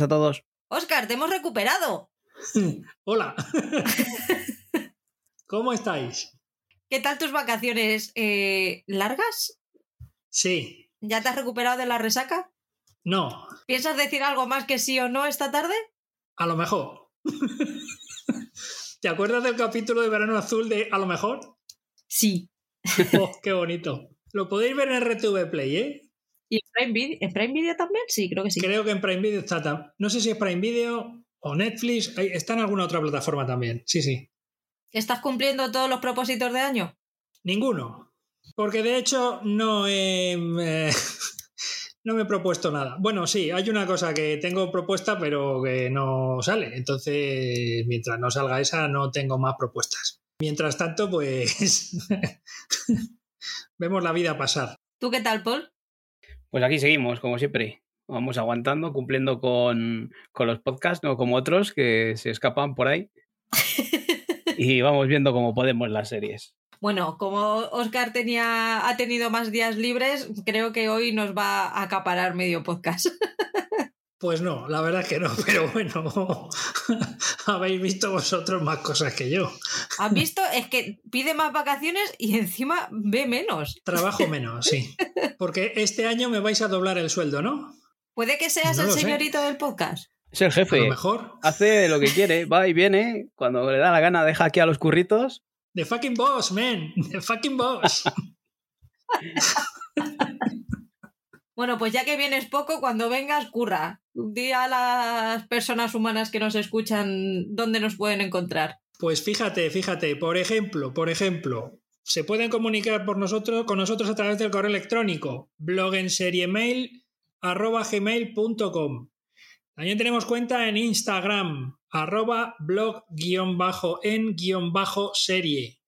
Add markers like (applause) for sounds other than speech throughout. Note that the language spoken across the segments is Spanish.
A todos. Oscar, te hemos recuperado. (laughs) Hola. (laughs) ¿Cómo estáis? ¿Qué tal tus vacaciones eh, largas? Sí. ¿Ya te has recuperado de la resaca? No. ¿Piensas decir algo más que sí o no esta tarde? A lo mejor. (laughs) ¿Te acuerdas del capítulo de Verano Azul de A lo mejor? Sí. Oh, qué bonito. Lo podéis ver en RTV Play, ¿eh? ¿Y en Prime, Video, en Prime Video también? Sí, creo que sí. Creo que en Prime Video está. tam- No sé si es Prime Video o Netflix. Está en alguna otra plataforma también. Sí, sí. ¿Estás cumpliendo todos los propósitos de año? Ninguno. Porque de hecho no he. eh, (laughs) no me he propuesto nada. Bueno, sí, hay una cosa que tengo propuesta, pero que no sale. Entonces, mientras no salga esa, no tengo más propuestas. Mientras tanto, pues. (laughs) vemos la vida pasar. ¿Tú qué tal, Paul? Pues aquí seguimos, como siempre. Vamos aguantando, cumpliendo con, con los podcasts, no como otros que se escapan por ahí. (laughs) y vamos viendo cómo podemos las series. Bueno, como Oscar tenía, ha tenido más días libres, creo que hoy nos va a acaparar medio podcast. (laughs) Pues no, la verdad es que no, (laughs) pero bueno, (laughs) habéis visto vosotros más cosas que yo. ¿Has visto? Es que pide más vacaciones y encima ve menos. Trabajo (laughs) menos, sí. Porque este año me vais a doblar el sueldo, ¿no? Puede que seas No el sé. señorito del podcast. Es el A jefe. lo mejor. Hace lo que quiere, va y viene. Cuando le da la gana, deja aquí a los curritos. The fucking boss, man. The fucking boss. Bueno, pues ya que vienes poco, cuando vengas, curra. Di a las personas humanas que nos escuchan dónde nos pueden encontrar. Pues fíjate, fíjate, por ejemplo, por ejemplo, se pueden comunicar por nosotros, con nosotros a través del correo electrónico blogenseriemail.gmail.com También tenemos cuenta en Instagram, arroba blog-en-serie.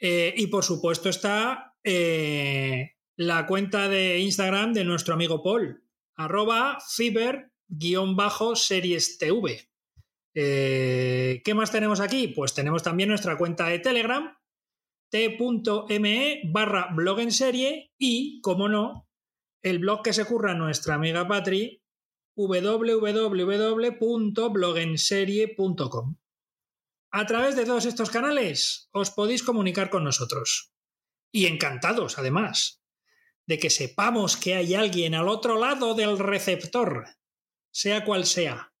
Eh, y por supuesto está eh, la cuenta de Instagram de nuestro amigo Paul, arroba fiber-series tv. Eh, ¿Qué más tenemos aquí? Pues tenemos también nuestra cuenta de Telegram, t.me barra blog en serie y, como no, el blog que se curra nuestra amiga Patri, www.blogenserie.com. A través de todos estos canales os podéis comunicar con nosotros. Y encantados, además, de que sepamos que hay alguien al otro lado del receptor, sea cual sea.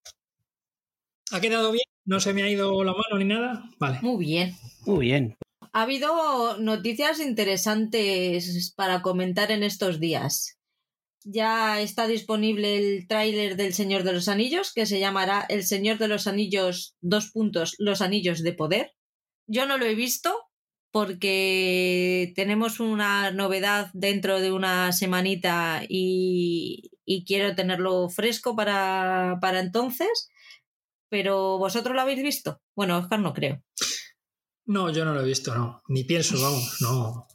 ¿Ha quedado bien? ¿No se me ha ido la mano ni nada? Vale. Muy bien. Muy bien. Ha habido noticias interesantes para comentar en estos días. Ya está disponible el tráiler del Señor de los Anillos, que se llamará El Señor de los Anillos, dos puntos, los Anillos de Poder. Yo no lo he visto porque tenemos una novedad dentro de una semanita y, y quiero tenerlo fresco para, para entonces. Pero vosotros lo habéis visto. Bueno, Oscar no creo. No, yo no lo he visto, no. Ni pienso, vamos, no.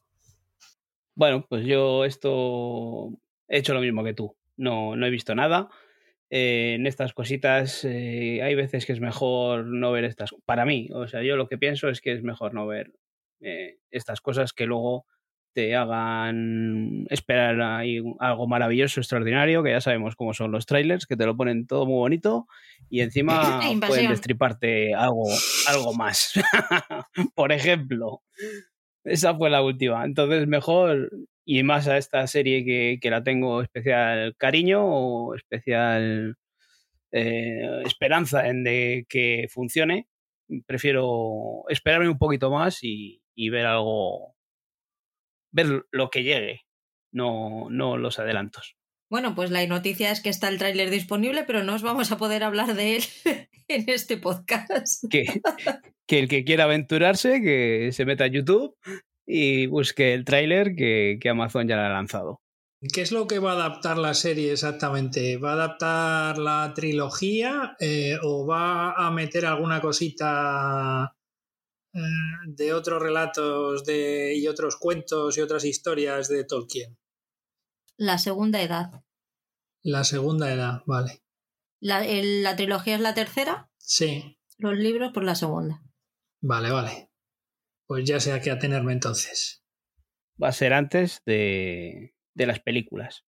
Bueno, pues yo esto he hecho lo mismo que tú. No, no he visto nada. Eh, en estas cositas eh, hay veces que es mejor no ver estas. Para mí, o sea, yo lo que pienso es que es mejor no ver eh, estas cosas que luego te hagan esperar ahí algo maravilloso, extraordinario, que ya sabemos cómo son los trailers, que te lo ponen todo muy bonito y (laughs) encima pueden destriparte algo, algo más. (laughs) Por ejemplo, esa fue la última. Entonces, mejor, y más a esta serie que, que la tengo especial cariño o especial eh, esperanza en de que funcione, prefiero esperarme un poquito más y, y ver algo, ver lo que llegue, no, no los adelantos. Bueno, pues la noticia es que está el tráiler disponible, pero no os vamos a poder hablar de él (laughs) en este podcast. Que, que el que quiera aventurarse, que se meta a YouTube y busque el tráiler que, que Amazon ya lo ha lanzado. ¿Qué es lo que va a adaptar la serie exactamente? ¿Va a adaptar la trilogía eh, o va a meter alguna cosita de otros relatos de, y otros cuentos y otras historias de Tolkien? La segunda edad. La segunda edad, vale. La, el- la trilogía es la tercera, Sí, los libros por la segunda. vale, vale. Pues ya sé a qué atenerme entonces. Va a ser antes de, de las películas.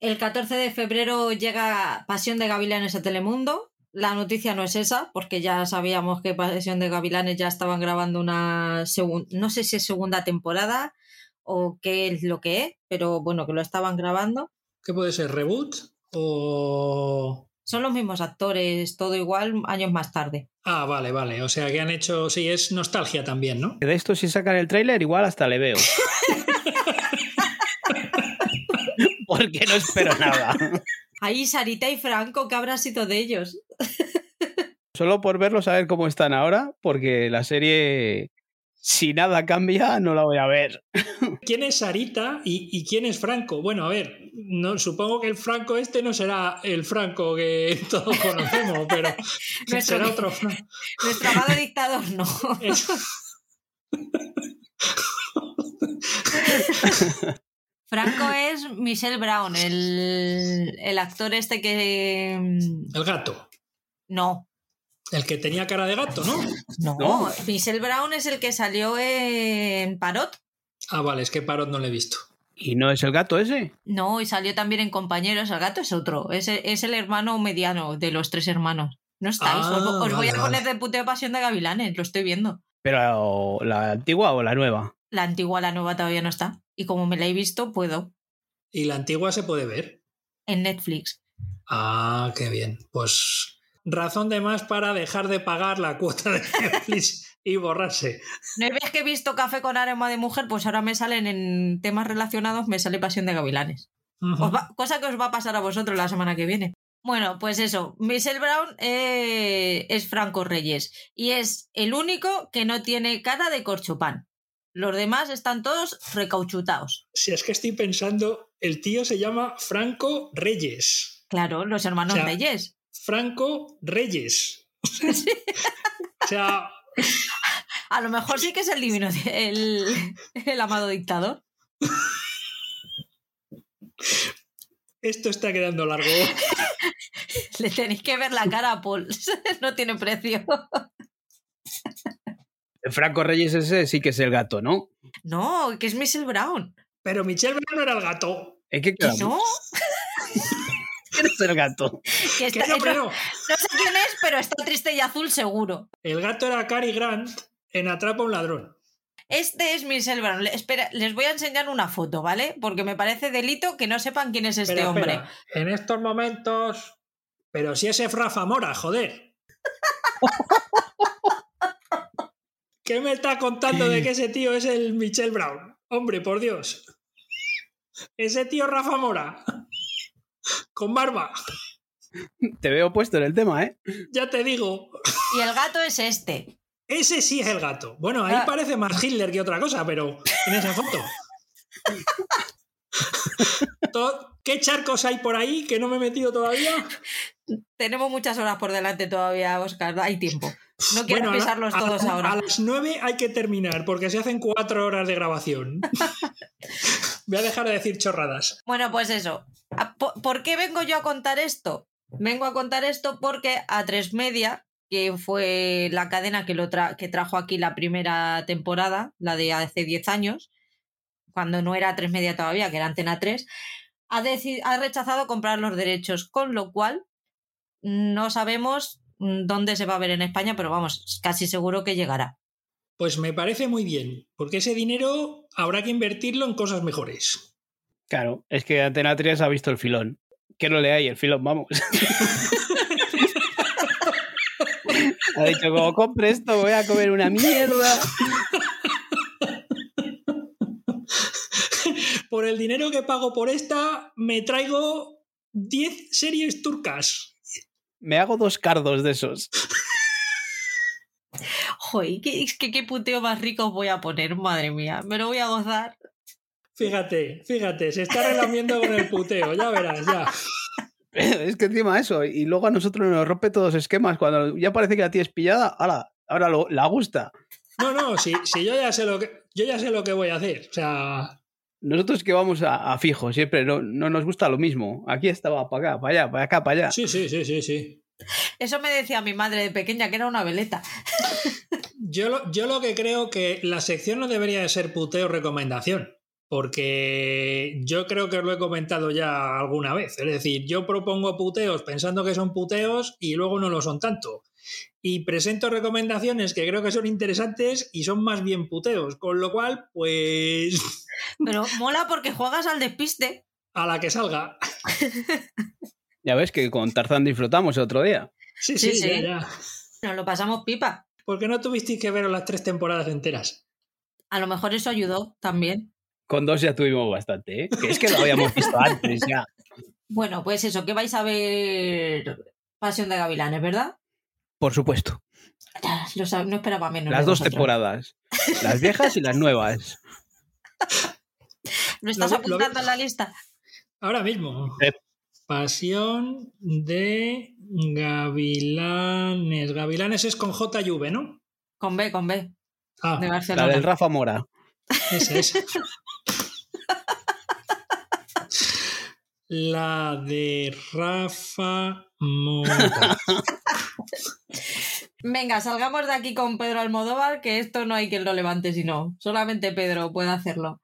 El 14 de febrero llega Pasión de Gavilanes a Telemundo. La noticia no es esa, porque ya sabíamos que Pasión de Gavilanes ya estaban grabando una segunda, no sé si es segunda temporada o qué es lo que es, pero bueno, que lo estaban grabando. ¿Qué puede ser? ¿Reboot? ¿O.? Son los mismos actores, todo igual, años más tarde. Ah, vale, vale. O sea que han hecho. Sí, es nostalgia también, ¿no? De esto, si sacan el tráiler, igual hasta le veo. (laughs) (laughs) Porque no espero nada. (laughs) Ahí Sarita y Franco, ¿qué habrá sido de ellos? (laughs) Solo por verlos, a ver cómo están ahora, porque la serie, si nada cambia, no la voy a ver. (laughs) ¿Quién es Sarita y, y quién es Franco? Bueno, a ver, no, supongo que el Franco este no será el Franco que (laughs) todos conocemos, pero Nuestro- será otro Franco. Nuestro amado dictador no. Es- Franco es Michelle Brown, el, el actor este que... mm, El gato. No, El que tenía cara de gato, ¿no? no, No. Michelle Brown es el que salió en Parot. Ah, vale, es que Parot no le he visto. ¿Y no es el gato ese? No, y salió también en Compañeros. El gato es otro. Es, el- es el hermano mediano de los tres hermanos. No estáis. Ah, os, os voy vale, a poner vale. de puteo pasión de gavilanes. Lo estoy viendo. ¿Pero la antigua o la nueva? La antigua, la nueva todavía no está. Y como me la he visto, puedo. Y la antigua se puede ver. En Netflix. Ah, qué bien. Pues razón de más para dejar de pagar la cuota de Netflix (laughs) y borrarse. ¿No ves que he visto Café con aroma de mujer? Pues ahora me salen en temas relacionados, me sale Pasión de Gavilanes. Va- cosa que os va a pasar a vosotros la semana que viene. Bueno, pues eso, Michelle Brown eh, es Franco Reyes y es el único que no tiene cara de corchopán. Los demás están todos recauchutados. Si es que estoy pensando, el tío se llama Franco Reyes. Claro, los hermanos O sea, Reyes. Franco Reyes. (laughs) O sea, A lo mejor sí que es el divino, el, el amado dictador. esto está quedando largo. (laughs) Le tenéis que ver la cara a Paul. (laughs) No tiene precio. El Franco Reyes ese sí que es el gato, ¿no? No, que es Michelle Brown. Pero Michelle Brown no era el gato. Es que, claro, no, (laughs) ¿quién es el gato? que está- no, no, pero no sé quién es, pero está triste y azul seguro. El gato era Cary Grant en Atrapa a un ladrón. Este es Michelle Brown. Le- Espera, les voy a enseñar una foto, ¿vale? Porque me parece delito que no sepan quién es este Espera, hombre. espera. En estos momentos. Pero si ese es Rafa Mora, joder. (laughs) ¿Qué me está contando de que ese tío es el Michelle Brown? Hombre, por Dios. Ese tío Rafa Mora. Con barba. Te veo puesto en el tema, ¿eh? Ya te digo. Y el gato es este. Ese sí es el gato. Bueno, ahí Ah. parece más Hitler que otra cosa, pero en esa foto. To- ¿Qué charcos hay por ahí que no me he metido todavía? Tenemos muchas horas por delante todavía, Oscar. Hay tiempo. No quiero Bueno, a todos a, ahora. A las nueve hay que terminar porque se hacen cuatro horas de grabación. (laughs) Voy a dejar de decir chorradas. Bueno, pues eso. ¿A- po- ¿Por qué vengo yo a contar esto? Vengo a contar esto porque a tres Media, que fue la cadena que, lo tra- que trajo aquí la primera temporada, la de hace 10 años, cuando no era tres Media todavía, que era Antena 3, ha, rechazado comprar los derechos, con lo cual no sabemos dónde se va a ver en España, pero vamos, casi seguro que llegará. Pues me parece muy bien, porque ese dinero habrá que invertirlo en cosas mejores. Claro, es que Antena 3 ha visto el filón. Que no le hay el filón, vamos. (laughs) ha dicho, como compre esto, voy a comer una mierda. Por el dinero que pago por esta, me traigo 10 series turcas. Me hago dos cardos de esos. (laughs) Joder, ¿qué, es que qué puteo más rico os voy a poner, madre mía. Me lo voy a gozar. Fíjate, fíjate, se está relamiendo con el puteo, ya verás, ya. (laughs) Es que encima eso, y luego a nosotros nos rompe todos los esquemas. Cuando ya parece que la tienes pillada, ahora, ahora lo- la gusta. No, no, si, si yo ya sé lo que yo ya sé lo que voy a hacer. O sea, Nosotros que vamos a, a fijo, siempre no, no nos gusta lo mismo. Aquí estaba para acá, para allá, para acá, para allá. sí, sí, sí, sí, sí. Eso me decía mi madre de pequeña, que era una veleta. (laughs) Yo lo, yo lo que creo que la sección no debería de ser puteo recomendación. porque yo creo que os lo he comentado ya alguna vez. Es decir, yo propongo puteos pensando que son puteos y luego no lo son tanto. Y presento recomendaciones que creo que son interesantes y son más bien puteos. Con lo cual, pues. (laughs) Pero mola porque juegas al despiste. A la que salga. (laughs) Ya ves que con Tarzán disfrutamos el otro día. Sí, sí, Ya, ya. Nos lo pasamos pipa. ¿Por qué no tuvisteis que ver las tres temporadas enteras? A lo mejor eso ayudó también. Con dos ya tuvimos bastante, ¿eh? Que es que lo habíamos visto antes ya. (laughs) Bueno, pues eso, que vais a ver Pasión de Gavilanes, ¿verdad? Por supuesto. no esperaba menos. Las dos temporadas. Las viejas y las nuevas. (laughs) ¿Lo estás apuntando en la lista? Ahora mismo. Pasión de Gavilanes. Gavilanes es con J y V, ¿no? Con B, con B. Ah, de La del Rafa Mora. Esa es. (laughs) la de Rafa Mora. (laughs) (laughs) Venga, salgamos de aquí con Pedro Almodóvar, que esto no hay quien lo levante, sino solamente Pedro puede hacerlo.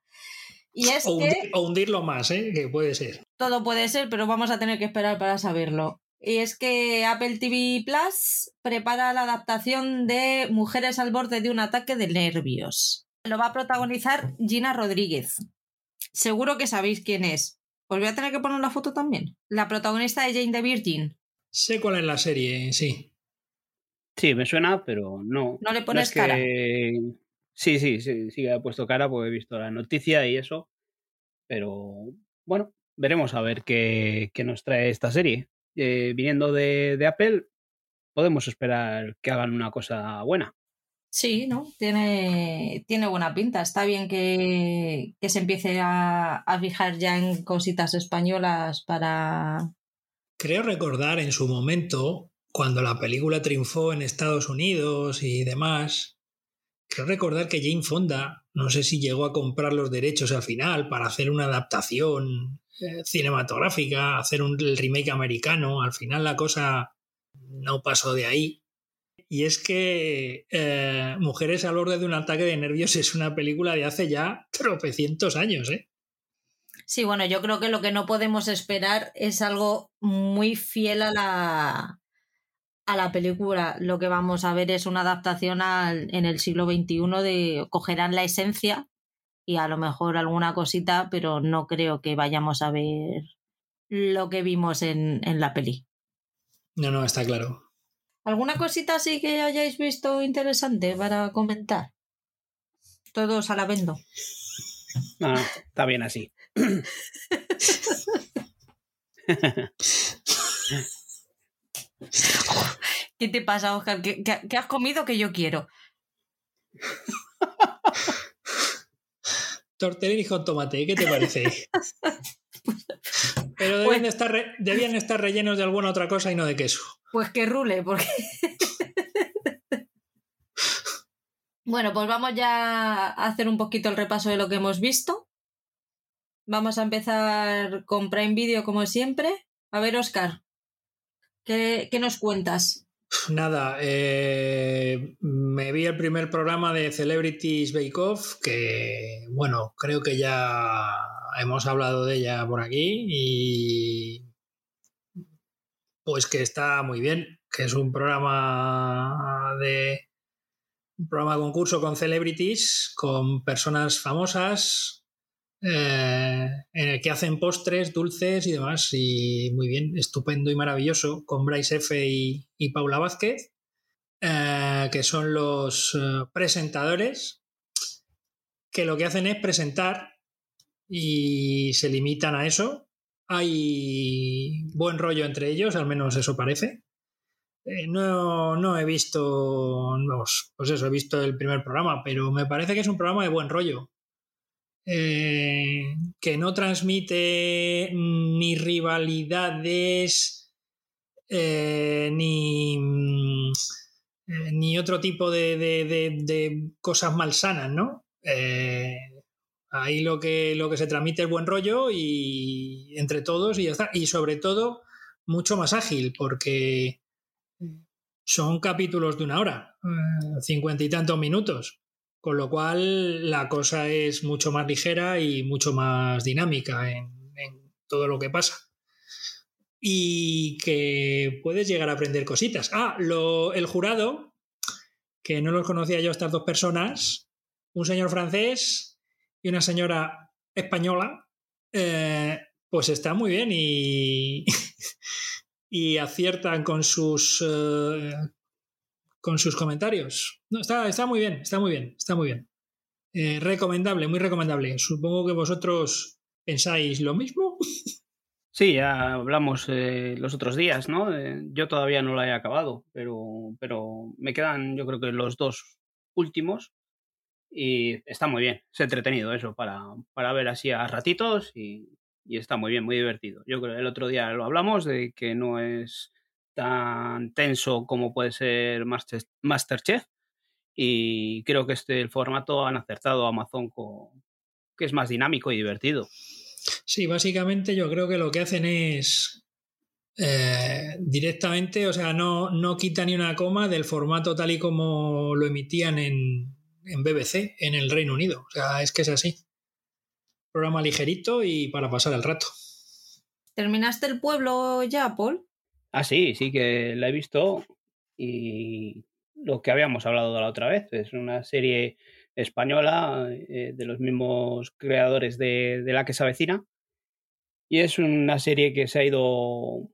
Y es o, que, o hundirlo más, ¿eh? que puede ser. Todo puede ser, pero vamos a tener que esperar para saberlo. Y es que Apple TV Plus prepara la adaptación de Mujeres al borde de un ataque de nervios. Lo va a protagonizar Gina Rodríguez. Seguro que sabéis quién es. Os voy a tener que poner la foto también. La protagonista de Jane the Virgin. Sé cuál es la serie, sí. Sí, me suena, pero no. ¿No le pones cara? Sí, sí, sí, sí, he puesto cara porque he visto la noticia y eso. Pero bueno, veremos a ver qué, nos trae esta serie. Eh, viniendo de, de, Apple, podemos esperar que hagan una cosa buena. Sí, ¿no? Tiene, tiene buena pinta. Está bien que, que se empiece a, a fijar ya en cositas españolas para. Creo recordar en su momento cuando la película triunfó en Estados Unidos y demás, creo recordar que Jane Fonda, no sé si llegó a comprar los derechos al final para hacer una adaptación eh, cinematográfica, hacer un remake americano, al final la cosa no pasó de ahí. Y es que eh, Mujeres al borde de un ataque de nervios (laughs) es una película de hace ya tropecientos años, ¿eh? Sí, bueno, yo creo que lo que no podemos esperar es algo muy fiel a la, a la película lo que vamos a ver es una adaptación al, en el siglo XXI de cogerán la esencia y a lo mejor alguna cosita, pero no creo que vayamos a ver lo que vimos en, en la peli. No, no, está claro. ¿Alguna cosita así que hayáis visto interesante para comentar? Todos a la vendo. No, está bien así. (laughs) (laughs) (laughs) ¿Qué te pasa, Oscar? ¿Qué, has comido que yo quiero? (laughs) Tortellini con tomate, ¿qué te parece? (laughs) Pero deben, pues estar debían estar rellenos de alguna otra cosa y no de queso. Pues que rule, porque. bueno, pues vamos ya a hacer un poquito el repaso de lo que hemos visto. Vamos a empezar con Prime Video como siempre. A ver, Oscar, ¿qué, nos cuentas? Nada, eh, me vi el primer programa de Celebrities Bake Off, que bueno, creo que ya hemos hablado de ella por aquí y pues que está muy bien, que es un programa de un programa de concurso con celebrities, con personas famosas eh, en el que hacen postres, dulces y demás. Y muy bien, estupendo y maravilloso, con Bryce F. y, Paula Vázquez, eh, que son los eh, presentadores, que lo que hacen es presentar y se limitan a eso. Hay buen rollo entre ellos, al menos eso parece. no, no, he visto, pues eso, he visto el primer programa, pero me parece que es un programa de buen rollo. Eh, que no transmite ni rivalidades eh, ni, mm, eh, ni otro tipo de, cosas malsanas, ¿no? ahí lo que, lo que se transmite es buen rollo y entre todos y ya está. Y sobre todo, mucho más ágil, porque son capítulos de una hora, cincuenta y tantos minutos Con lo cual la cosa es mucho más ligera y mucho más dinámica en, todo lo que pasa. Y que puedes llegar a aprender cositas. Ah, lo, el jurado, que no los conocía yo estas dos personas, un señor francés y una señora española, eh, pues está muy bien y, (laughs) y aciertan con sus eh, con sus comentarios. No, está, está muy bien, está muy bien, está muy bien. Eh, recomendable, muy recomendable. Supongo que vosotros pensáis lo mismo. (laughs) Sí, ya hablamos eh, los otros días, ¿no? Eh, yo todavía no la he acabado, pero, pero me quedan yo creo que los dos últimos y está muy bien, es entretenido eso para, para ver así a ratitos y, y está muy bien, muy divertido. Yo creo que el otro día lo hablamos de que no es tan tenso como puede ser Master, Masterchef y creo que este el formato han acertado a Amazon con que es más dinámico y divertido. Sí, básicamente yo creo que lo que hacen es eh, directamente, o sea, no, no quita ni una coma del formato tal y como lo emitían en, en BBC en el Reino Unido. O sea, es que es así. Programa ligerito y para pasar el rato. ¿Terminaste el pueblo ya, Paul? Ah, sí, sí que la he visto y lo que habíamos hablado la otra vez. Es una serie española eh, de los mismos creadores de, de, La que se avecina. Y es una serie que se ha ido,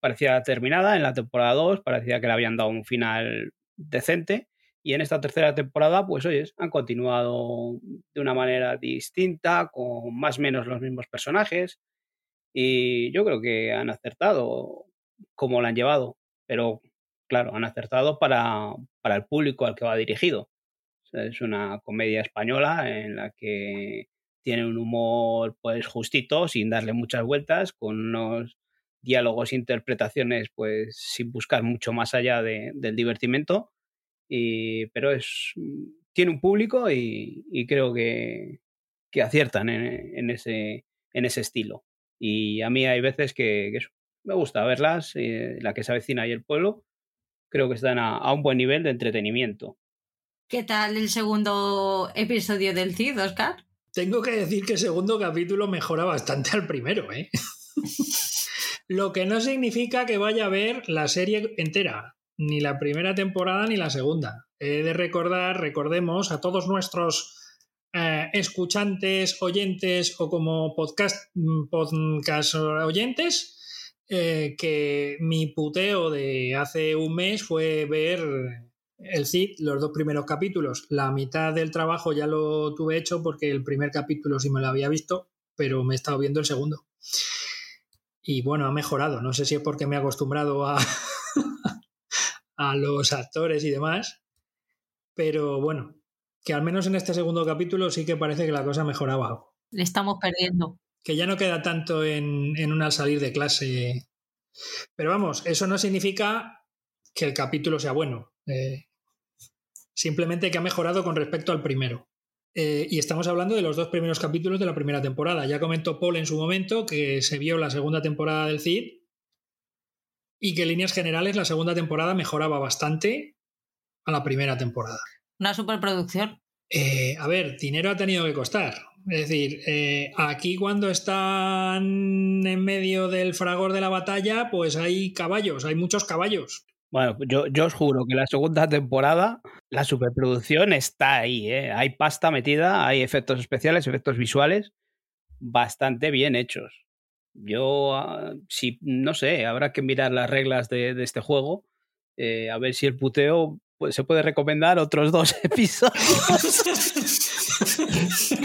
parecía terminada en la temporada 2, parecía que le habían dado un final decente. Y en esta tercera temporada, pues oyes, han continuado de una manera distinta, con más o menos los mismos personajes. Y yo creo que han acertado como la han llevado. Pero claro, han acertado para, para el público al que va dirigido. Es una comedia española en la que tiene un humor pues justito, sin darle muchas vueltas, con unos diálogos e interpretaciones pues sin buscar mucho más allá de, del divertimento. Y, pero es tiene un público y, creo que, que aciertan en, ese, en ese estilo. Y a mí hay veces que, que me gusta verlas, eh, la que se avecina y el pueblo, creo que están a, a un buen nivel de entretenimiento. ¿Qué tal el segundo episodio del CID, Oscar? Tengo que decir que el segundo capítulo mejora bastante al primero, ¿eh? (laughs) Lo que no significa que vaya a ver la serie entera, ni la primera temporada ni la segunda. He de recordar, recordemos a todos nuestros eh, escuchantes, oyentes o como podcast, podcast oyentes, eh, que mi puteo de hace un mes fue ver el CID, los dos primeros capítulos. La mitad del trabajo ya lo tuve hecho porque el primer capítulo sí me lo había visto, pero me he estado viendo el segundo. Y bueno, ha mejorado. No sé si es porque me he acostumbrado a, (laughs) a los actores y demás, pero bueno, que al menos en este segundo capítulo sí que parece que la cosa mejoraba. Le estamos perdiendo. Que ya no queda tanto en, en un al salir de clase. Pero vamos, eso no significa que el capítulo sea bueno. Eh, simplemente que ha mejorado con respecto al primero. Eh, y estamos hablando de los dos primeros capítulos de la primera temporada. Ya comentó Paul en su momento que se vio la segunda temporada del CID y que en líneas generales la segunda temporada mejoraba bastante a la primera temporada. Una superproducción. Eh, a ver, dinero ha tenido que costar. Es decir, eh, aquí cuando están en medio del fragor de la batalla, pues hay caballos, hay muchos caballos. Bueno, yo, os juro que la segunda temporada, la superproducción está ahí, ¿eh? Hay pasta metida, hay efectos especiales, efectos visuales bastante bien hechos. Yo, uh, si, no sé, habrá que mirar las reglas de, de este juego, eh, a ver si el puteo pues, se puede recomendar otros dos (laughs) episodios. (laughs)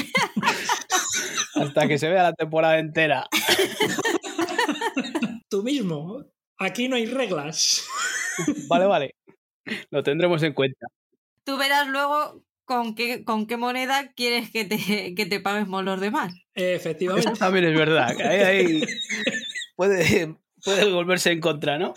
Hasta que se vea la temporada entera. Tú mismo, aquí no hay reglas. Vale, vale. Lo tendremos en cuenta. Tú verás luego con qué, con qué moneda quieres que te, que te paguemos los demás. Efectivamente. Eso también es verdad. Ahí, ahí (laughs) puede, puede volverse en contra, ¿no?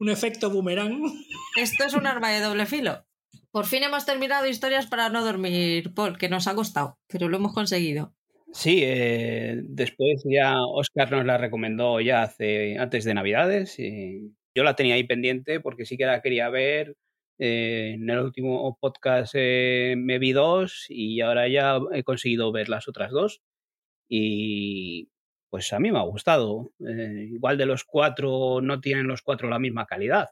Un efecto boomerang. (laughs) Esto es un arma de doble filo. Por fin hemos terminado historias para no dormir, Paul, que nos ha costado, pero lo hemos conseguido. Sí, eh, después ya Oscar nos la recomendó ya hace antes de Navidades. Y yo la tenía ahí pendiente porque sí que la quería ver Eh, en el último podcast eh, me vi dos y ahora ya he conseguido ver las otras dos. Y pues a mí me ha gustado. Eh, igual de los cuatro no tienen los cuatro la misma calidad,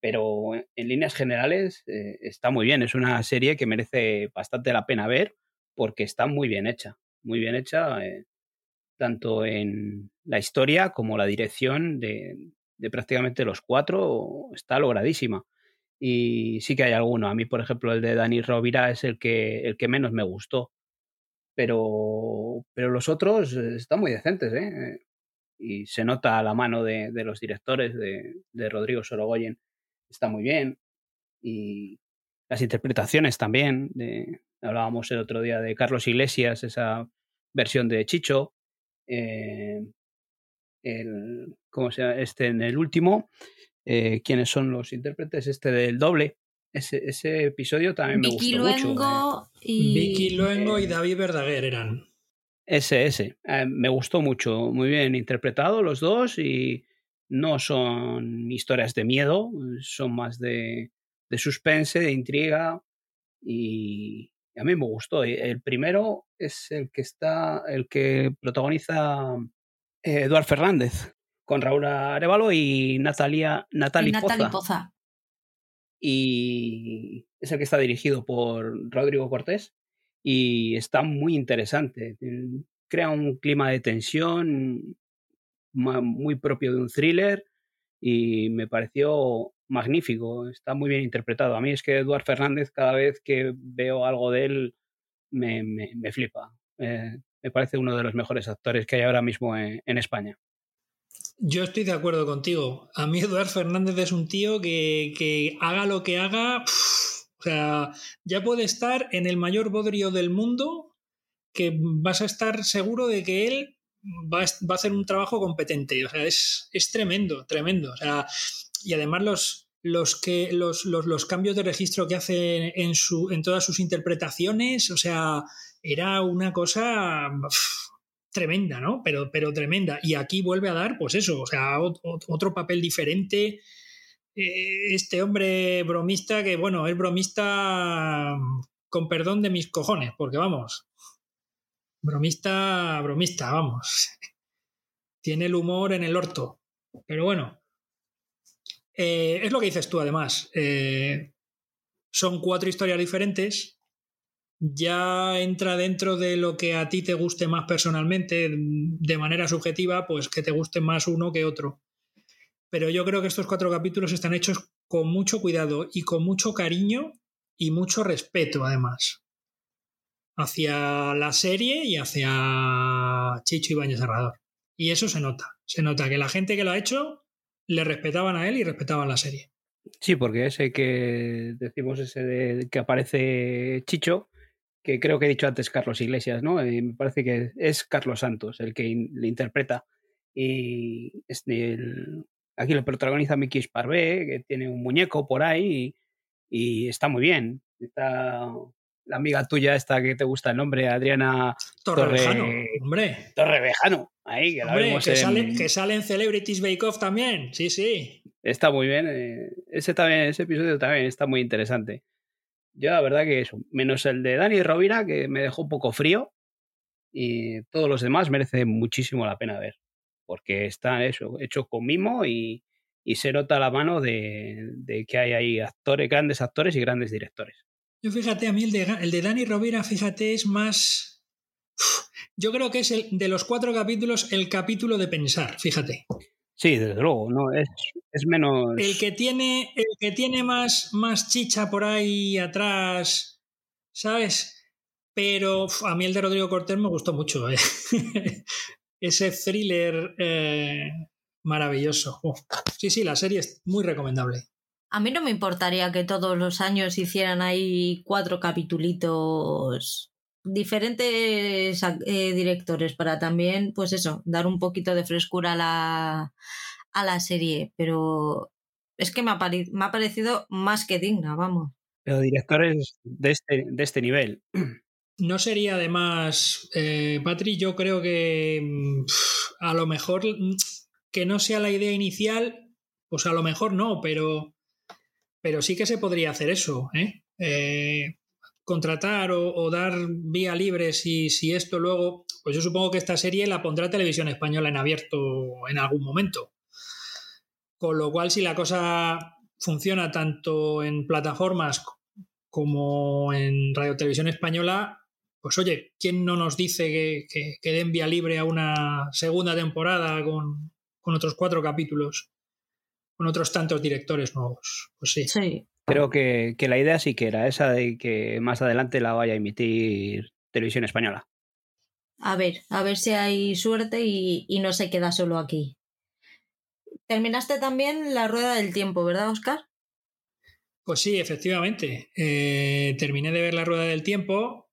pero en líneas generales está muy bien. Es una serie que merece bastante la pena ver porque está muy bien hecha. Muy bien hecha, tanto en la historia como la dirección de, de prácticamente los cuatro está logradísima. Y sí que hay alguno. A mí, por ejemplo, el de Dani Rovira es el que, el que menos me gustó. Pero, pero los otros están muy decentes, ¿eh? Y se nota a la mano de, de los directores, de, de, Rodrigo Sorogoyen, está muy bien. Y las interpretaciones también. De, hablábamos el otro día de Carlos Iglesias, esa versión de Chicho. Eh, el, ¿cómo se llama? Este en el último, eh, quiénes son los intérpretes, este del doble. Ese, ese episodio también me gustó Luengo mucho. eh. Y... Vicky Luengo y David Verdaguer eran. Ese, ese. Eh, me gustó mucho. Muy bien interpretado los dos y no son historias de miedo, son más de, de suspense, de intriga y a mí me gustó. El primero es el que está, el que protagoniza eh, Eduard Fernández con Raúl Arevalo y Natalia, Natalie y Natalie Poza. Poza. Y es el que está dirigido por Rodrigo Cortés y está muy interesante. Crea un clima de tensión muy propio de un thriller y me pareció magnífico. Está muy bien interpretado. A mí es que Eduard Fernández, cada vez que veo algo de él, me, me- flipa. Eh, me parece uno de los mejores actores que hay ahora mismo en España. Yo estoy de acuerdo contigo. A mí Eduard Fernández es un tío que, que haga lo que haga, o sea, ya puede estar en el mayor bodrio del mundo, que vas a estar seguro de que él va a, va a hacer un trabajo competente. O sea, es, es tremendo, tremendo. O sea, y además los, los, que, los, los, los cambios de registro que hace en, su, en todas sus interpretaciones, o sea, era una cosa tremenda, ¿no? Pero, pero tremenda. Y aquí vuelve a dar, pues eso, o sea, ot- ot- otro papel diferente. Eh, Este hombre bromista, que bueno, es bromista con perdón de mis cojones, porque vamos, bromista, bromista, vamos. (laughs) Tiene el humor en el orto. Pero bueno, eh, es lo que dices tú, además. Eh, son cuatro historias diferentes. Ya entra dentro de lo que a ti te guste más personalmente, de manera subjetiva, pues que te guste más uno que otro. Pero yo creo que estos cuatro capítulos están hechos con mucho cuidado y con mucho cariño y mucho respeto, además, hacia la serie y hacia Chicho Ibáñez Serrador. Y eso se nota. Se nota que la gente que lo ha hecho le respetaban a él y respetaban la serie. Sí, porque ese que decimos, ese de, que aparece Chicho, que creo que he dicho antes Carlos Iglesias, ¿no? Y me parece que es Carlos Santos el que in- le interpreta. Y este, el- aquí lo protagoniza Miki Sparvé, que tiene un muñeco por ahí y, y está muy bien. Está la amiga tuya esta que te gusta el nombre, Adriana Torrevejano, Torre- hombre. Torrevejano. Ahí, que la Hombre, vemos que, en- sale, que sale en Celebrities Bake Off también. Sí, sí. Está muy bien. eh, ese también, ese episodio también está muy interesante. Yo la verdad que eso, menos el de Dani Rovira, que me dejó un poco frío, y todos los demás merecen muchísimo la pena ver, porque está hecho con mimo y, y se nota la mano de, que hay ahí actores, grandes actores y grandes directores. Yo fíjate, a mí el de, el de Dani Rovira, fíjate, es más... Yo creo que es el, de los cuatro capítulos el capítulo de pensar, fíjate. Sí, desde luego, no es, es menos. El que tiene, el que tiene más, más chicha por ahí atrás, ¿sabes? Pero uf, a mí el de Rodrigo Cortés me gustó mucho. ¿eh? (laughs) Ese thriller eh, maravilloso. Uf. Sí, sí, la serie es muy recomendable. A mí no me importaría que todos los años hicieran ahí cuatro capitulitos diferentes eh, directores para también, pues eso, dar un poquito de frescura a la, a la serie. Pero es que me ha, me ha parecido más que digna, vamos. Pero directores de este, de este nivel. No sería además, eh, Patri, yo creo que mm, a lo mejor mm, que no sea la idea inicial, pues a lo mejor no, pero, pero sí que se podría hacer eso, ¿eh? eh contratar o, dar vía libre si, si esto luego, pues yo supongo que esta serie la pondrá Televisión Española en abierto en algún momento. Con lo cual, si la cosa funciona tanto en plataformas como en Radio Televisión Española, pues oye, ¿quién no nos dice que, que, den vía libre a una segunda temporada con, con, otros cuatro capítulos, con otros tantos directores nuevos? Pues sí. Sí, Creo que, la idea sí que era esa de que más adelante la vaya a emitir Televisión Española. A ver, a ver si hay suerte y, no se queda solo aquí. Terminaste también la rueda del tiempo, ¿verdad, Oscar? Pues sí, efectivamente. Eh, terminé de ver la rueda del tiempo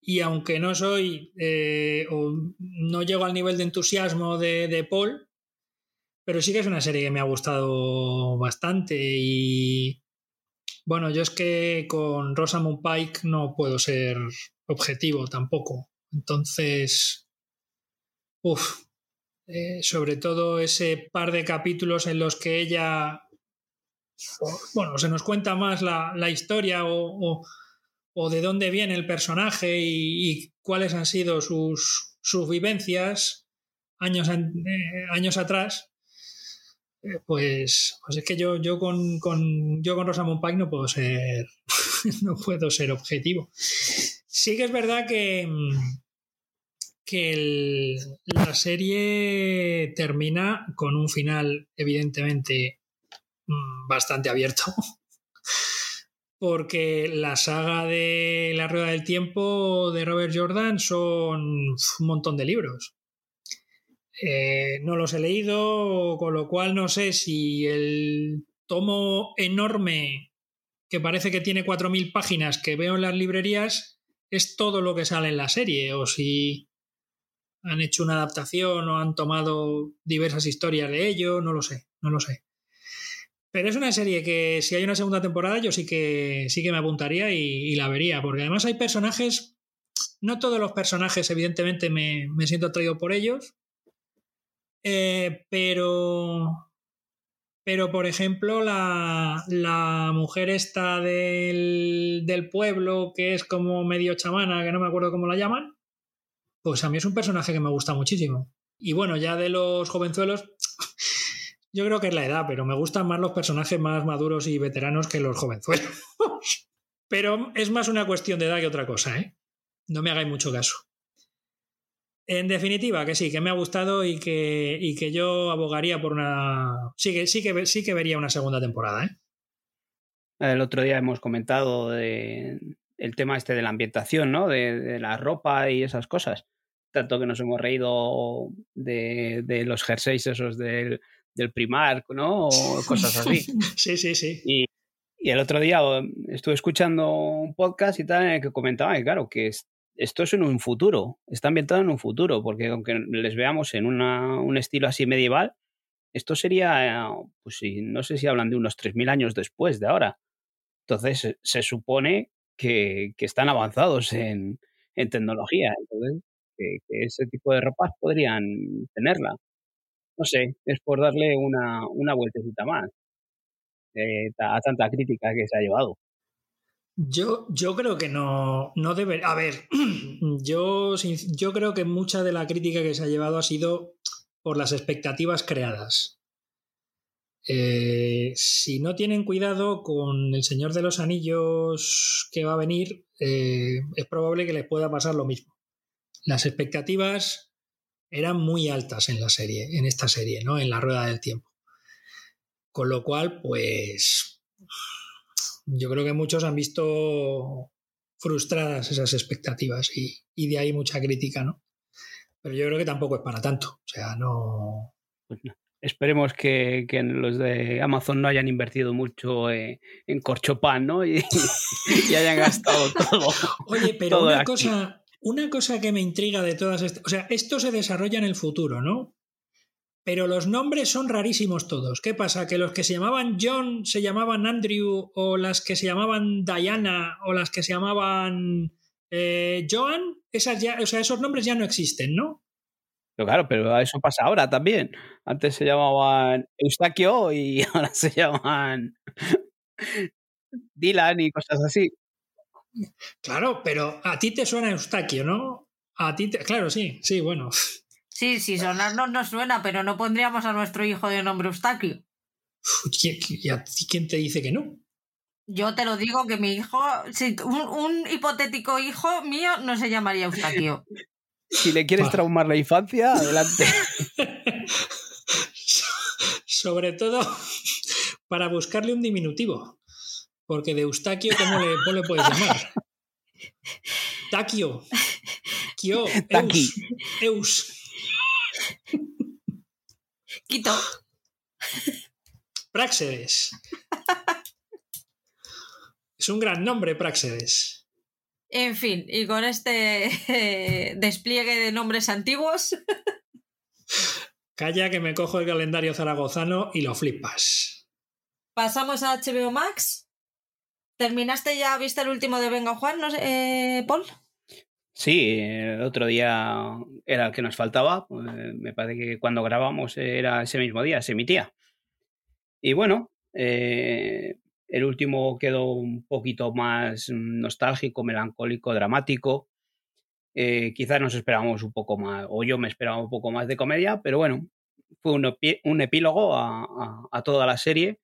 y aunque no soy eh, o no llego al nivel de entusiasmo de, de Paul, pero sí que es una serie que me ha gustado bastante y bueno, yo es que con Rosamund Pike no puedo ser objetivo tampoco. Entonces, uff, eh, sobre todo ese par de capítulos en los que ella, bueno, se nos cuenta más la, historia o, de dónde viene el personaje y, cuáles han sido sus, sus vivencias años, eh, años atrás, pues, pues es que yo, yo con, con yo con Rosamund Pike no puedo ser (laughs) no puedo ser objetivo. Sí que es verdad que, que la serie termina con un final evidentemente mm, bastante abierto. (laughs) Porque la saga de La Rueda del Tiempo de Robert Jordan son un montón de libros. Eh, no los he leído, con lo cual no sé si el tomo enorme que parece que tiene 4.000 páginas que veo en las librerías es todo lo que sale en la serie o si han hecho una adaptación o han tomado diversas historias de ello, no lo sé, no lo sé. Pero es una serie que si hay una segunda temporada yo sí que, sí que me apuntaría y, la vería, porque además hay personajes, no todos los personajes evidentemente me, me siento atraído por ellos, eh, pero, pero, por ejemplo, la, la mujer esta del, del, pueblo, que es como medio chamana, que no me acuerdo cómo la llaman, pues a mí es un personaje que me gusta muchísimo. Y bueno, ya de los jovenzuelos, (laughs) yo creo que es la edad, pero me gustan más los personajes más maduros y veteranos que los jovenzuelos. (laughs) pero es más una cuestión de edad que otra cosa, ¿eh? No me hagáis mucho caso. En definitiva, que sí, que me ha gustado y que, que yo abogaría por una. Sí que, sí que, sí que vería una segunda temporada, ¿eh? El otro día hemos comentado el tema este de la ambientación, ¿no? De, la ropa y esas cosas. Tanto que nos hemos reído de, los jerseys esos del, del Primark, ¿no? O cosas así. (laughs) sí, sí, sí. Y, y, el otro día estuve escuchando un podcast y tal en el que comentaba que, claro, que esto es en un futuro, está ambientado en un futuro, porque aunque les veamos en un estilo así medieval, esto sería, pues no sé si hablan de unos 3.000 años después de ahora. Entonces se supone que, están avanzados en, tecnología, entonces que, ese tipo de ropas podrían tenerla. No sé, es por darle una, una vueltecita más eh, a tanta crítica que se ha llevado. Yo, yo creo que no, no debe. A ver, (clears throat) yo, yo creo que mucha de la crítica que se ha llevado ha sido por las expectativas creadas. Eh, si no tienen cuidado con El Señor de los Anillos que va a venir, eh, es probable que les pueda pasar lo mismo. Las expectativas eran muy altas en la serie, en esta serie, ¿no? En la rueda del tiempo. Con lo cual, pues yo creo que muchos han visto frustradas esas expectativas y, de ahí mucha crítica, ¿no? Pero yo creo que tampoco es para tanto. O sea, no. Pues Esperemos que, los de Amazon no hayan invertido mucho eh, en corchopan, ¿no? Y, hayan gastado (laughs) todo. Oye, pero una, cosa, una cosa que me intriga de todas estas. O sea, esto se desarrolla en el futuro, ¿no? Pero los nombres son rarísimos todos. ¿Qué pasa? ¿Que los que se llamaban John se llamaban Andrew o las que se llamaban Diana o las que se llamaban eh, Joan? Esas ya, o sea, esos nombres ya no existen, ¿no? Pero claro, pero eso pasa ahora también. Antes se llamaban Eustaquio y (laughs) ahora se llaman Dylan y cosas así. Claro, pero a ti te suena Eustaquio, ¿no? A ti te... Claro, sí, sí, bueno. Sí, sí, sonarnos nos suena, pero no pondríamos a nuestro hijo de nombre Eustaquio. ¿Y a ti quién te dice que no? Yo te lo digo que mi hijo, un, un hipotético hijo mío no se llamaría Eustaquio. (laughs) Si le quieres traumar la infancia, adelante. (laughs) Sobre todo para buscarle un diminutivo. Porque de Eustaquio, ¿cómo le, puedes llamar? (laughs) Taquio. Kio. Eus. Eus. Quito. Praxedes. Es un gran nombre, Praxedes. En fin, y con este despliegue de nombres antiguos. Calla que me cojo el calendario zaragozano y lo flipas. Pasamos a HBO Max. ¿Terminaste ya, viste el último de Venga Juan, no sé, eh, Paul? Sí, el otro día era el que nos faltaba. Eh, me parece que cuando grabamos era ese mismo día, se emitía. Y bueno, eh, el último quedó un poquito más nostálgico, melancólico, dramático. Eh, quizás nos esperábamos un poco más, o yo me esperaba un poco más de comedia, pero bueno, fue un, epílogo a, toda la serie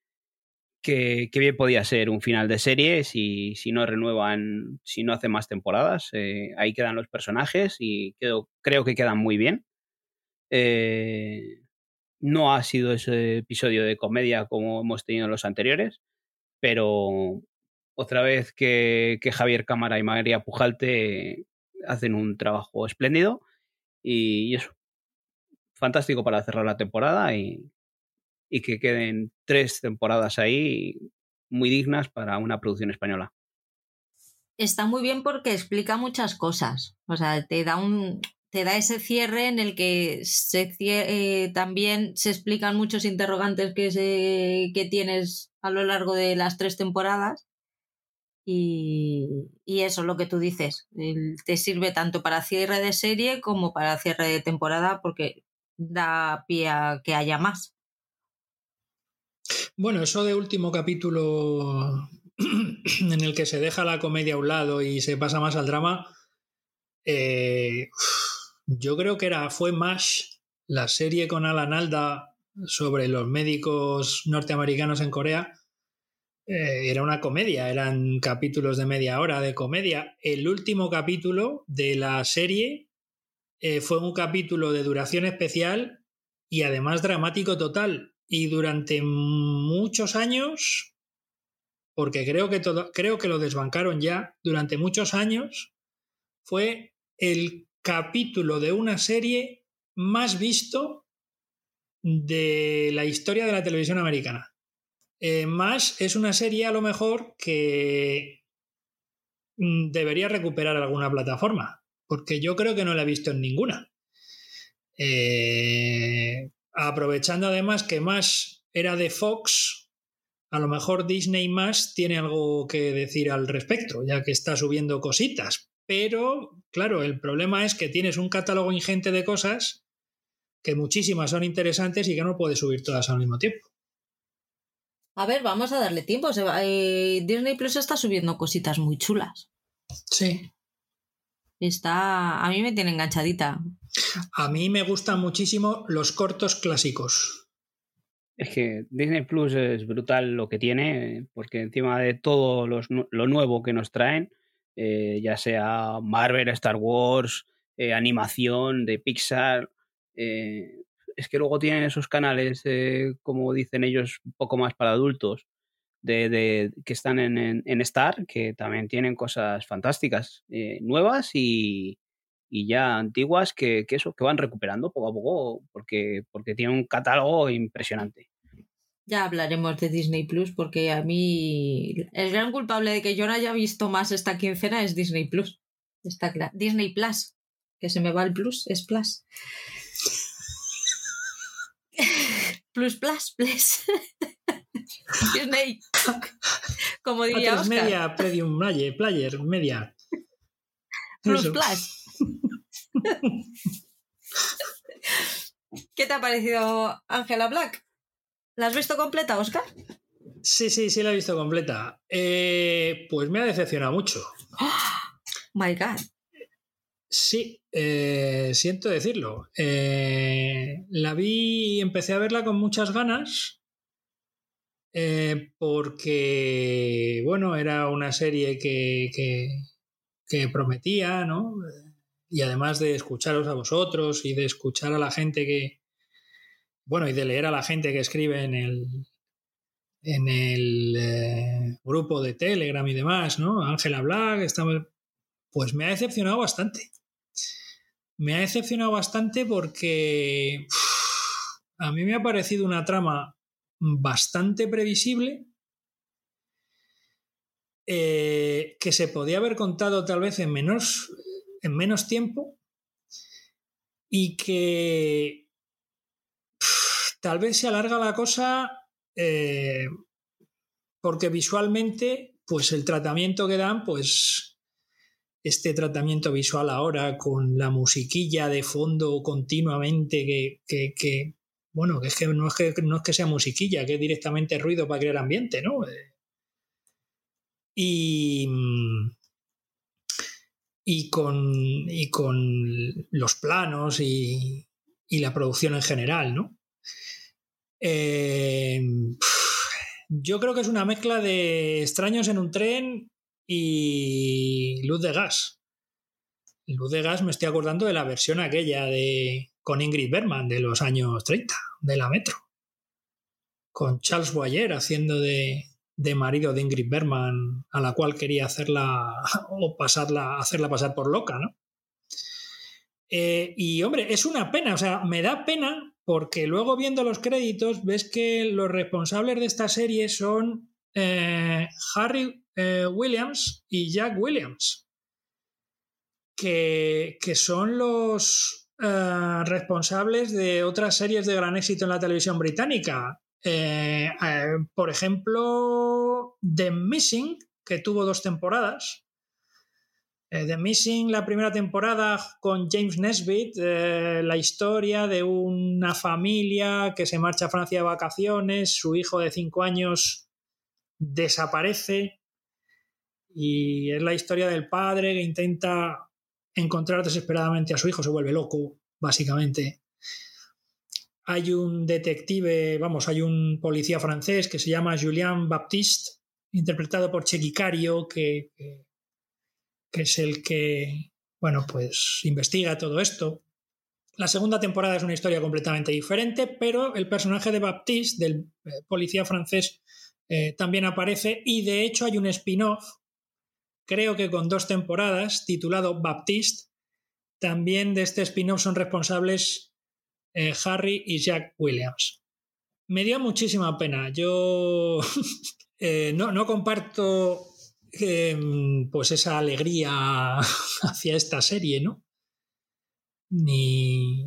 que, bien podía ser un final de serie si, si no renuevan, si no hacen más temporadas. Eh, ahí quedan los personajes y creo que quedan muy bien. Eh, no ha sido ese episodio de comedia como hemos tenido en los anteriores, pero otra vez que, Javier Cámara y María Pujalte hacen un trabajo espléndido y, eso, fantástico para cerrar la temporada y, y que queden tres temporadas ahí muy dignas para una producción española. Está muy bien porque explica muchas cosas. O sea, te da un, te da ese cierre en el que eh, también se explican muchos interrogantes que tienes a lo largo de las tres temporadas. Y, y eso, lo que tú dices, te sirve tanto para cierre de serie como para cierre de temporada porque da pie a que haya más. Bueno, eso de último capítulo (clears throat) en el que se deja la comedia a un lado y se pasa más al drama, eh, yo creo que era, fue MASH, la serie con Alan Alda sobre los médicos norteamericanos en Corea. Eh, era una comedia, eran capítulos de media hora de comedia. El último capítulo de la serie eh, fue un capítulo de duración especial y además dramático total. Y durante muchos años, porque creo que, todo, creo que lo desbancaron ya, durante muchos años fue el capítulo de una serie más visto de la historia de la televisión americana. Eh, más es una serie a lo mejor que mm, debería recuperar alguna plataforma, porque yo creo que no la he visto en ninguna. Eh, aprovechando además que más era de Fox, a lo mejor Disney más tiene algo que decir al respecto, ya que está subiendo cositas, pero, claro, el problema es que tienes un catálogo ingente de cosas que muchísimas son interesantes y que no puedes subir todas al mismo tiempo. A ver, vamos a darle tiempo. Eh, Disney Plus está subiendo cositas muy chulas. Sí. Está. A mí me tiene enganchadita. A mí me gustan muchísimo los cortos clásicos. Es que Disney Plus es brutal lo que tiene, porque encima de todo lo nuevo que nos traen, eh, ya sea Marvel, Star Wars, eh, animación de Pixar. Eh, es que luego tienen esos canales, como dicen ellos, un poco más para adultos, de, que están en, Star, que también tienen cosas fantásticas, nuevas y, ya antiguas, que, que, eso, que van recuperando poco a poco, porque, porque tienen un catálogo impresionante. Ya hablaremos de Disney Plus porque a mí el gran culpable de que yo no haya visto más esta quincena es Disney Plus. Está claro. Disney Plus. Que se me va el plus, es Plus. (laughs) plus, plus, plus. (laughs) Como diría Oscar. Media, Premium, Player, Player, Media. Plus, (laughs) plus. ¿Qué te ha parecido Angela Black? ¿La has visto completa, Oscar? Sí, sí, sí la he visto completa. Eh, pues me ha decepcionado mucho. (gasps) My God. Sí, eh, siento decirlo. Eh, la vi y empecé a verla con muchas ganas. Porque, bueno, era una serie que, que, prometía, ¿no? Y además de escucharos a vosotros y de escuchar a la gente que, bueno, y de leer a la gente que escribe en el, en el eh, grupo de Telegram y demás, ¿no? Ángela Black, estaba, pues me ha decepcionado bastante. Me ha decepcionado bastante porque a mí me ha parecido una trama bastante previsible eh, que se podía haber contado tal vez en menos, en menos tiempo y que tal vez se alarga la cosa eh, porque visualmente, pues el tratamiento que dan, pues este tratamiento visual ahora con la musiquilla de fondo continuamente que, bueno, que no es que no es que sea musiquilla, que es directamente ruido para crear ambiente, ¿no? Eh, y, y, con, y con los planos y, y la producción en general, ¿no? Eh, yo creo que es una mezcla de extraños en un tren y luz de gas. Luz de gas me estoy acordando de la versión aquella de con Ingrid Bergman de los años 30, de la Metro. Con Charles Boyer haciendo de, de marido de Ingrid Bergman, a la cual quería hacerla (laughs) o pasarla, hacerla pasar por loca, ¿no? Eh, y hombre, es una pena, o sea, me da pena porque luego viendo los créditos ves que los responsables de esta serie son eh, Harry eh, Williams y Jack Williams, que, son los eh, responsables de otras series de gran éxito en la televisión británica. por ejemplo, The Missing, que tuvo dos temporadas, eh, The Missing, la primera temporada con James Nesbitt, eh, la historia de una familia que se marcha a Francia de vacaciones, su hijo de cinco años desaparece y es la historia del padre que intenta encontrar desesperadamente a su hijo, se vuelve loco, básicamente. Hay un detective, vamos, hay un policía francés que se llama Julien Baptiste, interpretado por Chequicario, que, que es el que, bueno, pues investiga todo esto. La segunda temporada es una historia completamente diferente, pero el personaje de Baptiste, del eh, policía francés, eh, también aparece y de hecho hay un spin-off, creo que con dos temporadas, titulado Baptiste. También de este spin-off son responsables eh, Harry y Jack Williams. Me dio muchísima pena. Yo (laughs) no, no comparto Em, pues esa alegría (laughs) hacia esta serie, ¿no? Ni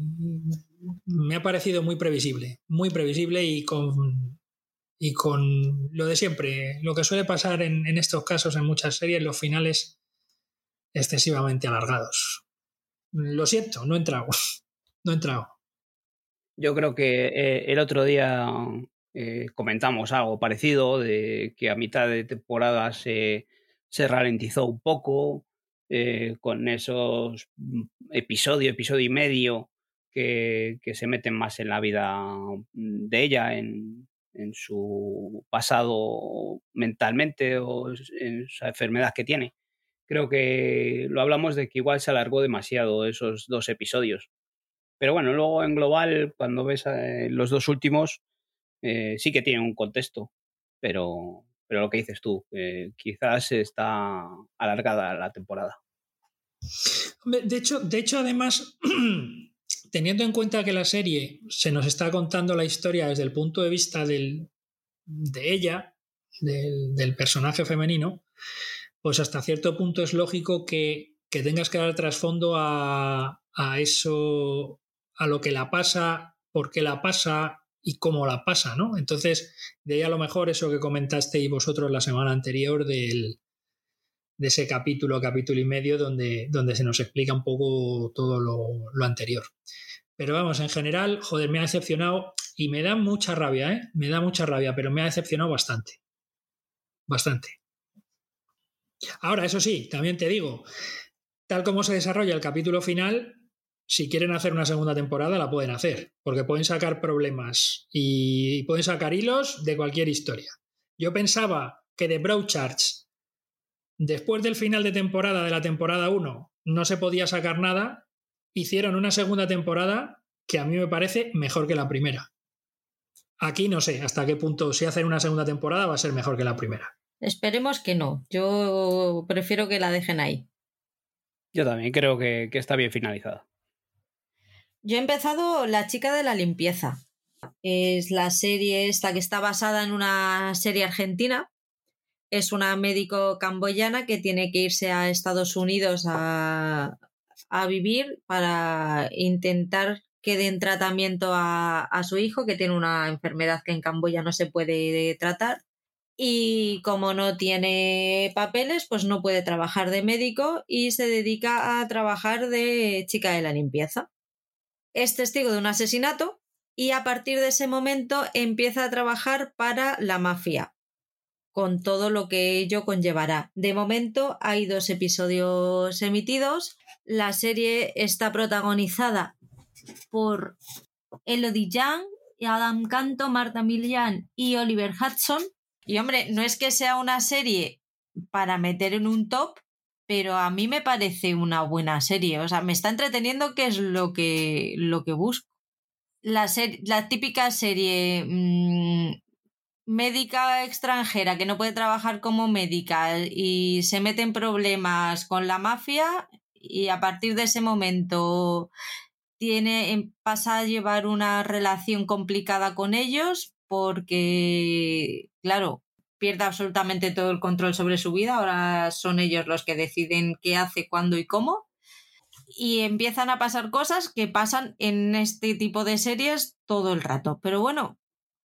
me ha parecido muy previsible, muy previsible y con, y con lo de siempre, lo que suele pasar en, estos casos en muchas series, los finales excesivamente alargados. Lo siento, no he entrado, (laughs) no he entrado. Yo creo que eh, el otro día eh, comentamos algo parecido, de que a mitad de temporada se, se ralentizó un poco eh, con esos mm, episodios, episodio y medio que, se meten más en la vida mm, de ella, en, en su pasado mentalmente o en esa enfermedad que tiene. Creo que lo hablamos de que igual se alargó demasiado esos dos episodios. Pero bueno, luego en global, cuando ves eh, los dos últimos, eh, sí que tienen un contexto, pero, pero lo que dices tú, quizás está alargada la temporada. De hecho, de hecho, además, (clears throat) teniendo en cuenta que la serie se nos está contando la historia desde el punto de vista del, de ella, del, personaje femenino, pues hasta cierto punto es lógico que, tengas que dar trasfondo a, a, eso, a lo que la pasa, por qué la pasa, y cómo la pasa, ¿no? Entonces, de ahí a lo mejor eso que comentasteis vosotros la semana anterior del, de ese capítulo, capítulo y medio, donde, donde se nos explica un poco todo lo, anterior. Pero vamos, en general, joder, me ha decepcionado y me da mucha rabia, ¿eh? Me da mucha rabia, pero me ha decepcionado bastante. bastante. Ahora, eso sí, también te digo, tal como se desarrolla el capítulo final, si quieren hacer una segunda temporada, la pueden hacer, porque pueden sacar problemas y pueden sacar hilos de cualquier historia. Yo pensaba que de Broadchurch, después del final de temporada de la temporada 1, no se podía sacar nada, hicieron una segunda temporada que a mí me parece mejor que la primera. Aquí no sé hasta qué punto si hacen una segunda temporada va a ser mejor que la primera. Esperemos que no. Yo prefiero que la dejen ahí. Yo también creo que, está bien finalizada. Yo he empezado La chica de la limpieza. Es la serie esta que está basada en una serie argentina. Es una médico camboyana que tiene que irse a Estados Unidos a, a vivir para intentar que den tratamiento a, a, su hijo, que tiene una enfermedad que en Camboya no se puede tratar. Y como no tiene papeles, pues no puede trabajar de médico y se dedica a trabajar de chica de la limpieza. Es testigo de un asesinato y a partir de ese momento empieza a trabajar para la mafia, con todo lo que ello conllevará. De momento hay dos episodios emitidos. La serie está protagonizada por Elodie Young, Adam Canto, Marta Milian y Oliver Hudson. Y hombre, no es que sea una serie para meter en un top, pero a mí me parece una buena serie. O sea, me está entreteniendo, que es lo que, lo que busco. La, la típica serie mm, médica extranjera que no puede trabajar como médica y se mete en problemas con la mafia y a partir de ese momento tiene, em, pasa a llevar una relación complicada con ellos porque, claro, pierde absolutamente todo el control sobre su vida. Ahora son ellos los que deciden qué hace, cuándo y cómo. Y empiezan a pasar cosas que pasan en este tipo de series todo el rato. Pero bueno,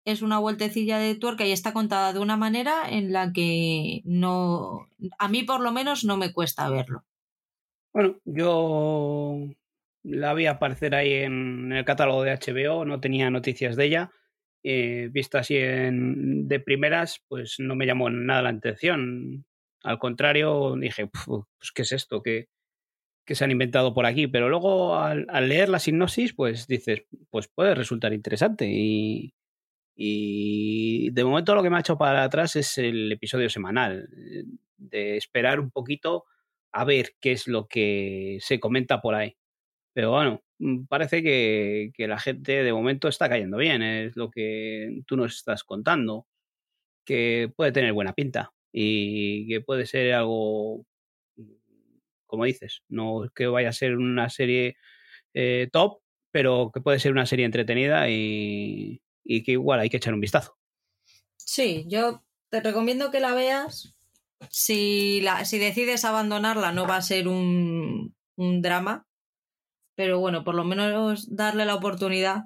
es una vueltecilla de tuerca y está contada de una manera en la que no, a mí por lo menos no me cuesta verlo. Bueno, yo la vi aparecer ahí en el catálogo de HBO, no tenía noticias de ella. Eh, vista así en, de primeras, pues no me llamó nada la atención. Al contrario, dije, pues ¿qué es esto? ¿Qué, se han inventado por aquí? Pero luego al, leer la sinopsis, pues dices, pues puede resultar interesante. Y, y de momento lo que me ha hecho para atrás es el episodio semanal, de esperar un poquito a ver qué es lo que se comenta por ahí. Pero bueno, mm, parece que, la gente de momento está cayendo bien, es lo que tú nos estás contando, que puede tener buena pinta y que puede ser algo, como dices, no que vaya a ser una serie eh, top, pero que puede ser una serie entretenida y, y que igual hay que echar un vistazo. Sí, yo te recomiendo que la veas. Si, la, si decides abandonarla no va a ser un, un drama, pero bueno, por lo menos darle la oportunidad.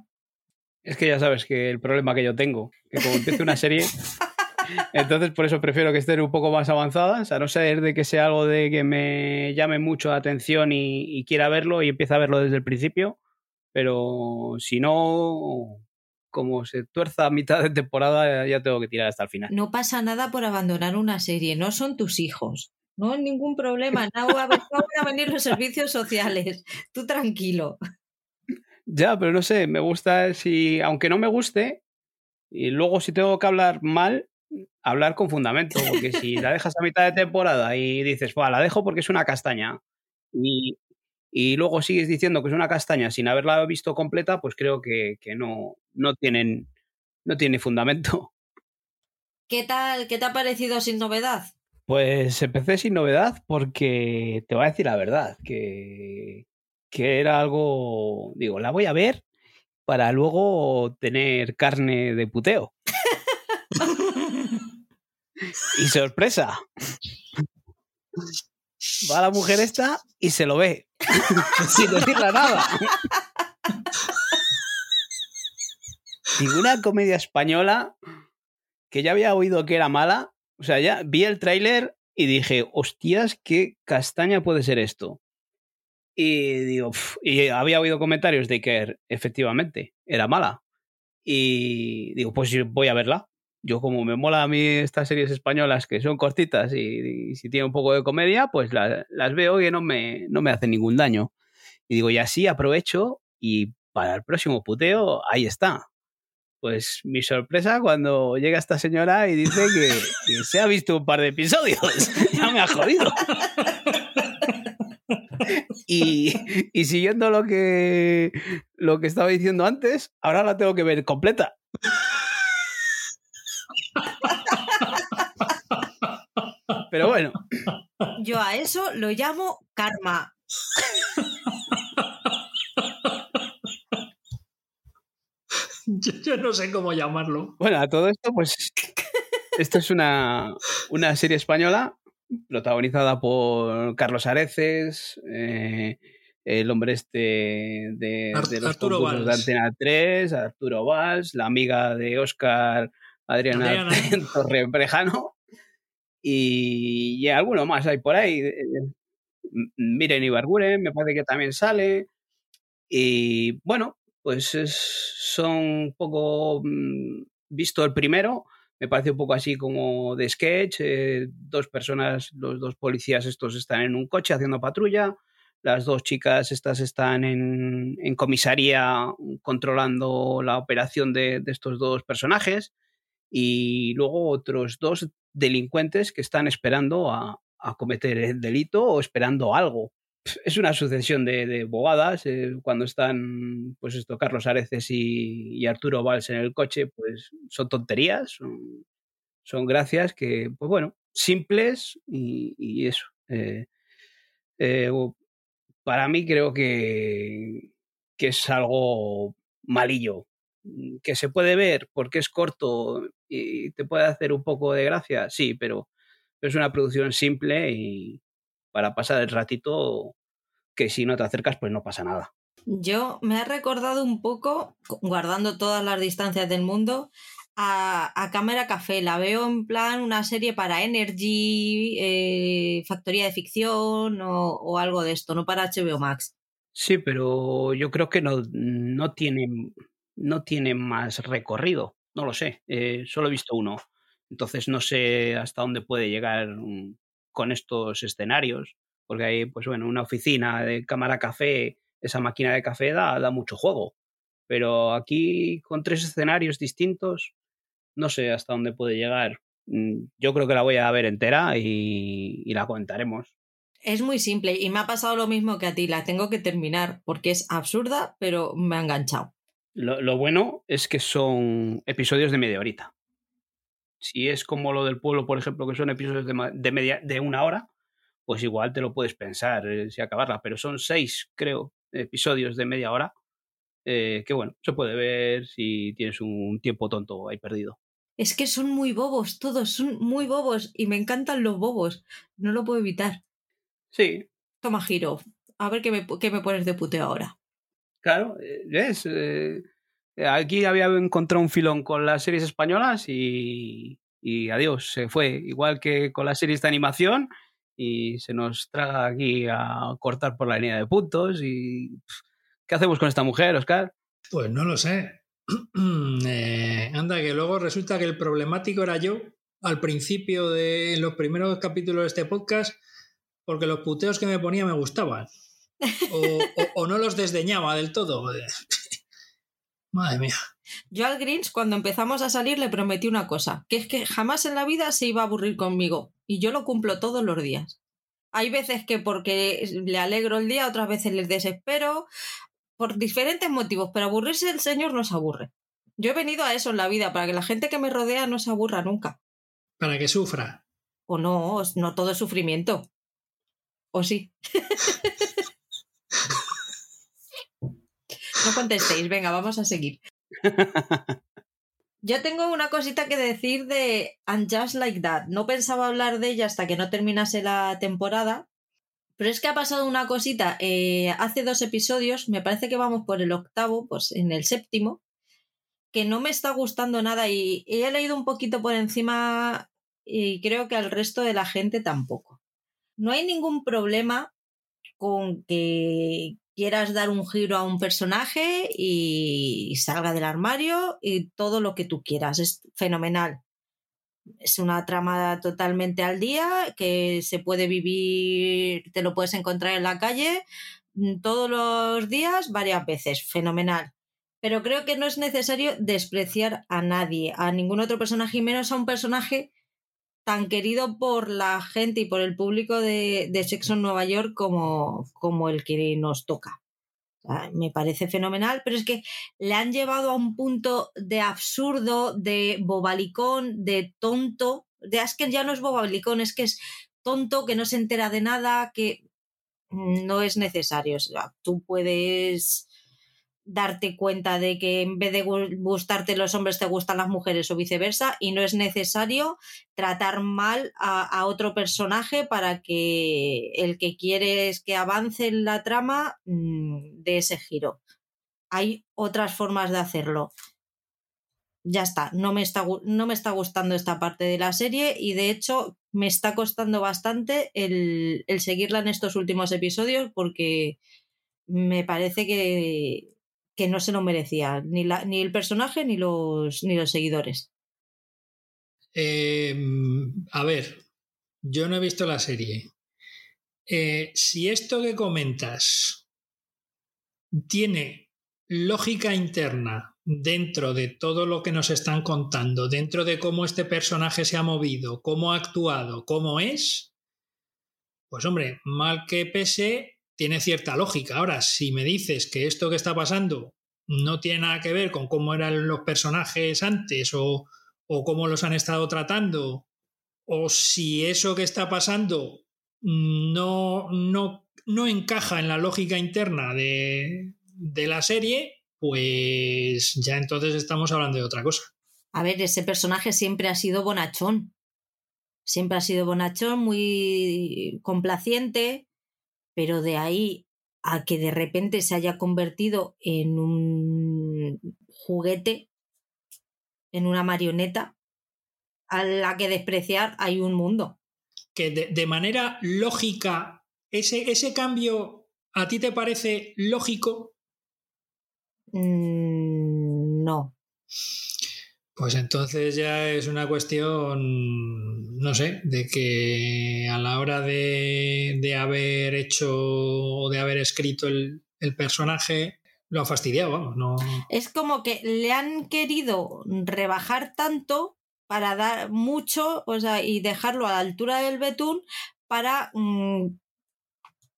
Es que ya sabes que el problema que yo tengo, que como empiece una serie, (laughs) entonces por eso prefiero que estén un poco más avanzadas, a no ser de que sea algo de que me llame mucho la atención y, quiera verlo y empiece a verlo desde el principio, pero si no, como se tuerza a mitad de temporada, ya tengo que tirar hasta el final. No pasa nada por abandonar una serie, no son tus hijos. No hay ningún problema, no (laughs) van a venir los servicios sociales. Tú tranquilo. Ya, pero no sé, me gusta si, aunque no me guste, y luego si tengo que hablar mal, hablar con fundamento, porque si la dejas a mitad de temporada y dices, la dejo porque es una castaña, y, y, luego sigues diciendo que es una castaña sin haberla visto completa, pues creo que, que no, no, tienen, no tiene fundamento. (laughs) ¿Qué tal? ¿Qué te ha parecido sin novedad? Pues empecé sin novedad porque te voy a decir la verdad, que, que era algo, digo, la voy a ver para luego tener carne de puteo. (laughs) y sorpresa. Va la mujer esta y se lo ve, (laughs) sin decirle nada. Digo, una comedia española que ya había oído que era mala, o sea, ya vi el tráiler y dije, hostias, qué castaña puede ser esto. Y digo, y había oído comentarios de que efectivamente era mala. Y digo, pues voy a verla. yo como me mola a mí estas series españolas que son cortitas y, si tiene un poco de comedia, pues las veo y no me, no me hacen ningún daño. Y digo, y así aprovecho y para el próximo puteo, ahí está. Pues mi sorpresa cuando llega esta señora y dice que, se ha visto un par de episodios. (laughs) ya me ha jodido. (laughs) Y, y, siguiendo lo que, lo que estaba diciendo antes, ahora la tengo que ver completa. Pero bueno. Yo a eso lo llamo karma. (laughs) Yo, no sé cómo llamarlo. Bueno, a todo esto, pues. Esto es una, una serie española protagonizada por Carlos Areces, eh, el hombre este de, los Arturo Valls. de Antena 3, Arturo Valls, la amiga de Oscar, Adriana, Adriana. (laughs) Torrebrejano, y, y alguno más hay por ahí. Miren Ibarguren, me parece que también sale. Y bueno, pues son un poco mm, visto el primero, me parece un poco así como de sketch, eh, dos personas, los dos policías estos están en un coche haciendo patrulla, las dos chicas estas están en, comisaría controlando la operación de, de, estos dos personajes y luego otros dos delincuentes que están esperando a, a cometer el delito o esperando algo. Es una sucesión de, de bobadas. Eh, cuando están, pues esto, Carlos Areces y, Arturo Valls en el coche, pues son tonterías, son, son gracias que, pues bueno, simples y, eso. Eh, eh, para mí creo que, que es algo malillo, que se puede ver porque es corto y te puede hacer un poco de gracia, sí, pero es una producción simple y para pasar el ratito que si no te acercas pues no pasa nada. Yo me he recordado un poco, guardando todas las distancias del mundo, a, a Cámara Café. La veo en plan una serie para Energy, eh, Factoría de Ficción o, o, algo de esto, no para HBO Max. Sí, pero yo creo que no, no, tiene, no tiene más recorrido. No lo sé, eh, solo he visto uno. Entonces no sé hasta dónde puede llegar con estos escenarios, porque hay, pues bueno, una oficina de cámara café, esa máquina de café da, da mucho juego. Pero aquí, con tres escenarios distintos, no sé hasta dónde puede llegar. Mm, yo creo que la voy a ver entera y, y la comentaremos. Es muy simple y me ha pasado lo mismo que a ti, la tengo que terminar porque es absurda, pero me ha enganchado. Lo, lo, bueno es que son episodios de media horita. Si es como lo del pueblo, por ejemplo, que son episodios de, de, media, de una hora, pues igual te lo puedes pensar eh, si acabarla. Pero son seis, creo, episodios de media hora. Eh, que bueno, se puede ver si tienes un tiempo tonto ahí perdido. Es que son muy bobos, todos son muy bobos y me encantan los bobos. No lo puedo evitar. Sí. Toma giro. A ver qué me, qué me pones de puteo ahora. Claro, es. Eh, Aquí había encontrado un filón con las series españolas y, y adiós, se fue. Igual que con las series de animación y se nos traga aquí a cortar por la línea de puntos. y ¿Qué hacemos con esta mujer, Oscar? Pues no lo sé. (clears throat) eh, anda, que luego resulta que el problemático era yo al principio de los primeros capítulos de este podcast, porque los puteos que me ponía me gustaban. O no los desdeñaba del todo. Madre mía. Yo al Grinch, cuando empezamos a salir, le prometí una cosa, que es que jamás en la vida se iba a aburrir conmigo. Y yo lo cumplo todos los días. Hay veces que porque le alegro el día, otras veces les desespero, por diferentes motivos, pero aburrirse el Señor no se aburre. Yo he venido a eso en la vida, para que la gente que me rodea no se aburra nunca. Para que sufra. O no, no todo es sufrimiento. O sí. (laughs) No contestéis, venga, vamos a seguir. (laughs) Yo tengo una cosita que decir de And Just Like That. No pensaba hablar de ella hasta que no terminase la temporada. Pero es que ha pasado una cosita. Eh, hace dos episodios, me parece que vamos por el octavo, pues en el séptimo, que no me está gustando nada y, y he leído un poquito por encima y creo que al resto de la gente tampoco. No hay ningún problema con que quieras dar un giro a un personaje y salga del armario y todo lo que tú quieras. Es fenomenal. Es una trama totalmente al día, que se puede vivir, te lo puedes encontrar en la calle mm, todos los días, varias veces. Fenomenal. Pero creo que no es necesario despreciar a nadie, a ningún otro personaje, y menos a un personaje tan querido por la gente y por el público de, de Sexo en Nueva York como, como el que nos toca. me parece fenomenal, pero es que le han llevado a un punto de absurdo, de bobalicón, de tonto. De es que ya no es bobalicón, es que es tonto, que no se entera de nada, que no es necesario. O sea, tú puedes darte cuenta de que en vez de gustarte los hombres te gustan las mujeres o viceversa y no es necesario tratar mal a, otro personaje para que el que quieres que avance en la trama mm, de ese giro. Hay otras formas de hacerlo. Ya está no, me está, no me está gustando esta parte de la serie y de hecho me está costando bastante el seguirla en estos últimos episodios porque me parece que, que no se lo merecía, ni, la, ni el personaje ni los, ni los seguidores. Em, a ver, yo no he visto la serie. Eh, si esto que comentas tiene lógica interna dentro de todo lo que nos están contando, dentro de cómo este personaje se ha movido, cómo ha actuado, cómo es, pues hombre, mal que pese, tiene cierta lógica. Ahora, si me dices que esto que está pasando no tiene nada que ver con cómo eran los personajes antes o, o cómo los han estado tratando, o si eso que está pasando no, no, no encaja en la lógica interna de, de la serie, pues ya entonces estamos hablando de otra cosa. A ver, ese personaje siempre ha sido bonachón. Siempre ha sido bonachón, muy complaciente, pero de ahí a que de repente se haya convertido en un juguete, en una marioneta, a la que despreciar hay un mundo. Que de, manera lógica, ese, ese cambio, ¿a ti te parece lógico? Mm, no. Pues entonces ya es una cuestión, no sé, de que a la hora de, haber hecho o de haber escrito el, personaje, lo ha fastidiado, vamos, no. Es como que le han querido rebajar tanto para dar mucho, o sea, y dejarlo a la altura del betún para mm,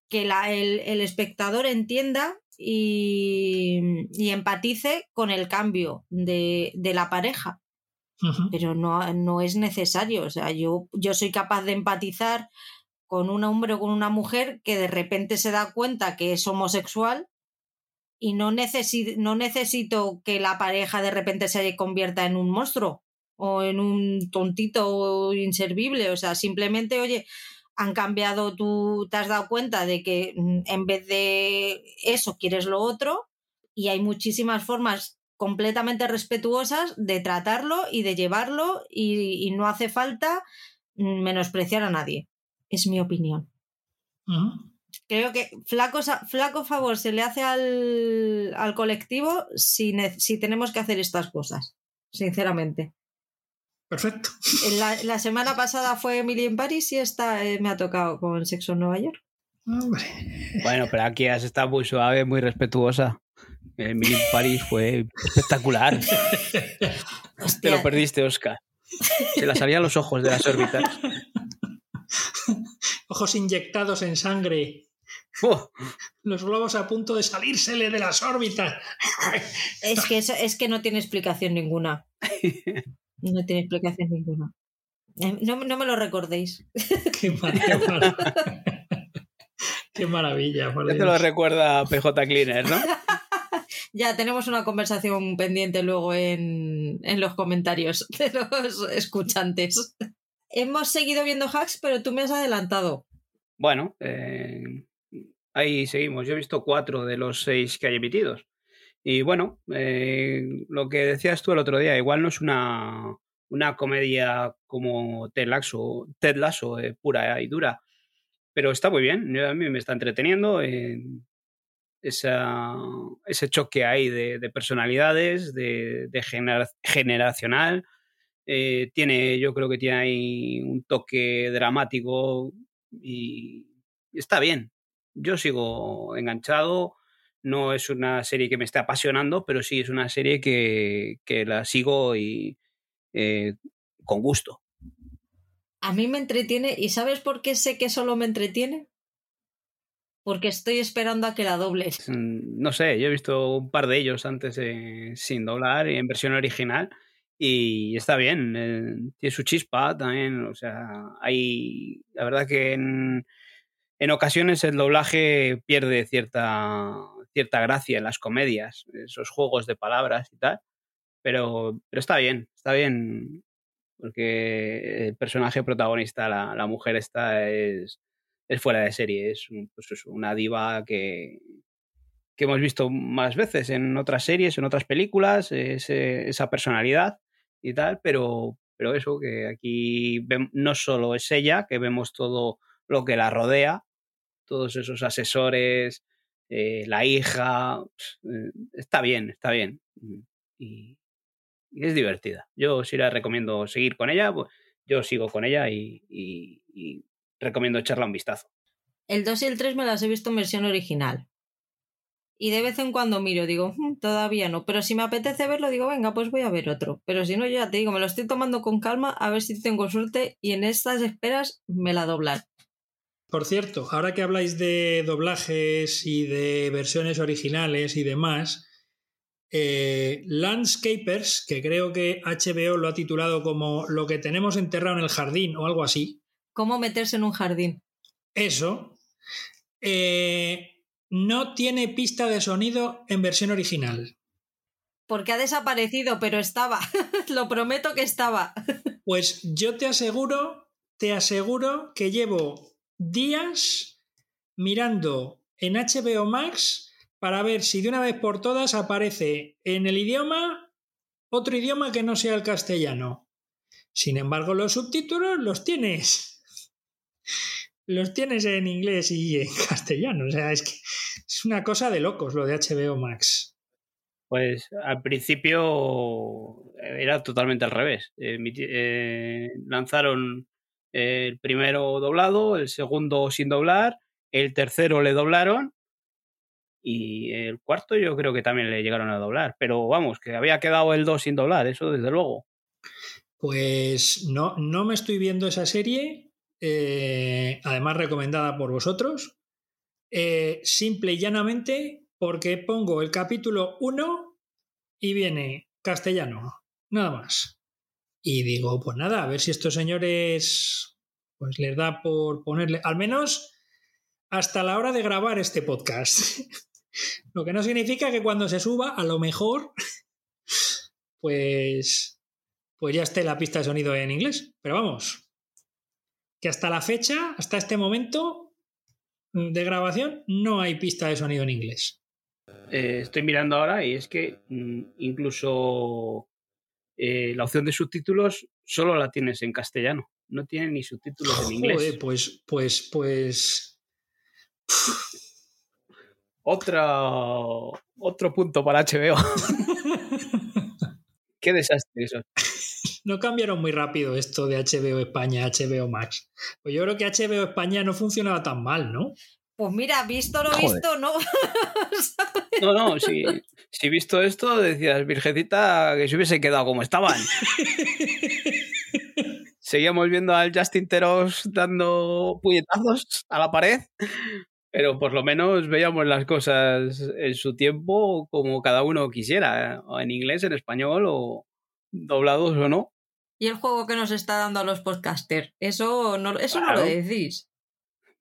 que la, el, el, espectador entienda y, empatice con el cambio de, la pareja. Pero no, no, es necesario. O sea, yo, yo soy capaz de empatizar con un hombre o con una mujer que de repente se da cuenta que es homosexual y no, no necesito que la pareja de repente se convierta en un monstruo o en un tontito inservible. O sea, simplemente, oye, han cambiado, tú te has dado cuenta de que mm, en vez de eso quieres lo otro y hay muchísimas formas completamente respetuosas de tratarlo y de llevarlo y, no hace falta mm, menospreciar a nadie. Es mi opinión. Creo que flaco, flaco favor se le hace al, al colectivo si, si tenemos que hacer estas cosas, sinceramente. Perfecto. La, semana pasada fue Emily en París y esta eh, me ha tocado con Sexo en Nueva York. Bueno, pero aquí has estado muy suave, muy respetuosa. Emily en París fue espectacular. Te lo perdiste, Oscar. Se las salían los ojos de las órbitas. Ojos inyectados en sangre. Los globos a punto de salírsele de las órbitas. Es que, es que no tiene explicación ninguna. (laughs) No tiene explicación ninguna. Eh, no, me lo recordéis. (laughs) (laughs) Qué maravilla. Qué maravilla. te lo recuerda PJ Cleaner, ¿no? (laughs) ya tenemos una conversación pendiente luego en, los comentarios de los escuchantes. Hemos seguido viendo hacks, pero tú me has adelantado. Bueno, eh, ahí seguimos. Yo he visto cuatro de los seis que hay emitidos. Y bueno, eh, lo que decías tú el otro día, igual no es una, una comedia como Ted Lasso, Ted Lasso eh, pura y dura, pero está muy bien, a mí me está entreteniendo. esa, ese choque ahí de, personalidades, de, generacional, Eh, tiene, yo creo que tiene ahí un toque dramático y está bien. Yo sigo enganchado. No es una serie que me esté apasionando, pero sí es una serie que, que la sigo y eh, con gusto. A mí me entretiene, ¿y sabes por qué sé que solo me entretiene? Porque estoy esperando a que la dobles. No sé, yo he visto un par de ellos antes eh, sin doblar y en versión original y está bien, eh, tiene su chispa también, o sea, hay, la verdad que en, en ocasiones el doblaje pierde cierta, cierta gracia en las comedias, esos juegos de palabras y tal, pero, pero está bien, está bien, porque el personaje protagonista, la, la mujer esta, es, es fuera de serie, es, pues una diva que, que hemos visto más veces en otras series, en otras películas, esa personalidad y tal, pero, pero eso, que aquí no solo es ella, que vemos todo lo que la rodea, todos esos asesores, eh, la hija, eh, está bien, está bien. Y, es divertida. Yo sí la recomiendo seguir con ella, pues yo sigo con ella y, recomiendo echarla un vistazo. El 2 y el 3 me las he visto en versión original. Y de vez en cuando miro, digo, "Hmm, todavía no. Pero si me apetece verlo, digo, venga, pues voy a ver otro. Pero si no, ya te digo, me lo estoy tomando con calma a ver si tengo suerte y en estas esperas me la doblan. Por cierto, ahora que habláis de doblajes y de versiones originales y demás, eh, Landscapers, que creo que HBO lo ha titulado como Lo que tenemos enterrado en el jardín o algo así, ¿Cómo meterse en un jardín? eso, eh, no tiene pista de sonido en versión original. Porque ha desaparecido, pero estaba. (laughs) lo prometo que estaba. (laughs) Pues yo te aseguro, te aseguro que llevo días mirando en HBO Max para ver si de una vez por todas aparece en el idioma otro idioma que no sea el castellano. Sin embargo, los subtítulos los tienes. Los tienes en inglés y en (laughs) castellano. O sea, es que es una cosa de locos lo de HBO Max. Pues al principio era totalmente al revés. Eh, eh, lanzaron el primero doblado, el segundo sin doblar, el tercero le doblaron y el cuarto yo creo que también le llegaron a doblar. Pero vamos, que había quedado el 2 sin doblar, eso desde luego. Pues no, no me estoy viendo esa serie, eh, además recomendada por vosotros, eh, simple y llanamente porque pongo el capítulo 1 y viene castellano, nada más. Y digo, pues nada, a ver si estos señores pues les da por ponerle, al menos hasta la hora de grabar este podcast. (laughs) Lo que no significa que cuando se suba, a lo mejor, (laughs) pues, pues ya esté la pista de sonido en inglés. Pero vamos, que hasta la fecha, hasta este momento de grabación, no hay pista de sonido en inglés. Eh, estoy mirando ahora y es que mm, incluso eh, la opción de subtítulos solo la tienes en castellano. No tiene ni subtítulos en inglés. Pues, pues, pues. Otra, otro punto para HBO. (laughs) Qué desastre eso. No cambiaron muy rápido esto de HBO España a HBO Max. Pues yo creo que HBO España no funcionaba tan mal, ¿no? Pues mira, visto lo Joder. visto, ¿no? (laughs) No, no, si, si visto esto, decías, Virgencita, que se hubiese quedado como estaban. Seguíamos viendo al Justin Teros dando puñetazos a la pared, pero por lo menos veíamos las cosas en su tiempo como cada uno quisiera, o en inglés, en español, o doblados o no. y el juego que nos está dando a los podcasters. Eso no, eso no lo decís.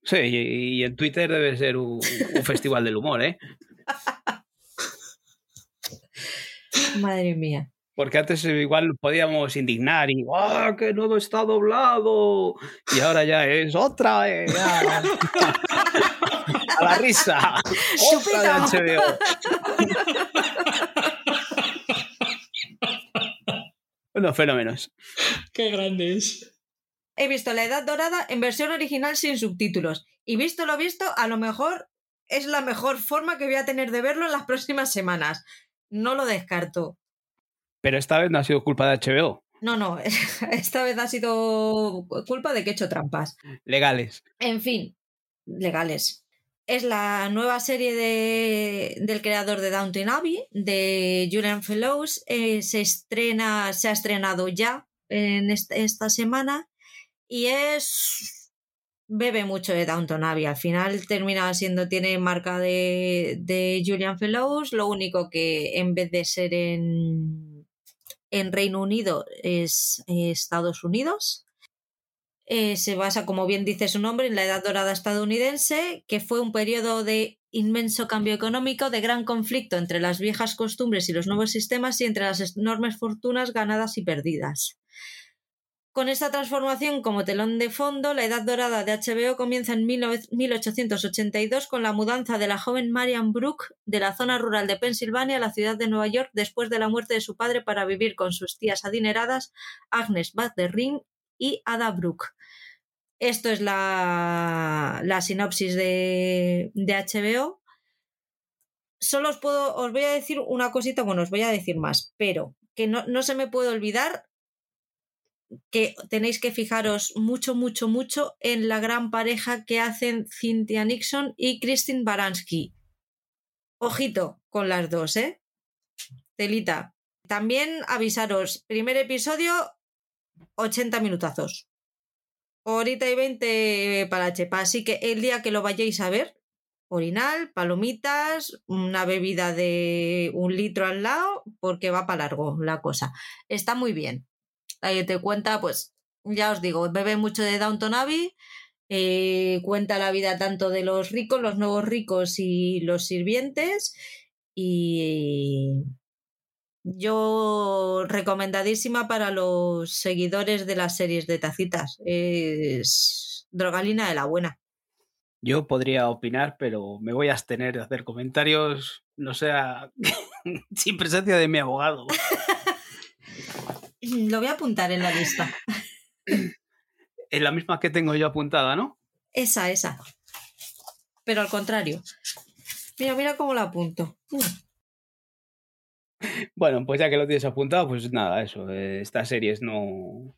Sí, y, y en Twitter debe ser un, un festival del humor, ¿eh? (laughs) Madre mía. Porque antes igual podíamos indignar y ¡ah, que no está doblado! Y ahora ya es otra vez. ya. (laughs) A la risa. Otra de HBO. (laughs) Unos fenómenos. Qué grandes. He visto La Edad Dorada en versión original sin subtítulos. Y visto lo visto, a lo mejor es la mejor forma que voy a tener de verlo en las próximas semanas. No lo descarto. Pero esta vez no ha sido culpa de HBO. No, no, (laughs) esta vez ha sido culpa de que he hecho trampas. Legales. En fin, legales. Es la nueva serie de, del creador de Downton Abbey, de Julian Fellows. Eh, se estrena, se ha estrenado ya en esta semana y es bebe mucho de Downton Abbey. Al final termina siendo, tiene marca de, de Julian Fellows, lo único que en vez de ser en, en Reino Unido es Estados Unidos. Eh, se basa, como bien dice su nombre, en la Edad Dorada estadounidense, que fue un periodo de inmenso cambio económico, de gran conflicto entre las viejas costumbres y los nuevos sistemas y entre las enormes fortunas ganadas y perdidas. Con esta transformación como telón de fondo, la edad dorada de HBO comienza en 1882 con la mudanza de la joven Marian Brooke de la zona rural de Pensilvania a la ciudad de Nueva York después de la muerte de su padre para vivir con sus tías adineradas Agnes Ring y Ada Brooke. Esto es la, sinopsis de, HBO. Solo os puedo, os voy a decir una cosita, bueno, os voy a decir más, pero que no, no se me puede olvidar que tenéis que fijaros mucho, mucho, mucho en la gran pareja que hacen Cynthia Nixon y Christine Baranski. Ojito con las dos, ¿eh? Telita. También avisaros, primer episodio, 80 minutazos. Horita y 20 para Chepa. Así que el día que lo vayáis a ver, orinal, palomitas, una bebida de un litro al lado, porque va para largo la cosa. Está muy bien ahí te cuenta, pues ya os digo, bebe mucho de Downton Abbey, eh, cuenta la vida tanto de los ricos, los nuevos ricos y los sirvientes. Y yo recomendadísima para los seguidores de las series de tacitas. Es drogalina de la buena. Yo podría opinar, pero me voy a abstener de hacer comentarios, no sea (laughs) sin presencia de mi abogado. (laughs) (laughs) Lo voy a apuntar en la lista. Es la misma que tengo yo apuntada, ¿no? Esa, esa. Pero al contrario. Mira, mira cómo la apunto. Bueno, pues ya que lo tienes apuntado, pues nada, eso. Eh, estas series no,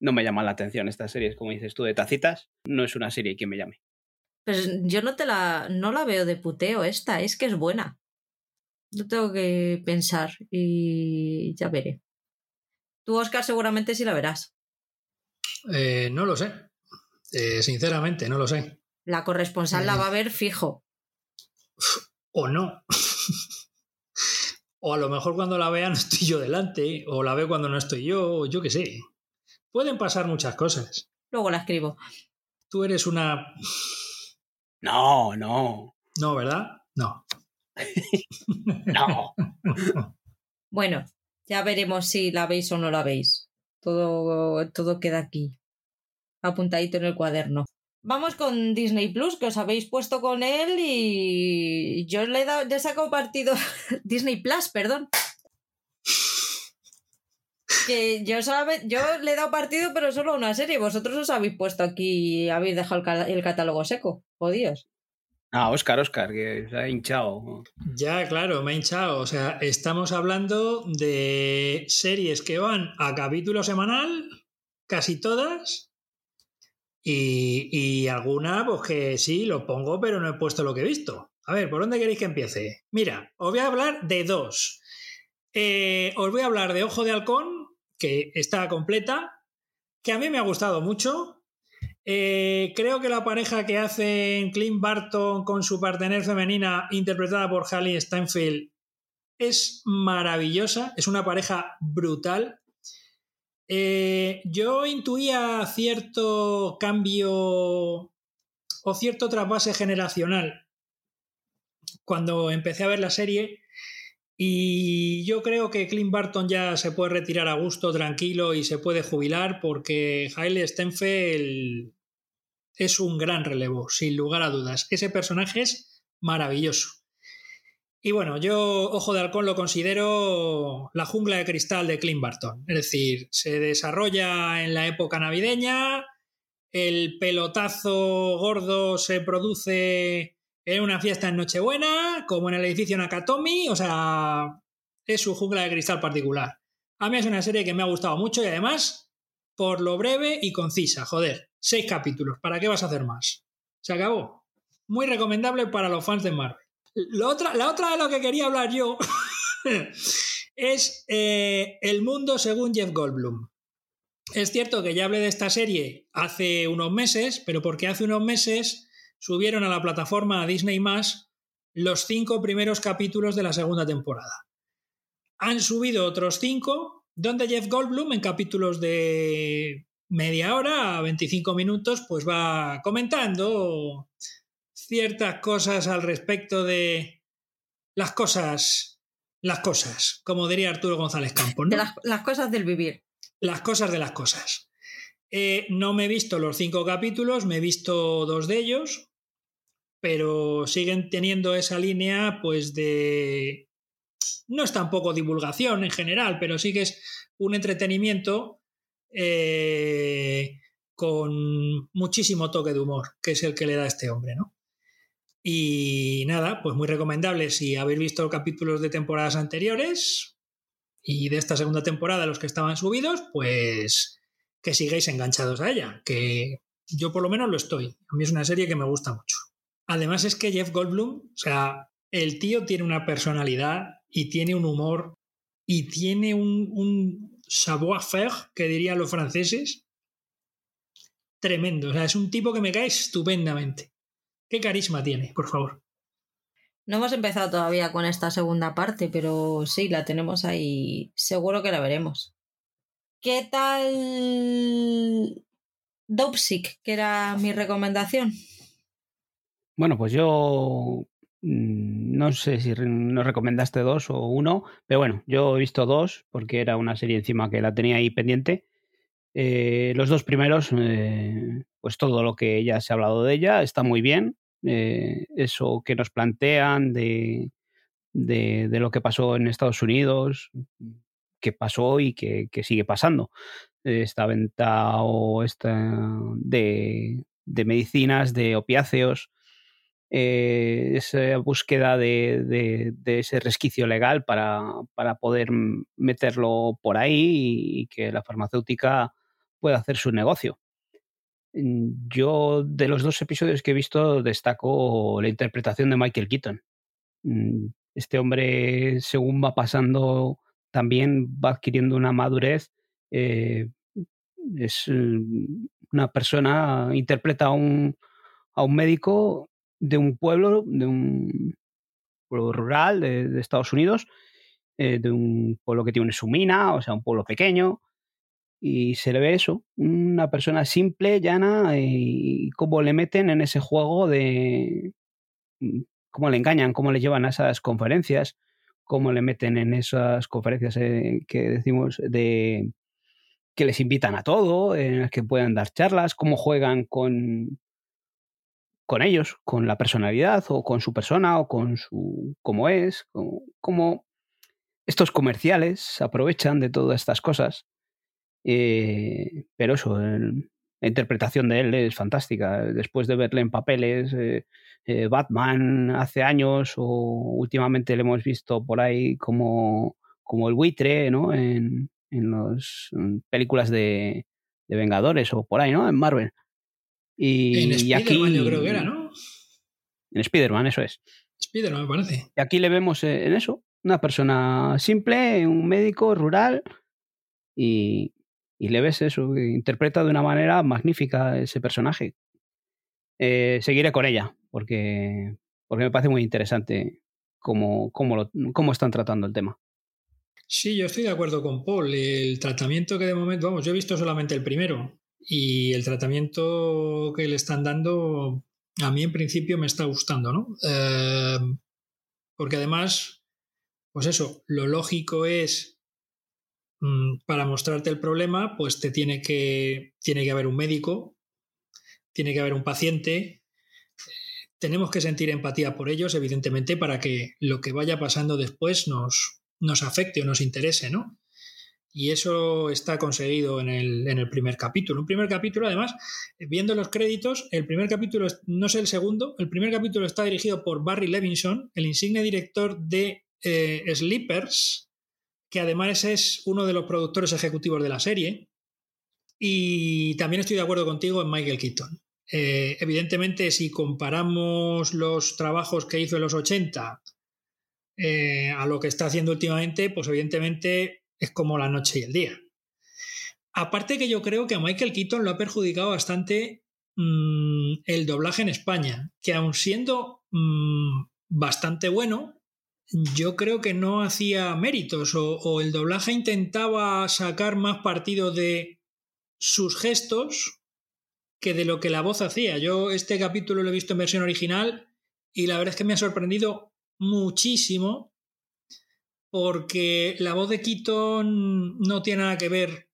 no me llaman la atención. Estas series, como dices tú, de tacitas, no es una serie que me llame. Pues yo no te la, no la veo de puteo esta, es que es buena. Lo tengo que pensar y ya veré. Tú, Oscar, seguramente sí la verás. Eh, no lo sé. Eh, sinceramente, no lo sé. La corresponsal la va a ver fijo. O no. o a lo mejor cuando la vea no estoy yo delante, o la ve cuando no estoy yo, yo qué sé. Pueden pasar muchas cosas. Luego la escribo. Tú eres una... No, no. No, ¿verdad? No. (laughs) no. bueno, ya veremos si la veis o no la veis. Todo, todo queda aquí. Apuntadito en el cuaderno. Vamos con Disney Plus, que os habéis puesto con él y yo le he, dado, he sacado partido. (laughs) Disney Plus, perdón. Que yo, yo le he dado partido, pero solo una serie. Vosotros os habéis puesto aquí y habéis dejado el, el catálogo seco. Jodidos. Ah, Oscar, Oscar, que se ha hinchado. Ya, claro, me ha hinchado. O sea, estamos hablando de series que van a capítulo semanal, casi todas. Y, y alguna, pues que sí, lo pongo, pero no he puesto lo que he visto. A ver, ¿por dónde queréis que empiece? Mira, os voy a hablar de dos. Eh, os voy a hablar de Ojo de Halcón, que está completa, que a mí me ha gustado mucho. Eh, creo que la pareja que hacen Clint Barton con su partener femenina, interpretada por Hallie Steinfeld, es maravillosa. Es una pareja brutal. Eh, yo intuía cierto cambio o cierto trasvase generacional cuando empecé a ver la serie. Y yo creo que Clint Barton ya se puede retirar a gusto, tranquilo y se puede jubilar porque Hailey Steinfeld es un gran relevo, sin lugar a dudas. Ese personaje es maravilloso. Y bueno, yo Ojo de Halcón lo considero la jungla de cristal de Clint Barton. Es decir, se desarrolla en la época navideña, el pelotazo gordo se produce en una fiesta en Nochebuena, como en el edificio Nakatomi, o sea, es su jungla de cristal particular. A mí es una serie que me ha gustado mucho y además por lo breve y concisa. Joder, seis capítulos. ¿Para qué vas a hacer más? Se acabó. Muy recomendable para los fans de Marvel. La otra, la otra de lo que quería hablar yo (laughs) es eh, El mundo según Jeff Goldblum. Es cierto que ya hablé de esta serie hace unos meses, pero porque hace unos meses subieron a la plataforma Disney los cinco primeros capítulos de la segunda temporada. Han subido otros cinco, donde Jeff Goldblum, en capítulos de media hora a 25 minutos, pues va comentando ciertas cosas al respecto de las cosas, las cosas, como diría Arturo González Campos. De las, cosas del vivir. Las cosas de las cosas. Eh, no me he visto los cinco capítulos, me he visto dos de ellos, pero siguen teniendo esa línea, pues de. No es tampoco divulgación en general, pero sí que es un entretenimiento eh, con muchísimo toque de humor, que es el que le da este hombre, ¿no? Y nada, pues muy recomendable si habéis visto capítulos de temporadas anteriores y de esta segunda temporada los que estaban subidos, pues que sigáis enganchados a ella, que yo por lo menos lo estoy. A mí es una serie que me gusta mucho. Además es que Jeff Goldblum, o sea, el tío tiene una personalidad y tiene un humor y tiene un, un savoir-faire, que dirían los franceses, tremendo. O sea, es un tipo que me cae estupendamente. ¿Qué carisma tiene, por favor? No hemos empezado todavía con esta segunda parte, pero sí, la tenemos ahí. Seguro que la veremos. ¿Qué tal Dopesick, que era mi recomendación? Bueno, pues yo mm, no sé si nos recomendaste dos o uno, pero bueno, yo he visto dos porque era una serie encima que la tenía ahí pendiente. Eh, los dos primeros, eh, pues todo lo que ya se ha hablado de ella está muy bien. Eh, eso que nos plantean de, de, lo que pasó en Estados Unidos, que pasó y que, sigue pasando. Esta venta o esta de, de medicinas, de opiáceos, esa búsqueda de, de, ese resquicio legal para, para, poder meterlo por ahí y que la farmacéutica pueda hacer su negocio. Mm, yo de los dos episodios que he visto destaco la interpretación de Michael Keaton. Mm, este hombre, según va pasando, también va adquiriendo una madurez. Eh, es mm, una persona, interpreta a un, a un médico de un pueblo, de un pueblo rural de, Estados Unidos, eh, de un pueblo que tiene su mina, o sea, un pueblo pequeño, y se le ve eso, una persona simple, llana, y cómo le meten en ese juego de mm, cómo le engañan, cómo le llevan a esas conferencias, cómo le meten en esas conferencias eh, que decimos de que les invitan a todo, en las que puedan dar charlas, cómo juegan con, con ellos, con la personalidad o con su persona o con su cómo es, cómo estos comerciales aprovechan de todas estas cosas eh, pero eso, la interpretación de él es fantástica. Después de verle en papeles, eh, eh, Batman hace años o últimamente le hemos visto por ahí como, como el buitre, ¿no? En, en las películas de, de, Vengadores o por ahí, ¿no? En Marvel. Y, en aquí, yo creo que era, ¿no? En Spider-Man, eso es. Spider-Man, me parece. Y aquí le vemos en eso, una persona simple, un médico rural y, y le ves eso, interpreta de una manera magnífica ese personaje. Eh, seguiré con ella, porque, porque me parece muy interesante cómo, cómo, cómo están tratando el tema. Sí, yo estoy de acuerdo con Paul. El tratamiento que de momento, vamos, yo he visto solamente el primero y el tratamiento que le están dando a mí en principio me está gustando, ¿no? Eh, porque además, pues eso, lo lógico es Mm, para mostrarte el problema, pues te tiene que, tiene que haber un médico, tiene que haber un paciente. Tenemos que sentir empatía por ellos, evidentemente, para que lo que vaya pasando después nos, nos afecte o nos interese, ¿no? Y eso está conseguido en el, en el, primer capítulo. Un primer capítulo, además, viendo los créditos, el primer capítulo, no sé el segundo, el primer capítulo está dirigido por Barry Levinson, el insigne director de eh, Sleepers, que además es uno de los productores ejecutivos de la serie. Y también estoy de acuerdo contigo en Michael Keaton. Eh, evidentemente, si comparamos los trabajos que hizo en los 80 eh, a lo que está haciendo últimamente, pues evidentemente es como la noche y el día. Aparte que yo creo que a Michael Keaton lo ha perjudicado bastante mm, el doblaje en España, que aun siendo mm, bastante bueno, yo creo que no hacía méritos o, el doblaje intentaba sacar más partido de sus gestos que de lo que la voz hacía. Yo este capítulo lo he visto en versión original y la verdad es que me ha sorprendido muchísimo porque la voz de Keaton no tiene nada que ver,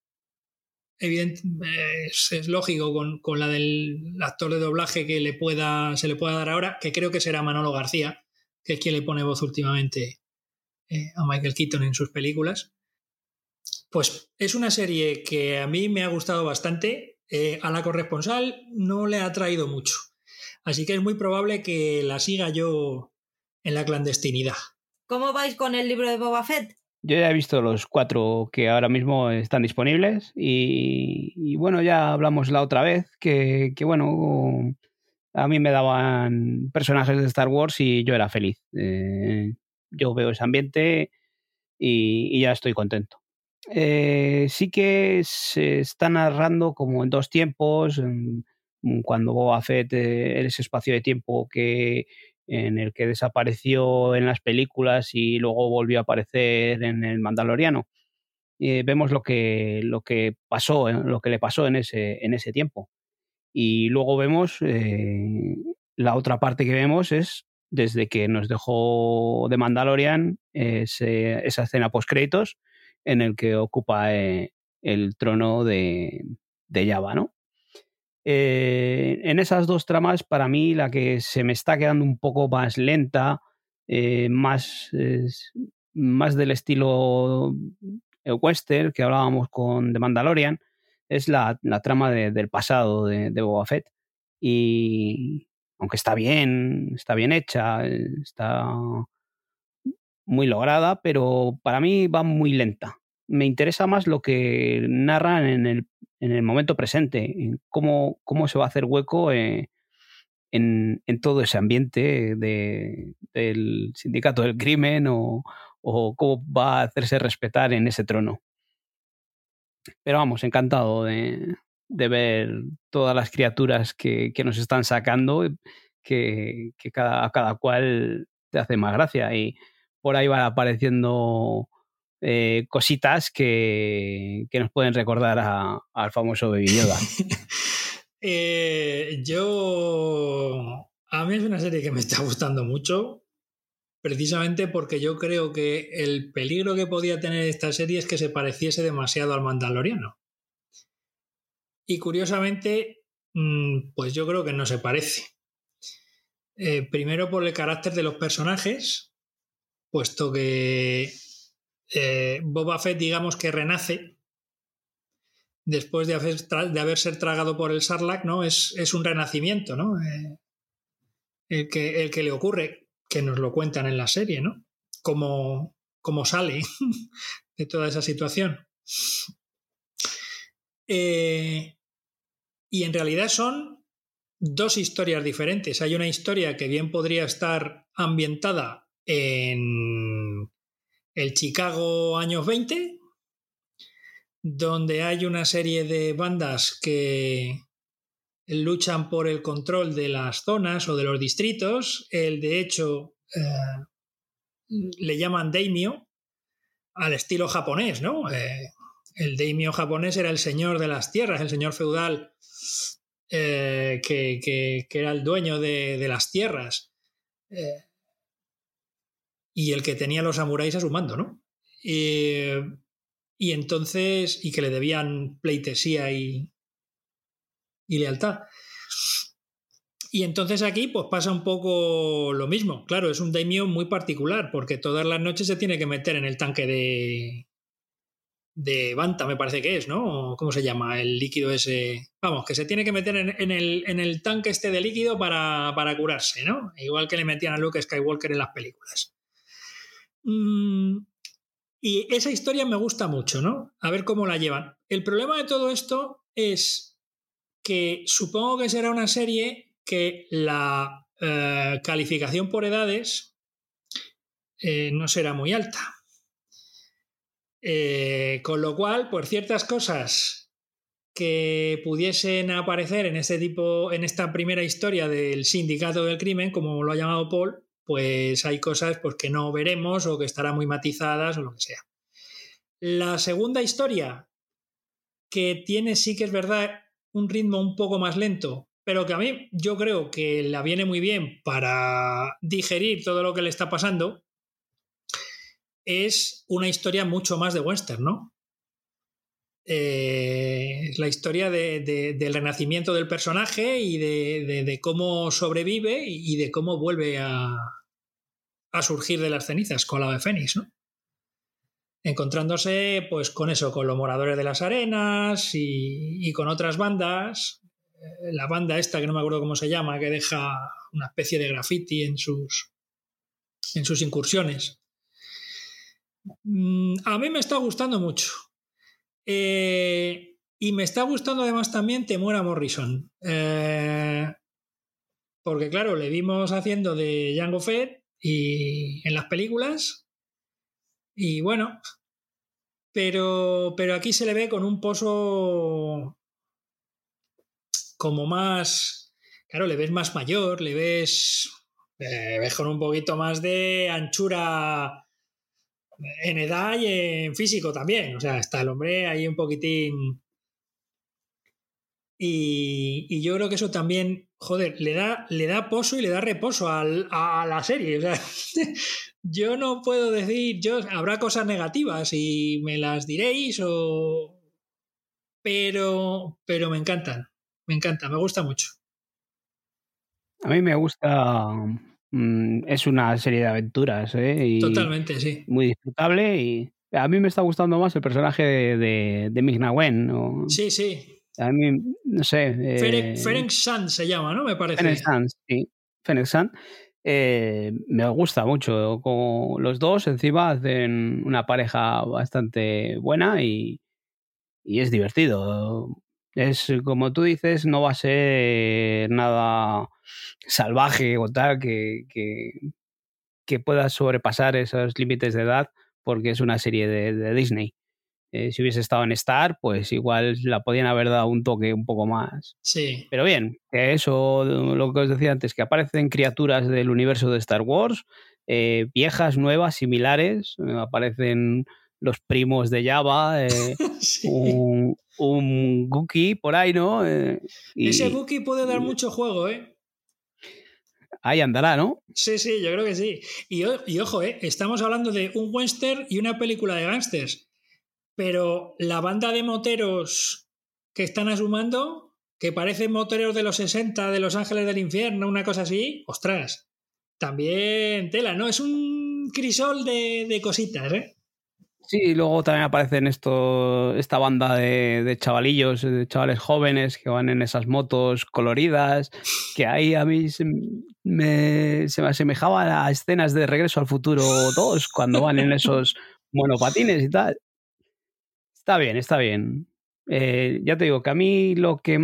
evidentemente, es, lógico, con, la del actor de doblaje que le pueda, se le pueda dar ahora, que creo que será Manolo García, que es quien le pone voz últimamente eh, a Michael Keaton en sus películas. Pues es una serie que a mí me ha gustado bastante. Eh, a la corresponsal no le ha traído mucho. Así que es muy probable que la siga yo en la clandestinidad. ¿Cómo vais con el libro de Boba Fett? Yo ya he visto los cuatro que ahora mismo están disponibles y, bueno, ya hablamos la otra vez que, bueno, a mí me daban personajes de Star Wars y yo era feliz. Eh, yo veo ese ambiente y, ya estoy contento. Eh, sí que se está narrando como en dos tiempos, cuando Boba Fett, eh, ese espacio de tiempo que en el que desapareció en las películas y luego volvió a aparecer en el Mandaloriano. vemos lo que, lo que pasó, lo que le pasó en ese, en ese tiempo. Y luego vemos, eh, la otra parte que vemos es desde que nos dejó de Mandalorian esa escena post créditos en el que ocupa eh, el trono de, de Java, ¿no? Eh, en esas dos tramas, para mí, la que se me está quedando un poco más lenta, más, más del estilo western que hablábamos con The Mandalorian, es la, trama del pasado de, de, Boba Fett. Y aunque está bien, está bien hecha, está muy lograda, pero para mí va muy lenta. Me interesa más lo que narran en el, en el momento presente, en cómo, cómo se va a hacer hueco eh, en, en, todo ese ambiente de, del sindicato del crimen o, cómo va a hacerse respetar en ese trono. Pero vamos, encantado de, ver todas las criaturas que, nos están sacando, que, cada, a cada cual te hace más gracia. Y por ahí van apareciendo eh, cositas que, nos pueden recordar al famoso Baby Yoda. (laughs) Eh, yo. A mí es una serie que me está gustando mucho precisamente porque yo creo que el peligro que podía tener esta serie es que se pareciese demasiado al Mandaloriano. Y curiosamente, mm, pues yo creo que no se parece. Eh, primero por el carácter de los personajes, puesto que eh, Boba Fett, digamos que renace después de, haber, de haberse tragado por el Sarlacc, ¿no? Es, es un renacimiento, ¿no? Eh, el, que, el que le ocurre que nos lo cuentan en la serie, ¿no? Cómo, sale (laughs) de toda esa situación. Eh, y en realidad son dos historias diferentes. Hay una historia que bien podría estar ambientada en el Chicago años 20, donde hay una serie de bandas que luchan por el control de las zonas o de los distritos. El, de hecho, eh, le llaman daimyo al estilo japonés, ¿no? Eh, el daimyo japonés era el señor de las tierras, el señor feudal eh, que, era el dueño de, las tierras y el que tenía los samuráis a su mando, ¿no? y entonces, y que le debían pleitesía y, y lealtad. Y entonces aquí pues pasa un poco lo mismo. Claro, es un daimyo muy particular porque todas las noches se tiene que meter en el tanque de de Banta, me parece que es, ¿no? ¿Cómo se llama? El líquido ese. Vamos, que se tiene que meter en, el, en el, tanque este de líquido para, para, curarse, ¿no? Igual que le metían a Luke Skywalker en las películas. Mm, Y esa historia me gusta mucho, ¿no? A ver cómo la llevan. El problema de todo esto es que supongo que será una serie que la eh, calificación por edades eh, no será muy alta. Eh, con lo cual, por ciertas cosas que pudiesen aparecer en este tipo, en esta primera historia del sindicato del crimen, como lo ha llamado Paul, pues hay cosas pues, que no veremos o que estarán muy matizadas o lo que sea. La segunda historia, que tiene, sí que es verdad, un ritmo un poco más lento, pero que a mí yo creo que la viene muy bien para digerir todo lo que le está pasando, es una historia mucho más de western, ¿no? Eh, la historia del renacimiento del personaje y de, cómo sobrevive y de cómo vuelve a, a surgir de las cenizas con la de Fénix, ¿no? Encontrándose, pues, con eso, con los moradores de las arenas y, con otras bandas. Eh, la banda esta, que no me acuerdo cómo se llama, que deja una especie de graffiti en sus, en sus incursiones. Mm, a mí me está gustando mucho. Eh, y me está gustando además también Temuera Morrison. Eh, porque claro, le vimos haciendo de Django Fett y en las películas. Y bueno, pero, pero aquí se le ve con un pozo como más, claro, le ves más mayor, le ves, ves con un poquito más de anchura en edad y en físico también. O sea, está el hombre ahí un poquitín. Y, y yo creo que eso también joder, le da, le da pozo y le da reposo a la serie. O sea, (laughs) yo no puedo decir, yo, habrá cosas negativas y me las diréis o... Pero, pero me encantan, me encanta, me gusta mucho. A mí me gusta, mm, es una serie de aventuras, ¿eh? Totalmente, sí. Muy disfrutable y a mí me está gustando más el personaje de, de, de Migna Sí, sí. A mí, no sé. Eh, Ferenc San se llama, ¿no? Me parece. Ferenc San, sí. Ferenc San. Eh, me gusta mucho. Como los dos encima hacen una pareja bastante buena y, y es divertido. Es como tú dices, no va a ser nada salvaje o tal que, que, que pueda sobrepasar esos límites de edad porque es una serie de, de Disney. Eh, si hubiese estado en Star, pues igual la podían haber dado un toque un poco más. Sí. Pero bien, eso, lo que os decía antes, que aparecen criaturas del universo de Star Wars, eh, viejas, nuevas, similares, eh, aparecen los primos de Java, (laughs) un, un Gookie por ahí, ¿no? Ese Gookie puede dar mucho juego, ¿eh? Ahí andará, ¿no? Sí, sí, yo creo que sí. Y, y ojo, ¿eh? estamos hablando de un western y una película de gángsters pero la banda de moteros que están asumando, que parecen moteros de los 60, de Los Ángeles del Infierno, una cosa así, ostras, también tela, ¿no? Es un crisol de, cositas, ¿eh? Sí, luego también aparecen esta banda de, chavalillos, de chavales jóvenes que van en esas motos coloridas, que ahí a mí se me, se me asemejaba a escenas de Regreso al Futuro 2, cuando van en esos monopatines y tal. Está bien, está bien. Eh, ya te digo que a mí lo que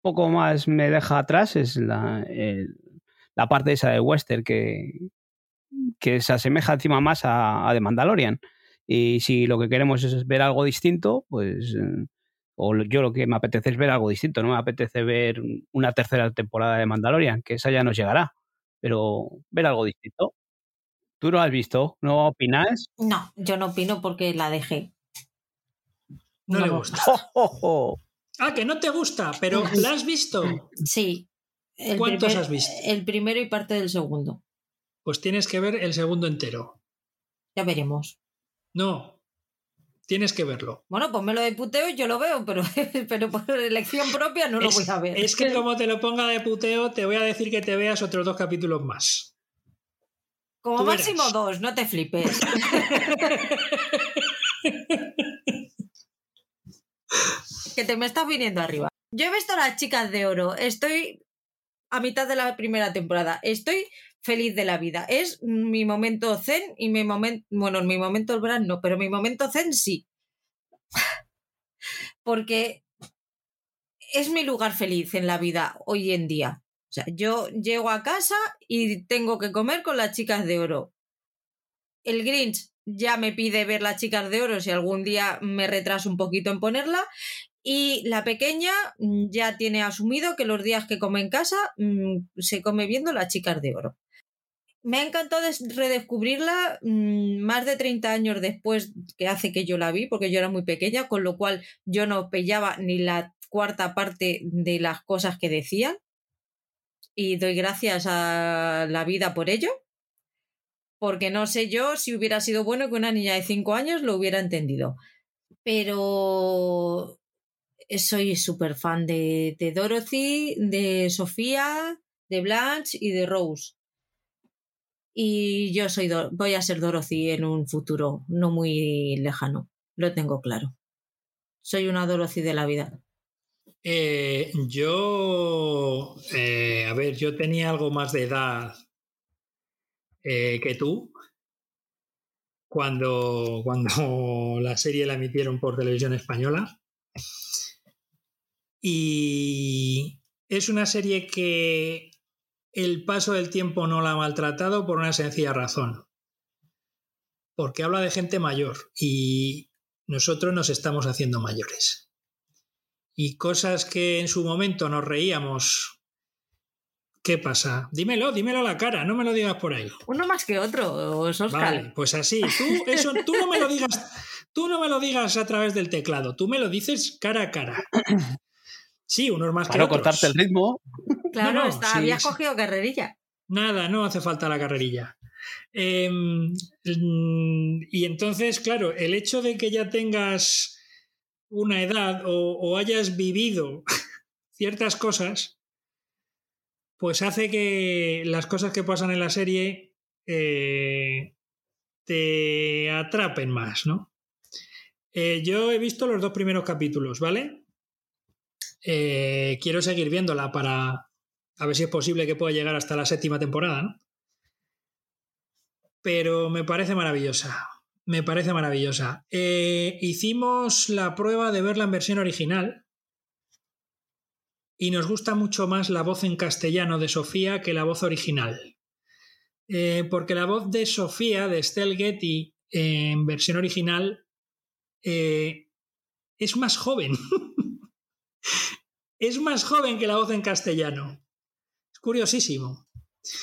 poco más me deja atrás es la, la parte esa de Western que, que se asemeja encima más a, a, The Mandalorian. Y si lo que queremos es ver algo distinto, pues. Eh, o yo lo que me apetece es ver algo distinto, no me apetece ver una tercera temporada de Mandalorian, que esa ya nos llegará. Pero ver algo distinto. ¿Tú lo has visto? ¿No opinas? No, yo no opino porque la dejé. No, le gusta. (laughs) Ah, que no te gusta, pero ¿la has visto? Sí. ¿Cuántos has visto? El primero y parte del segundo. Pues tienes que ver el segundo entero. Ya veremos. No, tienes que verlo. Bueno, ponmelo de puteo y yo lo veo, pero, (laughs) pero por elección propia no lo voy a ver. Es que (laughs) como te lo ponga de puteo, te voy a decir que te veas otros dos capítulos más. Como máximo dos, no te flipes. Que te me estás viniendo arriba. Yo he visto las chicas de oro. Estoy a mitad de la primera temporada. Estoy feliz de la vida. Es mi momento zen y mi momento, bueno, mi momento el brand no, pero mi momento zen sí. (laughs) Porque es mi lugar feliz en la vida hoy en día. O sea, yo llego a casa y tengo que comer con las chicas de oro. El Grinch ya me pide ver las chicas de oro si algún día me retraso un poquito en ponerla. Y la pequeña mm, ya tiene asumido que los días que come en casa mm, se come viendo las chicas de oro. Me ha encantado redescubrirla mm, más de 30 años después que hace que yo la vi, porque yo era muy pequeña, con lo cual yo no pillaba ni la cuarta parte de las cosas que decían. Y doy gracias a la vida por ello porque no sé yo si hubiera sido bueno que una niña de 5 años lo hubiera entendido. Pero soy súper fan de, de, Dorothy, de Sofía, de Blanche y de Rose. Y yo soy voy a ser Dorothy en un futuro no muy lejano, lo tengo claro. Soy una Dorothy de la vida. Eh, yo, eh, a ver, yo tenía algo más de edad eh, que tú cuando, cuando (laughs) la serie la emitieron por televisión española. Y es una serie que el paso del tiempo no la ha maltratado por una sencilla razón. Porque habla de gente mayor y nosotros nos estamos haciendo mayores. Y cosas que en su momento nos reíamos ¿Qué pasa? Dímelo, dímelo a la cara, no me lo digas por ahí. Uno más que otro, Oscar. Vale, pues así. Tú, eso, tú no me lo digas, tú no me lo digas a través del teclado, tú me lo dices cara a cara. Sí, unos más que otros. cortarte el ritmo. Claro, está, habías cogido carrerilla. Nada, no hace falta la carrerilla. Em, y entonces, claro, el hecho de que ya tengas una edad o hayas vivido (laughs) ciertas cosas, pues hace que las cosas que pasan en la serie eh, te atrapen más, ¿no? Eh, yo he visto los dos primeros capítulos, ¿vale? Eh, quiero seguir viéndola para a ver si es posible que pueda llegar hasta la séptima temporada, ¿no? Pero me parece maravillosa. Me parece maravillosa. hicimos la prueba de verla en versión original y nos gusta mucho más la voz en castellano de Sofía que la voz original. Eh, porque la voz de Sofía, de Estelle Getty, en versión original, eh, es más joven. (laughs) es más joven que la voz en castellano. Es curiosísimo.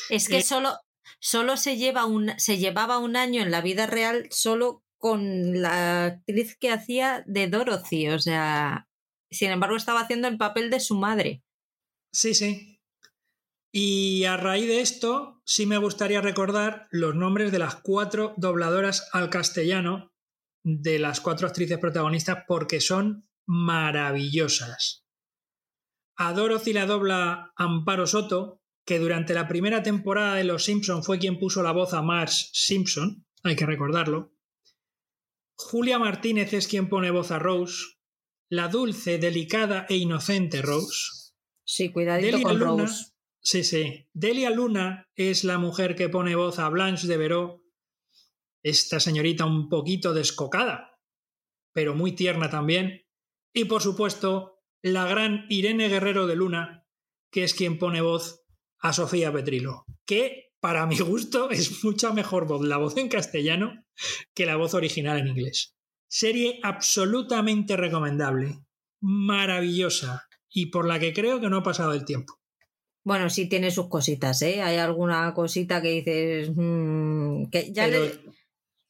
Es que eh, solo, solo se, lleva un, se llevaba un año en la vida real solo con la actriz que hacía de Dorothy. O sea, sin embargo, estaba haciendo el papel de su madre. Sí, sí. Y a raíz de esto, sí me gustaría recordar los nombres de las cuatro dobladoras al castellano de las cuatro actrices protagonistas porque son maravillosas. A Dorothy la dobla Amparo Soto, que durante la primera temporada de Los Simpson fue quien puso la voz a Marge Simpson, hay que recordarlo. Julia Martínez es quien pone voz a Rose, la dulce, delicada e inocente Rose. Sí, cuidadito con Rose. Sí, sí. Delia Luna es la mujer que pone voz a Blanche de Veró, esta señorita un poquito descocada, pero muy tierna también. Y por supuesto, la gran Irene Guerrero de Luna, que es quien pone voz a Sofía Petrilo, que para mi gusto (laughs) es mucha mejor voz la voz en castellano que la voz original en inglés. Serie absolutamente recomendable, maravillosa y por la que creo que no ha pasado el tiempo. Bueno, sí tiene sus cositas, ¿eh? Hay alguna cosita que dices... Mm, que ya pero,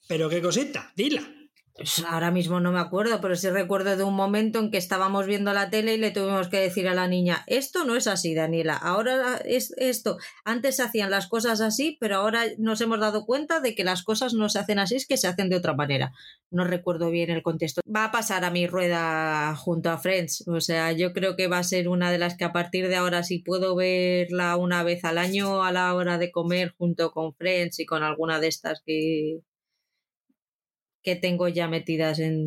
pero qué cosita, dila. Pues ahora mismo no me acuerdo, pero sí recuerdo de un momento en que estábamos viendo la tele y le tuvimos que decir a la niña, esto no es así, Daniela, ahora es esto. Antes se hacían las cosas así, pero ahora nos hemos dado cuenta de que las cosas no se hacen así, es que se hacen de otra manera. No recuerdo bien el contexto. Va a pasar a mi rueda junto a Friends, o sea, yo creo que va a ser una de las que a partir de ahora, si puedo verla una vez al año a la hora de comer junto con Friends y con alguna de estas que que tengo ya metidas en,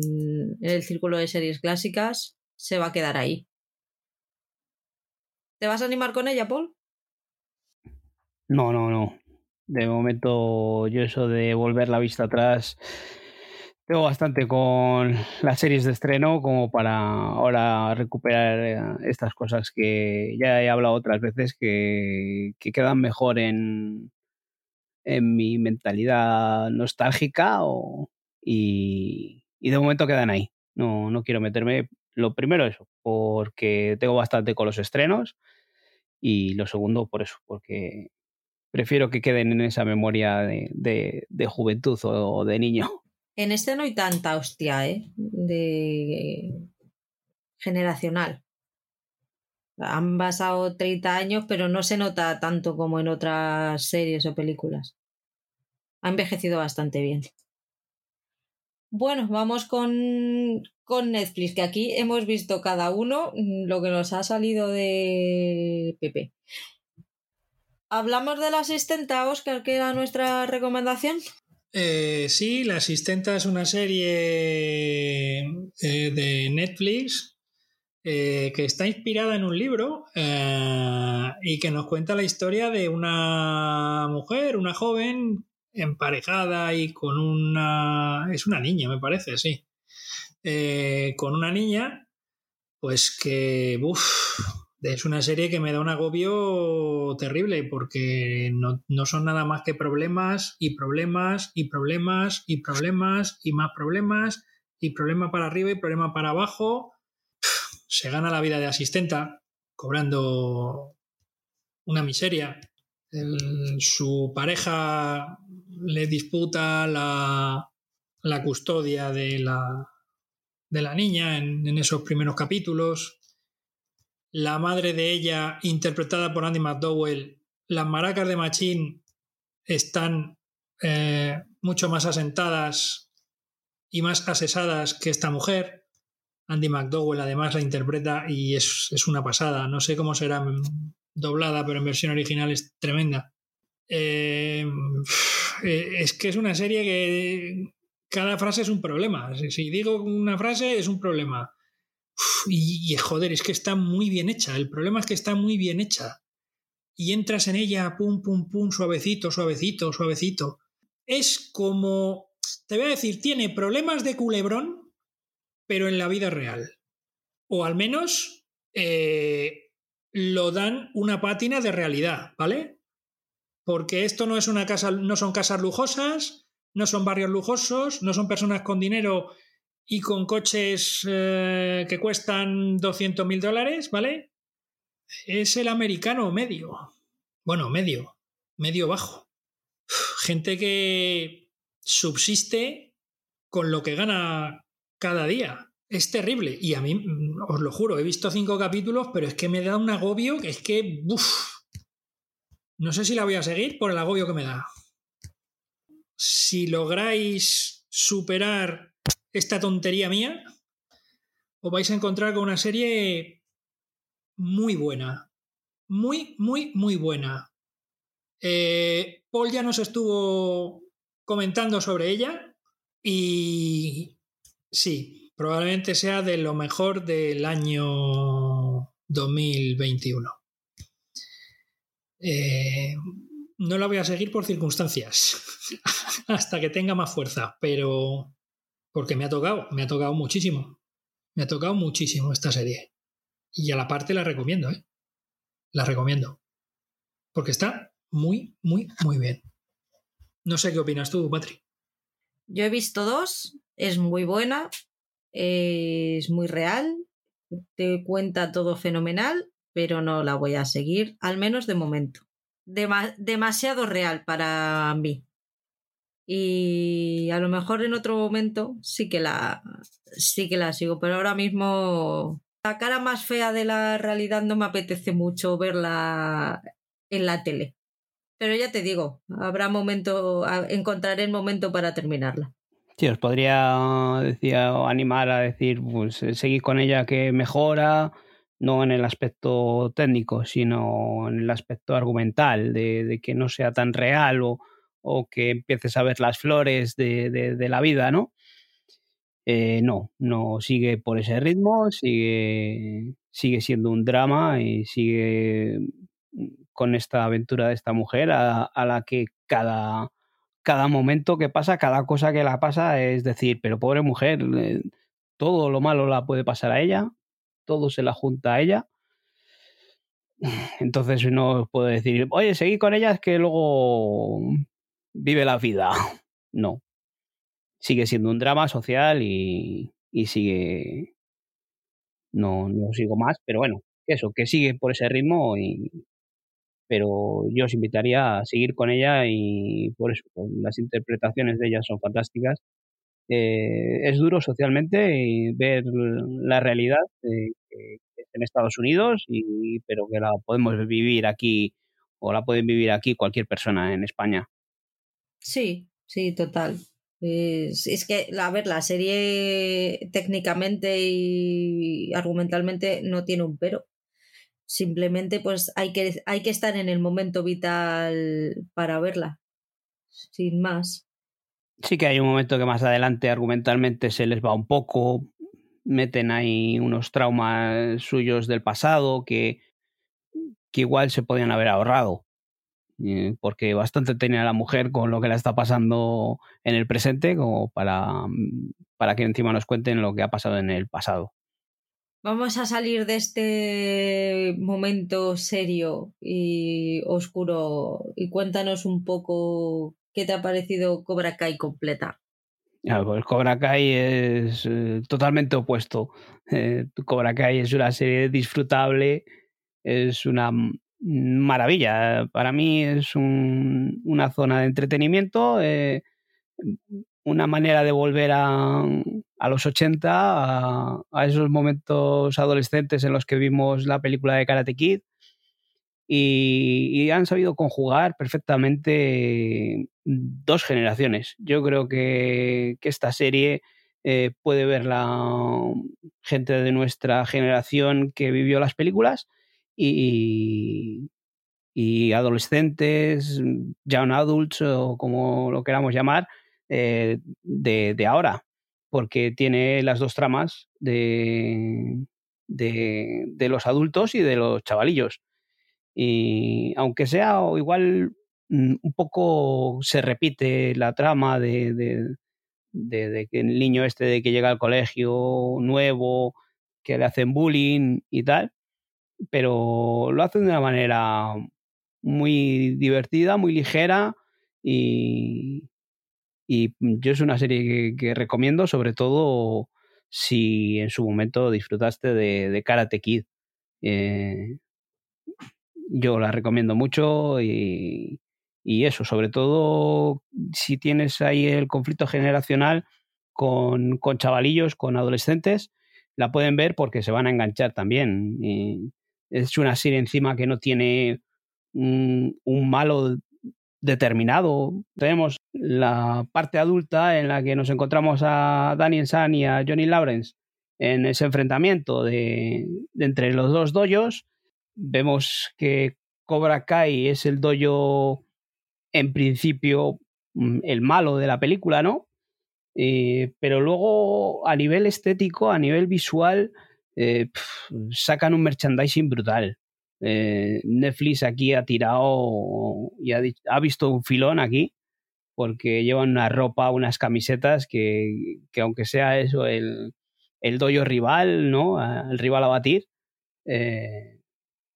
el círculo de series clásicas se va a quedar ahí. ¿Te vas a animar con ella, Paul? No, no, no. De momento, yo eso de volver la vista atrás, tengo bastante con las series de estreno como para ahora recuperar eh, estas cosas que ya he hablado otras veces que, que quedan mejor en, en mi mentalidad nostálgica o, y, de momento quedan ahí. No, no quiero meterme. Lo primero eso, porque tengo bastante con los estrenos y lo segundo por eso, porque prefiero que queden en esa memoria de, de, juventud o de niño. (laughs) En este no hay tanta hostia, ¿eh? De generacional. Han pasado 30 años, pero no se nota tanto como en otras series o películas. Ha envejecido bastante bien. Bueno, vamos con, con Netflix, que aquí hemos visto cada uno lo que nos ha salido de Pepe. ¿Hablamos de la asistenta, Oscar, que era nuestra recomendación? Eh, sí, La Asistenta es una serie eh, de Netflix eh, que está inspirada en un libro y que nos cuenta la historia de una mujer, una joven emparejada y con una... es una niña, me parece, sí. con una niña, pues que... Uf, es una serie que me da un agobio terrible porque no, son nada más que problemas y problemas y problemas y problemas y más problemas y problema para arriba y problema para abajo. Se gana la vida de asistenta cobrando una miseria. su pareja le disputa la, custodia de la, de la niña en, en esos primeros capítulos la madre de ella, interpretada por Andy McDowell, las maracas de Machín están eh, mucho más asentadas y más asesadas que esta mujer. Andy McDowell además la interpreta y es, una pasada. No sé cómo será doblada, pero en versión original es tremenda. Eh, eh, es que es una serie que cada frase es un problema. Si digo una frase es un problema y, joder, es que está muy bien hecha. El problema es que está muy bien hecha. Y entras en ella, pum, pum, pum, suavecito, suavecito, suavecito. Es como, te voy a decir, tiene problemas de culebrón, pero en la vida real. O al menos eh, lo dan una pátina de realidad, ¿vale? Porque esto no es una casa, no son casas lujosas, no son barrios lujosos, no son personas con dinero y con coches eh, que cuestan 200 mil dólares, ¿vale? Es el americano medio. Bueno, medio, medio bajo. Gente que subsiste con lo que gana cada día. Es terrible. Y a mí, mm, os lo juro, he visto cinco capítulos, pero es que me da un agobio que es que... no sé si la voy a seguir por el agobio que me da. Si lográis superar esta tontería mía, os vais a encontrar con una serie muy buena. Muy, muy, muy buena. Eh, Paul ya nos estuvo comentando sobre ella y sí, probablemente sea de lo mejor del año 2021. Eh, no la voy a seguir por circunstancias (laughs) hasta que tenga más fuerza, pero porque me ha tocado, me ha tocado muchísimo. Me ha tocado muchísimo esta serie. Y a la parte la recomiendo, ¿eh? La recomiendo. Porque está muy, muy, muy bien. No sé qué opinas tú, Patri. Yo he visto dos. Es muy buena. Es muy real. Te cuenta todo fenomenal, pero no la voy a seguir, al menos de momento. demasiado real para mí y a lo mejor en otro momento sí que la sí que la sigo, pero ahora mismo la cara más fea de la realidad no me apetece mucho verla en la tele. Pero ya te digo, habrá momento, encontraré el momento para terminarla. Sí, os podría decir, animar a decir, pues eh, seguir con ella que mejora, no en el aspecto técnico, sino en el aspecto argumental, de, de que no sea tan real o, o que empieces a ver las flores de, la vida, ¿no? Eh, no, no sigue por ese ritmo, sigue, sigue siendo un drama y sigue con esta aventura de esta mujer a, a la que cada, cada momento que pasa, cada cosa que la pasa es decir, pero pobre mujer, eh, todo lo malo la puede pasar a ella, todo se la junta a ella. (sighs) Entonces no puedo decir, oye, seguí con ella, es que luego vive la vida. (laughs) No. Sigue siendo un drama social y, y sigue. No, no sigo más, pero bueno, eso, que sigue por ese ritmo y, pero yo os invitaría a seguir con ella y por eso, las interpretaciones de ella son fantásticas. Eh, es duro socialmente ver la realidad en Estados Unidos, y, pero que la podemos vivir aquí o la pueden vivir aquí cualquier persona en España. Sí, sí, total. Es, es, que, a ver, la serie técnicamente y argumentalmente no tiene un pero. Simplemente pues hay que, hay que estar en el momento vital para verla, sin más. Sí que hay un momento que más adelante argumentalmente se les va un poco, meten ahí unos traumas suyos del pasado que, que igual se podían haber ahorrado, eh, porque bastante tenía la mujer con lo que la está pasando en el presente como para, para que encima nos cuenten lo que ha pasado en el pasado. Vamos a salir de este momento serio y oscuro y cuéntanos un poco qué te ha parecido Cobra Kai completa. Pues Cobra Kai es eh, totalmente opuesto. Eh, Cobra Kai es una serie disfrutable, es una maravilla. Para mí es un, una zona de entretenimiento, eh, una manera de volver a, los 80, a, a, esos momentos adolescentes en los que vimos la película de Karate Kid. Y, han sabido conjugar perfectamente dos generaciones. Yo creo que, que esta serie eh, puede ver la gente de nuestra generación que vivió las películas y, y adolescentes, young adults o como lo queramos llamar, eh, de, ahora porque tiene las dos tramas de, de, los adultos y de los chavalillos. Y aunque sea igual mm, un poco se repite la trama de, de, que el niño este de que llega al colegio nuevo, que le hacen bullying y tal, pero lo hacen de una manera muy divertida, muy ligera y, y yo es una serie que, recomiendo, sobre todo si en su momento disfrutaste de, de Karate Kid. Eh, yo la recomiendo mucho y, eso, sobre todo si tienes ahí el conflicto generacional con, con chavalillos, con adolescentes, la pueden ver porque se van a enganchar también. Y es una serie encima que no tiene un, un malo determinado. Tenemos la parte adulta en la que nos encontramos a Daniel San y a Johnny Lawrence en ese enfrentamiento de, de entre los dos doyos. Vemos que Cobra Kai es el doyo en principio mm, el malo de la película, ¿no? Eh, pero luego a nivel estético, a nivel visual, eh, sacan un merchandising brutal. Eh, Netflix aquí ha tirado y ha, ha, visto un filón aquí porque llevan una ropa, unas camisetas que, que aunque sea eso el, el doyo rival, ¿no? El rival a batir,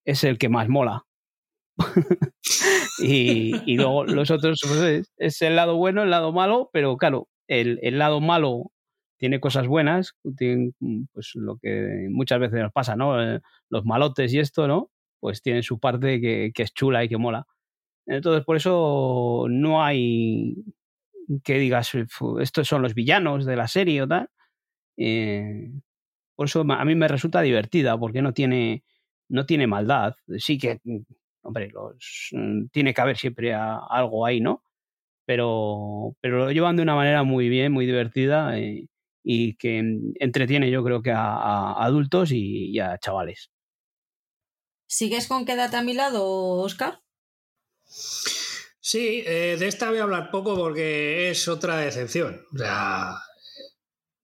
es el que más mola. y, y, luego los otros pues es, el lado bueno, el lado malo, pero claro, el, el lado malo tiene cosas buenas, tiene, pues lo que muchas veces nos pasa, ¿no? Eh, los malotes y esto, ¿no? pues tiene su parte que, que, es chula y que mola. Entonces, por eso no hay que digas, estos son los villanos de la serie o tal. Eh, por eso a mí me resulta divertida, porque no tiene, no tiene maldad. Sí que, hombre, los, tiene que haber siempre a, algo ahí, ¿no? Pero, pero lo llevan de una manera muy bien, muy divertida eh, y que entretiene yo creo que a, a adultos y, y a chavales. ¿Sigues con Quédate a mi lado, Oscar? Sí, eh, de esta voy a hablar poco porque es otra decepción. O sea,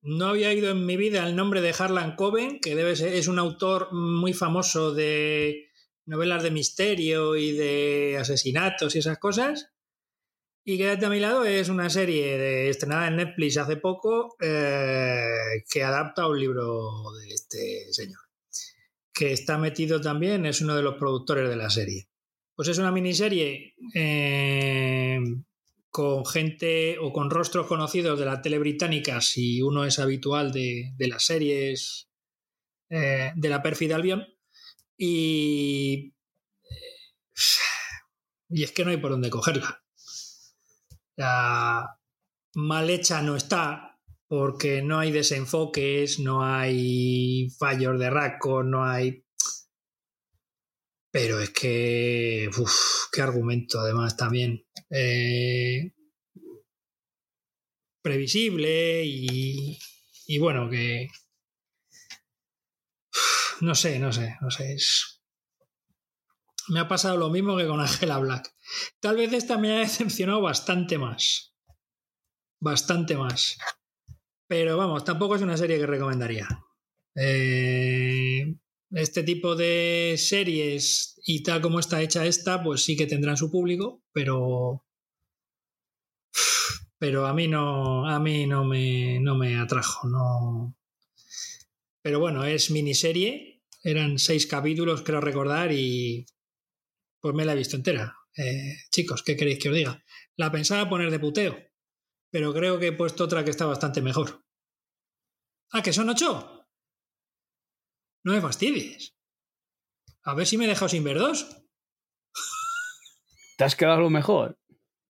no había oído en mi vida el nombre de Harlan Coben, que debe ser, es un autor muy famoso de, novelas de misterio y de asesinatos y esas cosas. Y Quédate a mi lado es una serie de, estrenada en Netflix hace poco eh, que adapta un libro de este señor, que está metido también, es uno de los productores de la serie. Pues es una miniserie eh, con gente o con rostros conocidos de la tele británica, si uno es habitual de, las series eh, de la pérfida Albion. Y, y es que no hay por dónde cogerla. La mal hecha no está porque no hay desenfoques, no hay fallos de raco, no hay... Pero es que... Uf, qué argumento además también. Eh, previsible y, y bueno, que... No sé, no sé, no sé. Es, me ha pasado lo mismo que con Angela Black. Tal vez esta me ha decepcionado bastante más. Bastante más. Pero vamos, tampoco es una serie que recomendaría. Eh, este tipo de series y tal como está hecha esta, pues sí que tendrán su público, pero. Pero a mí no. A mí no me, no me atrajo. No. Pero bueno, es miniserie. Eran seis capítulos, creo recordar, y pues me la he visto entera. Eh, chicos, ¿qué queréis que os diga? La pensaba poner de puteo, pero creo que he puesto otra que está bastante mejor. ¿Ah, que son ocho? No me fastidies. A ver si me he dejado sin ver dos. ¿Te has quedado lo mejor?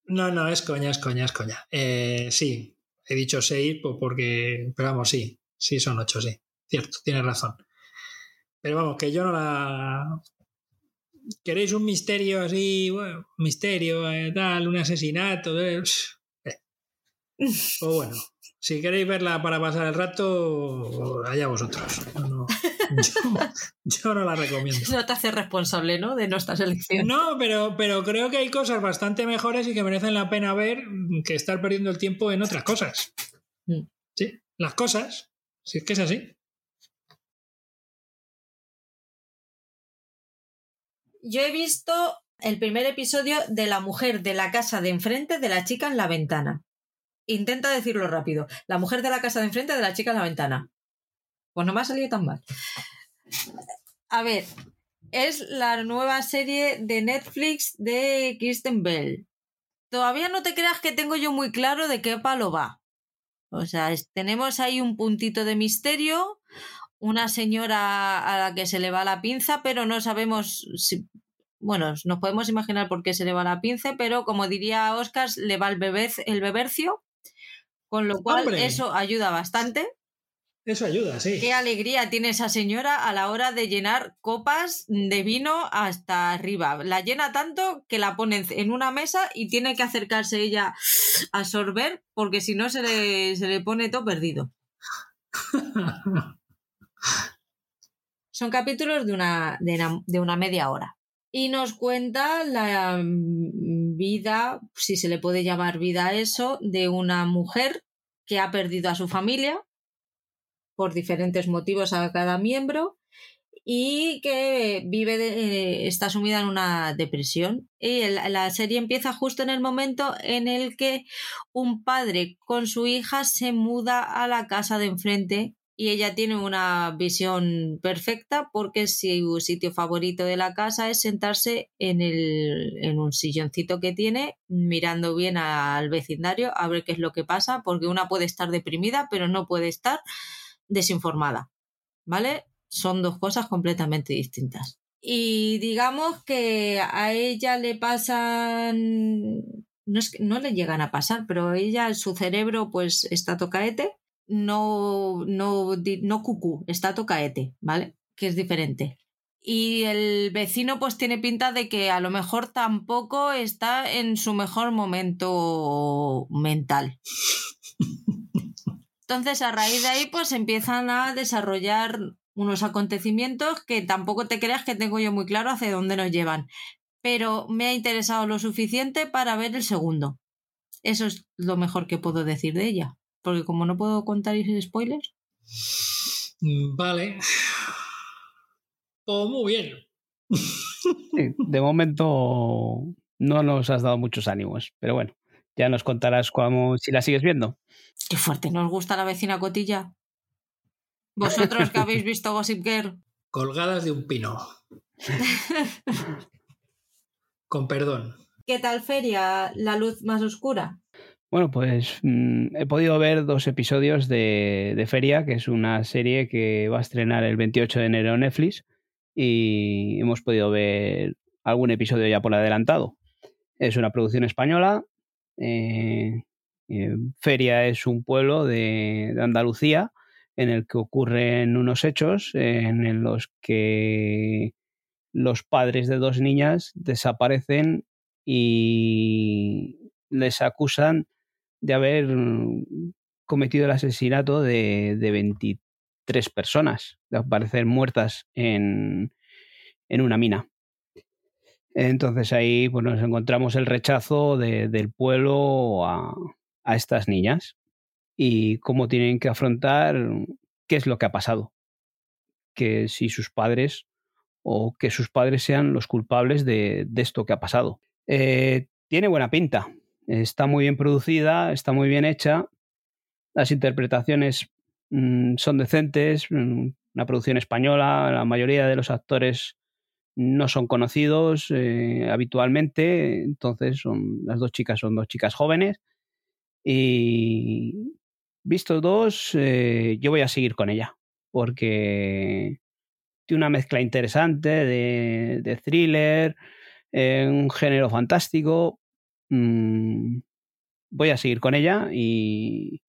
No, no, es coña, es coña, es coña. Eh, sí, he dicho seis porque, pero vamos, sí, sí son ocho, sí. Cierto, tienes razón. Pero vamos, que yo no la, queréis un misterio así, bueno, misterio, eh, tal, un asesinato, eh, o bueno, si queréis verla para pasar el rato, allá vosotros. (laughs) yo, no la recomiendo. No te hace responsable, ¿no? De nuestras elecciones. No, pero, pero creo que hay cosas bastante mejores y que merecen la pena ver que estar perdiendo el tiempo en otras cosas. Mm. Sí, las cosas. Si es que es así. yo he visto el primer episodio de la mujer de la casa de enfrente de la chica en la ventana. Intenta decirlo rápido. La mujer de la casa de enfrente de la chica en la ventana. Pues no me ha salido tan mal. A ver, es la nueva serie de Netflix de Kristen Bell. Todavía no te creas que tengo yo muy claro de qué palo va. O sea, tenemos ahí un puntito de misterio, una señora a la que se le va la pinza, pero no sabemos si. Bueno, nos podemos imaginar por qué se le va la pinza, pero como diría Oscar, le va el, el bebercio, con lo cual eso ayuda bastante. Eso ayuda, sí. Qué alegría tiene esa señora a la hora de llenar copas de vino hasta arriba. La llena tanto que la ponen en una mesa y tiene que acercarse ella a sorber porque si no se le, se le pone todo perdido. (laughs) Son capítulos de una, de una, media hora. Y nos cuenta la mm, vida, si se le puede llamar vida a eso, de una mujer que ha perdido a su familia por diferentes motivos a cada miembro y que vive eh, está sumida en una depresión. Y la serie empieza justo en el momento en el que un padre con su hija se muda a la casa de enfrente y ella tiene una visión perfecta porque su sitio favorito de la casa es sentarse en, el, en un silloncito que tiene mirando bien al vecindario a ver qué es lo que pasa porque una puede estar deprimida pero no puede estar desinformada, ¿vale? Son dos cosas completamente distintas. Y digamos que a ella le pasan, no, es que, no le llegan a pasar, pero ella, su cerebro pues está tocaete no, no, no cucú, está tocaete, ¿vale? Que es diferente. Y el vecino pues tiene pinta de que a lo mejor tampoco está en su mejor momento mental. (laughs) Entonces, a raíz de ahí, pues empiezan a desarrollar unos acontecimientos que tampoco te creas que tengo yo muy claro hacia dónde nos llevan. Pero me ha interesado lo suficiente para ver el segundo. Eso es lo mejor que puedo decir de ella. Porque como no puedo contar spoilers. Vale. Pues muy bien. Sí, de momento no nos has dado muchos ánimos, pero bueno, ya nos contarás cómo, si la sigues viendo. Qué fuerte, ¿nos gusta la vecina cotilla? Vosotros que habéis visto Gossip Girl. Colgadas de un pino. Con perdón. ¿Qué tal Feria, la luz más oscura? Bueno, pues mm, he podido ver dos episodios de, de, Feria, que es una serie que va a estrenar el 28 de enero en Netflix y hemos podido ver algún episodio ya por adelantado. Es una producción española. Eh, eh, Feria es un pueblo de, Andalucía en el que ocurren unos hechos en los que los padres de dos niñas desaparecen y les acusan de haber cometido el asesinato de, de 23 personas, de aparecer muertas en, en una mina. Entonces ahí pues, nos encontramos el rechazo de, del pueblo a, a, estas niñas y cómo tienen que afrontar qué es lo que ha pasado. Que si sus padres o que sus padres sean los culpables de, esto que ha pasado. Eh, tiene buena pinta, está muy bien producida, está muy bien hecha, las interpretaciones mmm, son decentes, una producción española, la mayoría de los actores no son conocidos eh, habitualmente, entonces son, las dos chicas son dos chicas jóvenes y visto dos, eh, yo voy a seguir con ella porque tiene una mezcla interesante de, de thriller, eh, un género fantástico. Mm, voy a seguir con ella y,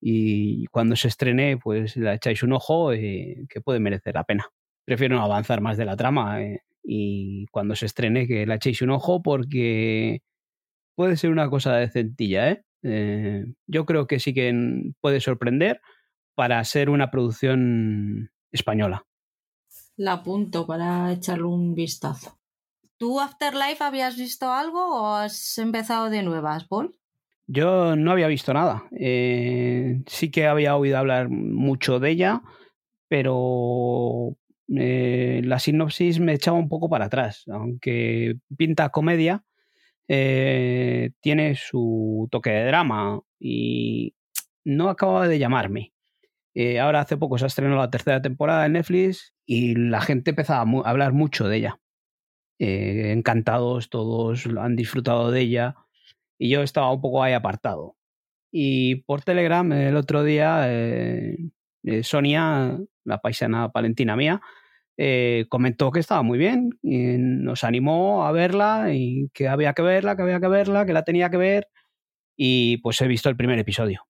y cuando se estrene, pues la echáis un ojo eh, que puede merecer la pena. Prefiero no avanzar más de la trama eh, y cuando se estrene que la echéis un ojo porque puede ser una cosa decentilla. ¿eh? Eh, yo creo que sí que puede sorprender para ser una producción española. La apunto para echarle un vistazo. ¿Tú Afterlife habías visto algo o has empezado de nuevas, Paul? Yo no había visto nada. Eh, sí que había oído hablar mucho de ella, pero eh, la sinopsis me echaba un poco para atrás. Aunque pinta comedia, eh, tiene su toque de drama y no acababa de llamarme. Eh, ahora hace poco se ha estrenado la tercera temporada en Netflix y la gente empezaba a hablar mucho de ella. Eh, encantados, todos han disfrutado de ella y yo estaba un poco ahí apartado. Y por Telegram el otro día Sonia, la paisana palentina mía, eh, comentó que estaba muy bien y nos animó a verla y que había que verla, que había que verla, que la tenía que ver y pues he visto el primer episodio.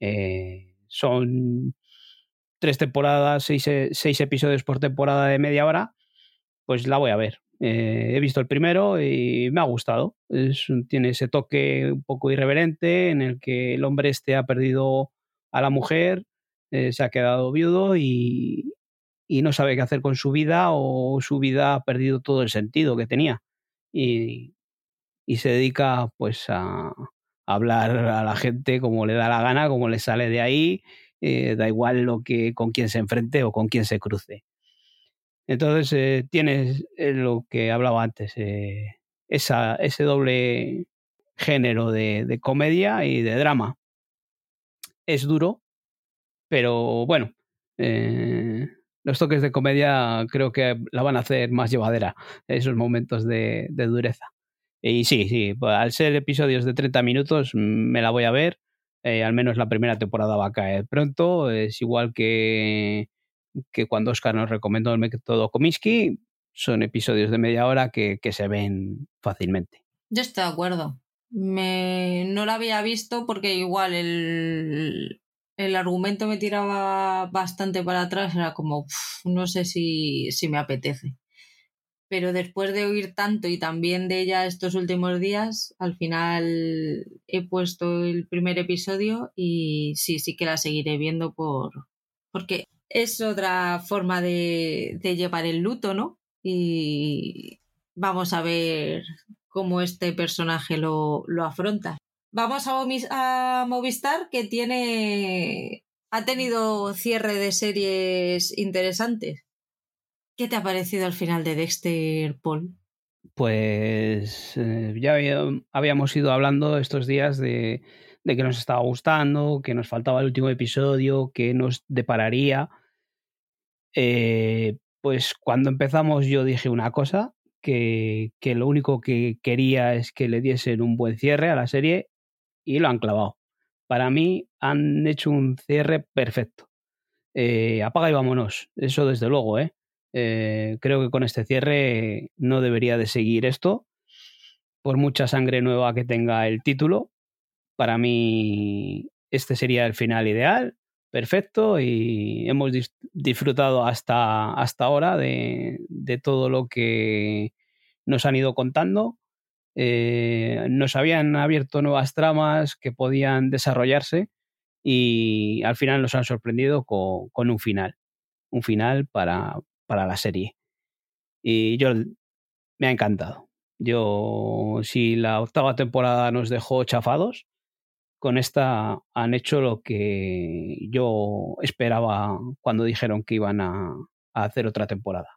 Eh, son tres temporadas, seis, seis, episodios por temporada de media hora, pues la voy a ver. Eh, he visto el primero y me ha gustado. Es, tiene ese toque un poco irreverente en el que el hombre este ha perdido a la mujer, eh, se ha quedado viudo y, y, no sabe qué hacer con su vida o su vida ha perdido todo el sentido que tenía. Y, y se dedica pues a, hablar a la gente como le da la gana, como le sale de ahí, eh, da igual lo que con quién se enfrente o con quién se cruce. Entonces eh, tienes eh, lo que hablaba antes, eh, esa, ese doble género de, de, comedia y de drama. Es duro, pero bueno, los toques de comedia creo que la van a hacer más llevadera, esos momentos de, de dureza. Y sí, sí, pues al ser episodios de 30 minutos me la voy a ver. Eh, al menos la primera temporada va a caer pronto. Es igual que, que cuando Oscar nos recomendó el método Comiskey. Son episodios de media hora que, que se ven fácilmente. Yo estoy de acuerdo. Me... No la había visto porque igual el, el argumento me tiraba bastante para atrás. Era como, no sé si, si me apetece pero después de oír tanto y también de ella estos últimos días, al final he puesto el primer episodio y sí, sí que la seguiré viendo por porque es otra forma de, de llevar el luto, ¿no? Y vamos a ver cómo este personaje lo, lo afronta. Vamos a, Movistar, que tiene. ha tenido cierre de series interesantes ¿Qué te ha parecido al final de Dexter, Paul? Pues eh, ya habíamos ido hablando estos días de, de, que nos estaba gustando, que nos faltaba el último episodio, que nos depararía. Eh, pues cuando empezamos yo dije una cosa, que, que lo único que quería es que le diesen un buen cierre a la serie y lo han clavado. Para mí han hecho un cierre perfecto. Eh, apaga y vámonos, eso desde luego, ¿eh? Eh, creo que con este cierre no debería de seguir esto, por mucha sangre nueva que tenga el título. Para mí este sería el final ideal, perfecto, y hemos disfrutado hasta, hasta ahora de, de todo lo que nos han ido contando. Eh, nos habían abierto nuevas tramas que podían desarrollarse y al final nos han sorprendido con, con un final, un final para, para la serie. Y yo me ha encantado. Yo, si la octava temporada nos dejó chafados, con esta han hecho lo que yo esperaba cuando dijeron que iban a, a hacer otra temporada.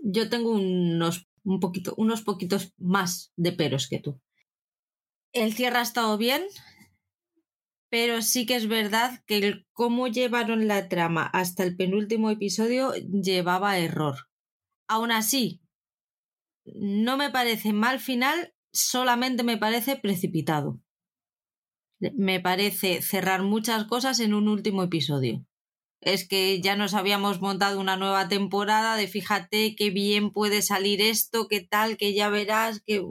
Yo tengo unos, un poquito, unos poquitos más de peros que tú. El cierre ha estado bien, pero sí que es verdad que el cómo llevaron la trama hasta el penúltimo episodio llevaba error. Aún así, no me parece mal final, solamente me parece precipitado. Me parece cerrar muchas cosas en un último episodio. Es que ya nos habíamos montado una nueva temporada de fíjate qué bien puede salir esto, qué tal, que ya verás, que...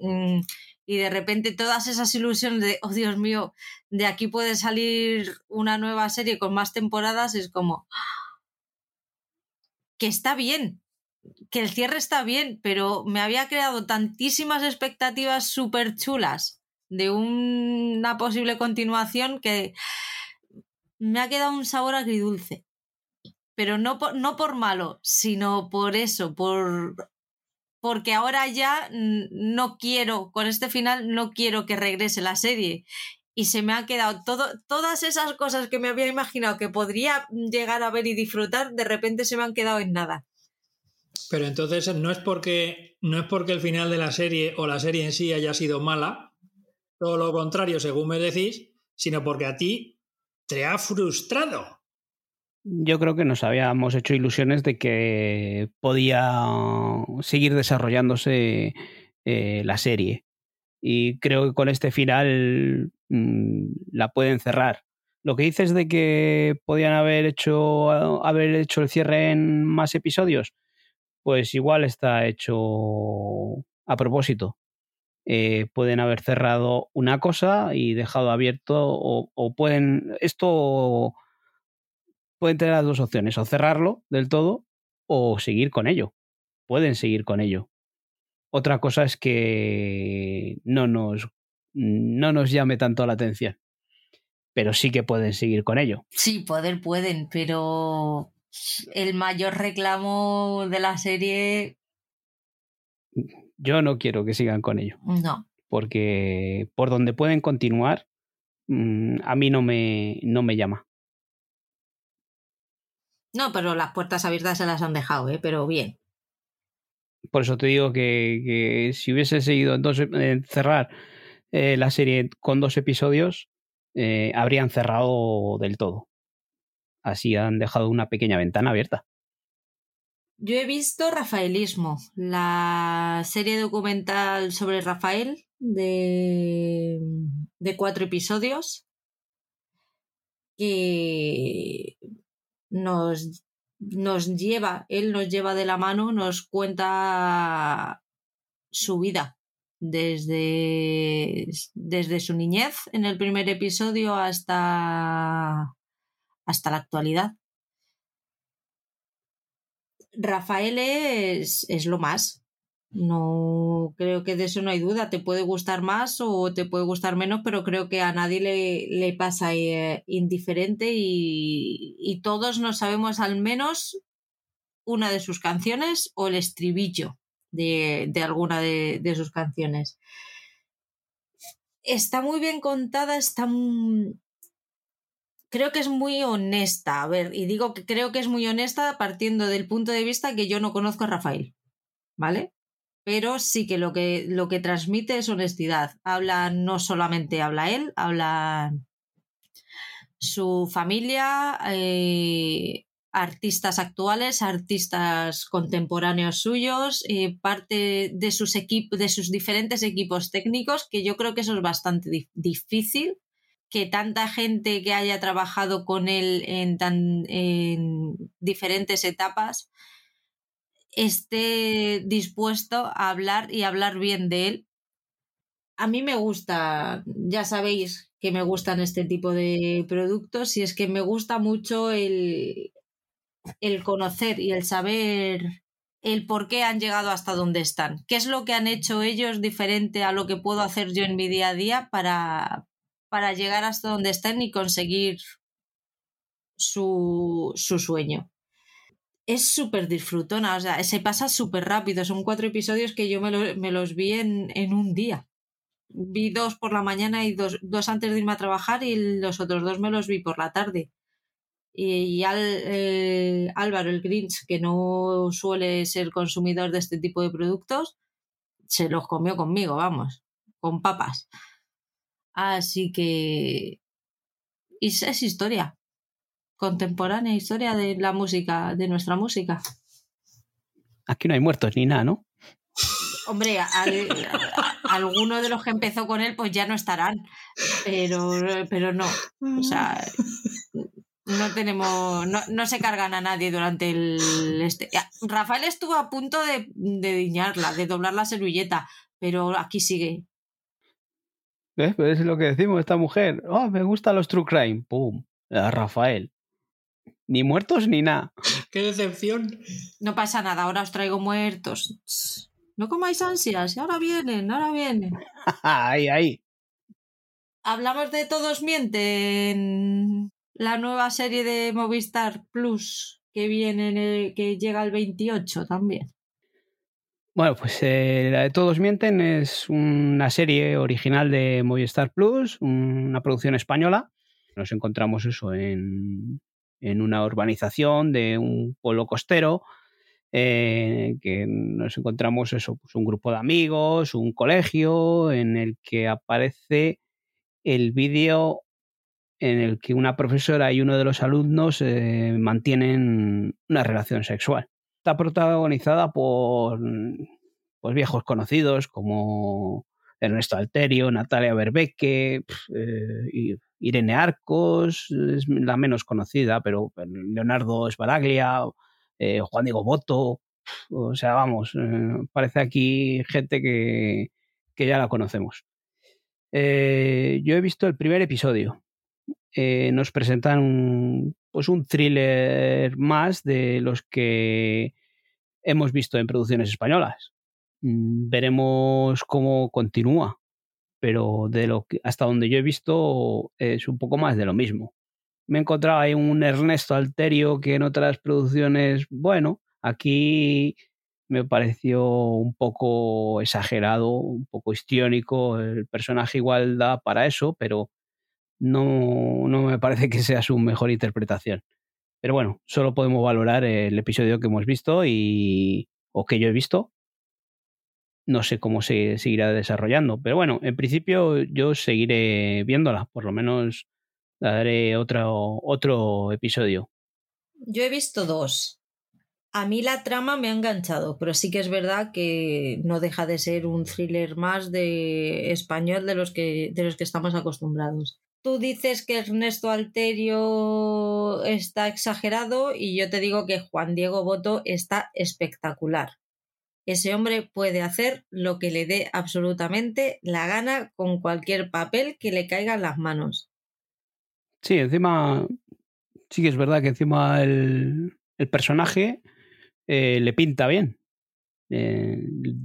Mm, y de repente todas esas ilusiones de, oh Dios mío, de aquí puede salir una nueva serie con más temporadas, es como que está bien, que el cierre está bien, pero me había creado tantísimas expectativas súper chulas de una posible continuación que me ha quedado un sabor agridulce. Pero no por, no por malo, sino por eso, por porque ahora ya no quiero, con este final no quiero que regrese la serie. Y se me ha quedado todo, todas esas cosas que me había imaginado que podría llegar a ver y disfrutar, de repente se me han quedado en nada. Pero entonces no es porque no es porque el final de la serie o la serie en sí haya sido mala, todo lo contrario, según me decís, sino porque a ti te ha frustrado yo creo que nos habíamos hecho ilusiones de que podía seguir desarrollándose eh, la serie. Y creo que con este final mm, la pueden cerrar. Lo que dices de que podían haber hecho, haber hecho el cierre en más episodios, pues igual está hecho a propósito. Eh, pueden haber cerrado una cosa y dejado abierto, o, o pueden. Esto pueden tener las dos opciones, o cerrarlo del todo o seguir con ello. Pueden seguir con ello. Otra cosa es que no nos, no nos llame tanto la atención, pero sí que pueden seguir con ello. Sí, poder pueden, pero el mayor reclamo de la serie... Yo no quiero que sigan con ello. No. Porque por donde pueden continuar, mm, a mí no me, no me llama. No, pero las puertas abiertas se las han dejado, ¿eh? pero bien. Por eso te digo que, si hubiese seguido cerrar eh, la serie con dos episodios, eh, habrían cerrado del todo. Así han dejado una pequeña ventana abierta. Yo he visto Rafaelismo, la serie documental sobre Rafael de, cuatro episodios que nos, nos lleva, él nos lleva de la mano, nos cuenta su vida desde, desde su niñez en el primer episodio hasta, hasta la actualidad. Rafael es, es lo más. No creo que de eso no hay duda. Te puede gustar más o te puede gustar menos, pero creo que a nadie le, le pasa eh, indiferente y, y, todos nos sabemos al menos una de sus canciones o el estribillo de, de alguna de, de, sus canciones. Está muy bien contada, está creo que es muy honesta. A ver, y digo que creo que es muy honesta partiendo del punto de vista que yo no conozco a Rafael. ¿Vale? Pero sí que lo que, lo que transmite es honestidad. Habla, no solamente habla él, habla su familia, eh, artistas actuales, artistas contemporáneos suyos, eh, parte de sus de sus diferentes equipos técnicos, que yo creo que eso es bastante difícil que tanta gente que haya trabajado con él en, tan, en diferentes etapas esté dispuesto a hablar y hablar bien de él. A mí me gusta, ya sabéis que me gustan este tipo de productos y es que me gusta mucho el, el conocer y el saber el por qué han llegado hasta donde están. ¿Qué es lo que han hecho ellos diferente a lo que puedo hacer yo en mi día a día para, para llegar hasta donde están y conseguir su, su sueño? Es súper disfrutona, o sea, se pasa súper rápido. Son cuatro episodios que yo me, los vi en, un día. Vi dos por la mañana y dos, antes de irme a trabajar y los otros dos me los vi por la tarde y, al, eh, Álvaro, el Grinch, que no suele ser consumidor de este tipo de productos, se los comió conmigo, vamos, con papas. Así que es, es historia, contemporánea, historia de la música, de nuestra música. Aquí no hay muertos ni nada, ¿no? Hombre, alguno de los que empezó con él, pues ya no estarán, pero, pero no. O sea, no tenemos, no, se cargan a nadie durante el este. Rafael estuvo a punto de, de diñarla, de doblar la servilleta, pero aquí sigue. ¿Ves? Pues es lo que decimos, esta mujer. Oh, me gustan los true crime. ¡Pum! A Rafael. Ni muertos ni nada. (laughs) ¡Qué decepción! No pasa nada, ahora os traigo muertos. No comáis ansias, ahora vienen, ahora vienen. (laughs) ahí, ahí. Hablamos de todos mienten la nueva serie de Movistar Plus que viene, que llega el 28 también. Bueno, pues eh, la de Todos Mienten es una serie original de Movistar Plus, una producción española. Nos encontramos eso en, en una urbanización de un pueblo costero, eh, que nos encontramos eso, pues un grupo de amigos, un colegio en el que aparece el vídeo en el que una profesora y uno de los alumnos eh, mantienen una relación sexual. Está protagonizada por pues, viejos conocidos como Ernesto Alterio, Natalia Berbeque, eh, Irene Arcos, es la menos conocida, pero Leonardo Esbaraglia, eh, Juan Diego Boto, o sea, vamos, parece aquí gente que, que ya la conocemos. yo he visto el primer episodio, eh, nos presentan pues un thriller más de los que hemos visto en producciones españolas. Mm, veremos cómo continúa, pero de lo que, hasta donde yo he visto es un poco más de lo mismo. Me he encontrado ahí un Ernesto Alterio que en otras producciones, bueno, aquí me pareció un poco exagerado, un poco histriónico. El personaje igual da para eso, pero no, no me parece que sea su mejor interpretación. Pero bueno, solo podemos valorar el episodio que hemos visto y o que yo he visto. No sé cómo se seguirá desarrollando, pero bueno, en principio yo seguiré viéndola, por lo menos daré otro, otro episodio. Yo he visto dos. A mí la trama me ha enganchado, pero sí que es verdad que no deja de ser un thriller más de español de los que, de los que estamos acostumbrados tú dices que Ernesto Alterio está exagerado y yo te digo que Juan Diego Boto está espectacular. Ese hombre puede hacer lo que le dé absolutamente la gana con cualquier papel que le caiga en las manos. Sí, encima, sí que es verdad que encima el, personaje eh, le pinta bien. Eh,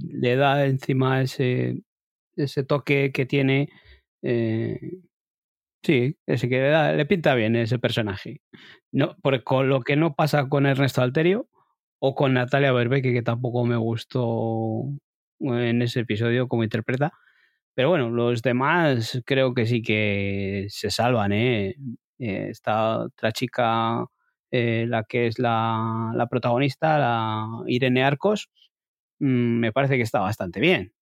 le da encima ese, ese toque que tiene eh, Sí, que le, le pinta bien ese personaje. No, porque con lo que no pasa con Ernesto Alterio o con Natalia Berbeque, que tampoco me gustó en ese episodio como interpreta. Pero bueno, los demás creo que sí que se salvan, ¿eh? Eh, está otra chica, eh, la que es la, la, protagonista, la Irene Arcos, mm, me parece que está bastante bien.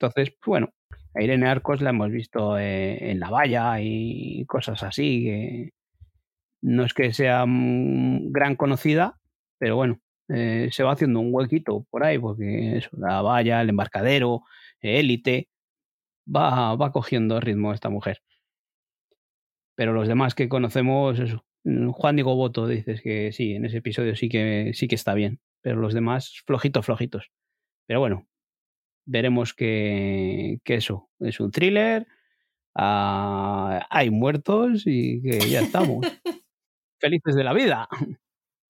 Entonces, bueno, a Irene Arcos la hemos visto eh, en La Valla y cosas así, que no es que sea gran conocida, pero bueno, eh, se va haciendo un huequito por ahí, porque eso, La Valla, el embarcadero, élite, va, va cogiendo ritmo esta mujer. Pero los demás que conocemos, Juan Diego Boto, dices que sí, en ese episodio sí que, sí que está bien, pero los demás flojitos, flojitos. Pero bueno, veremos que, que eso es un thriller, uh, hay muertos y que ya estamos. Felices de la vida.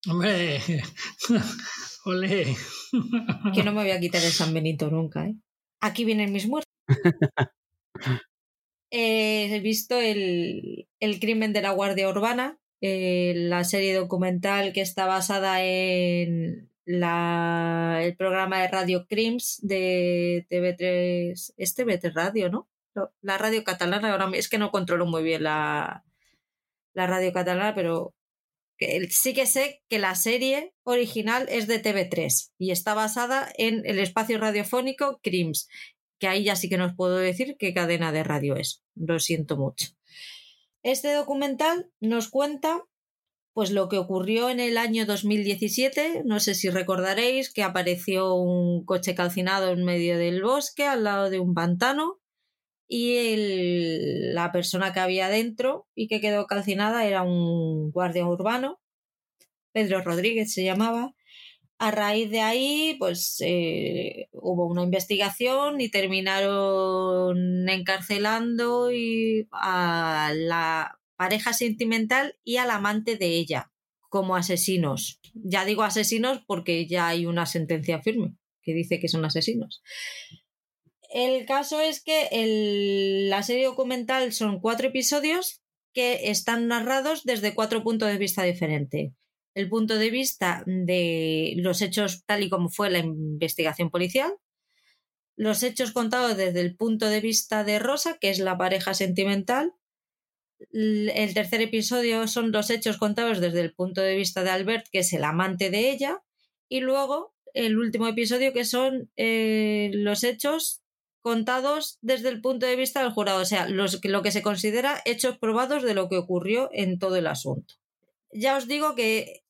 Hombre, (laughs) ole. Que no me voy a quitar el San Benito nunca, ¿eh? Aquí vienen mis muertos. (laughs) eh, he visto el, el, crimen de la Guardia Urbana, eh, la serie documental que está basada en el programa de Radio Crims de TV3, es TV3 Radio, ¿no? La radio catalana, ahora es que no controlo muy bien la, la radio catalana, pero sí que sé que la serie original es de TV3 y está basada en el espacio radiofónico Crims, que ahí ya sí que nos puedo decir qué cadena de radio es. Lo siento mucho. Este documental nos cuenta pues lo que ocurrió en el año 2017, no sé si recordaréis que apareció un coche calcinado en medio del bosque al lado de un pantano y la persona que había dentro y que quedó calcinada era un guardia urbano, Pedro Rodríguez se llamaba. A raíz de ahí, pues eh, hubo una investigación y terminaron encarcelando y a la pareja sentimental y al amante de ella como asesinos. Ya digo asesinos porque ya hay una sentencia firme que dice que son asesinos. El caso es que la serie documental son cuatro episodios que están narrados desde cuatro puntos de vista diferentes. El punto de vista de los hechos tal y como fue la investigación policial, los hechos contados desde el punto de vista de Rosa, que es la pareja sentimental, el tercer episodio son los hechos contados desde el punto de vista de Albert, que es el amante de ella, y luego el último episodio que son eh, los hechos contados desde el punto de vista del jurado, o sea, lo que se considera hechos probados de lo que ocurrió en todo el asunto. Ya os digo que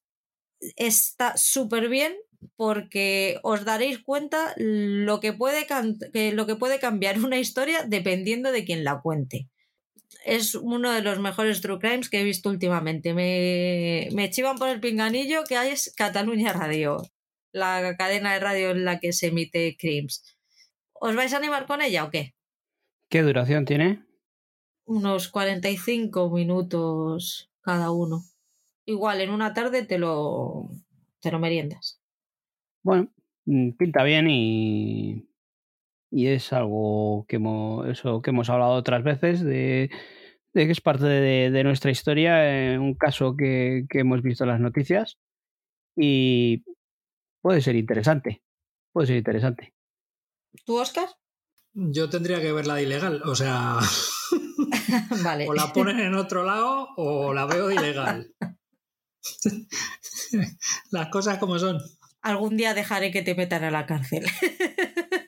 está súper bien porque os daréis cuenta lo que, puede lo que puede cambiar (laughs) una historia dependiendo de quien la cuente es uno de los mejores true crimes que he visto últimamente. Me, me chivan por el pinganillo que hay es Cataluña Radio, la cadena de radio en la que se emite crimes. ¿Os vais a animar con ella o qué? ¿Qué duración tiene? Unos 45 minutos cada uno. Igual en una tarde te lo, te lo meriendas. Bueno, mm, pinta bien y, y es algo que hemos, eso que hemos hablado otras veces de de que es parte de, nuestra historia, eh, un caso que, hemos visto en las noticias y puede ser interesante, puede ser interesante. ¿Tú, Oscar? Yo tendría que verla de ilegal, o sea, (laughs) vale. o la ponen en otro lado o la veo de ilegal. (laughs) Las cosas como son. Algún día dejaré que te metan a la cárcel. (laughs)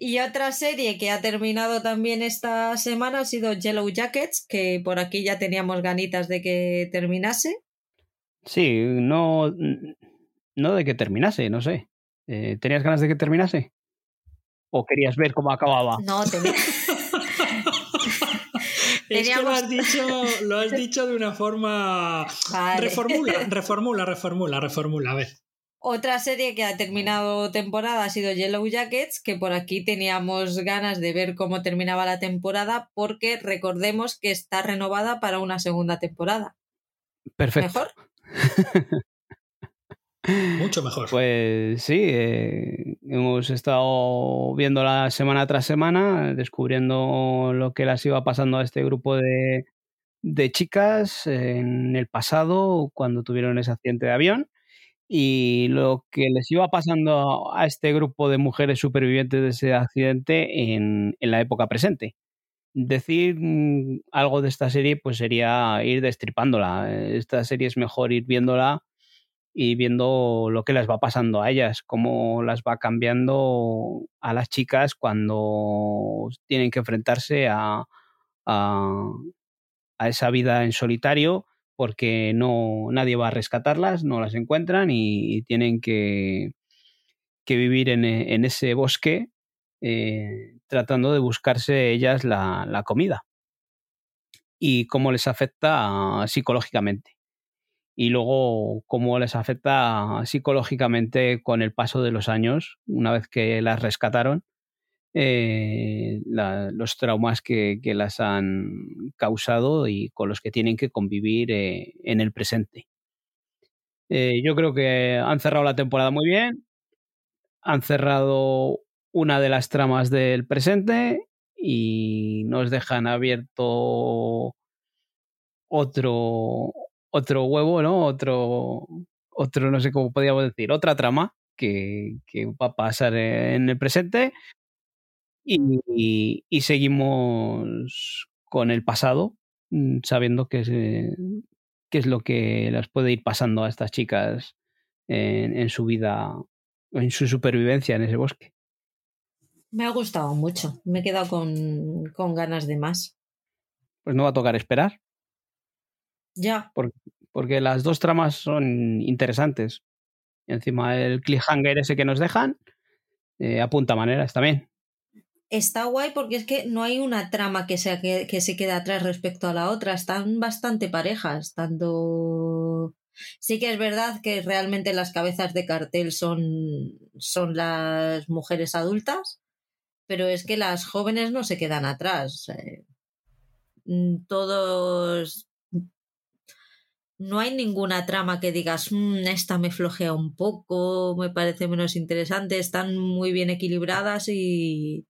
Y otra serie que ha terminado también esta semana ha sido Yellow Jackets, que por aquí ya teníamos ganitas de que terminase. Sí, no, no de que terminase, no sé. Eh, ¿Tenías ganas de que terminase? ¿O querías ver cómo acababa? No, tenía. (laughs) (laughs) Es que lo has, dicho, lo has (laughs) dicho de una forma. Reformula, reformula, reformula, reformula. A ver. Otra serie que ha terminado temporada ha sido Yellow Jackets, que por aquí teníamos ganas de ver cómo terminaba la temporada, porque recordemos que está renovada para una segunda temporada. Perfecto. ¿Mejor? (laughs) Mucho mejor. Pues sí, eh, hemos estado viéndola semana tras semana, descubriendo lo que las iba pasando a este grupo de, de chicas en el pasado, cuando tuvieron ese accidente de avión y lo que les iba pasando a este grupo de mujeres supervivientes de ese accidente en, en la época presente. decir mm, algo de esta serie, pues sería ir destripándola. Esta serie es mejor ir viéndola y viendo lo que les va pasando a ellas, cómo las va cambiando a las chicas cuando tienen que enfrentarse a, a, esa vida en solitario porque no nadie va a rescatarlas, no las encuentran y, tienen que, que vivir en, en, ese bosque eh, tratando de buscarse ellas la, la, comida. Y cómo les afecta psicológicamente. Y luego cómo les afecta psicológicamente con el paso de los años, una vez que las rescataron, eh, los traumas que, las han causado y con los que tienen que convivir eh, en el presente. Eh, yo creo que han cerrado la temporada muy bien, han cerrado una de las tramas del presente y nos dejan abierto otro, otro huevo, ¿no? Otro, otro, no sé cómo podríamos decir, otra trama que, va a pasar en el presente y, seguimos con el pasado, mm, sabiendo qué es, qué es lo que las puede ir pasando a estas chicas en, en su vida, en su supervivencia en ese bosque. Me ha gustado mucho, me he quedado con, con ganas de más. Pues no va a tocar esperar. Ya. Porque, las dos tramas son interesantes. Encima el cliffhanger ese que nos dejan, eh, apunta maneras también. Está guay porque es que no hay una trama que, sea, que, que se quede atrás respecto a la otra. Están bastante parejas. Tanto. Sí que es verdad que realmente las cabezas de cartel son, son las mujeres adultas, pero es que las jóvenes no se quedan atrás. Mm, todos no hay ninguna trama que digas, mm, esta me flojea un poco, me parece menos interesante, están muy bien equilibradas y,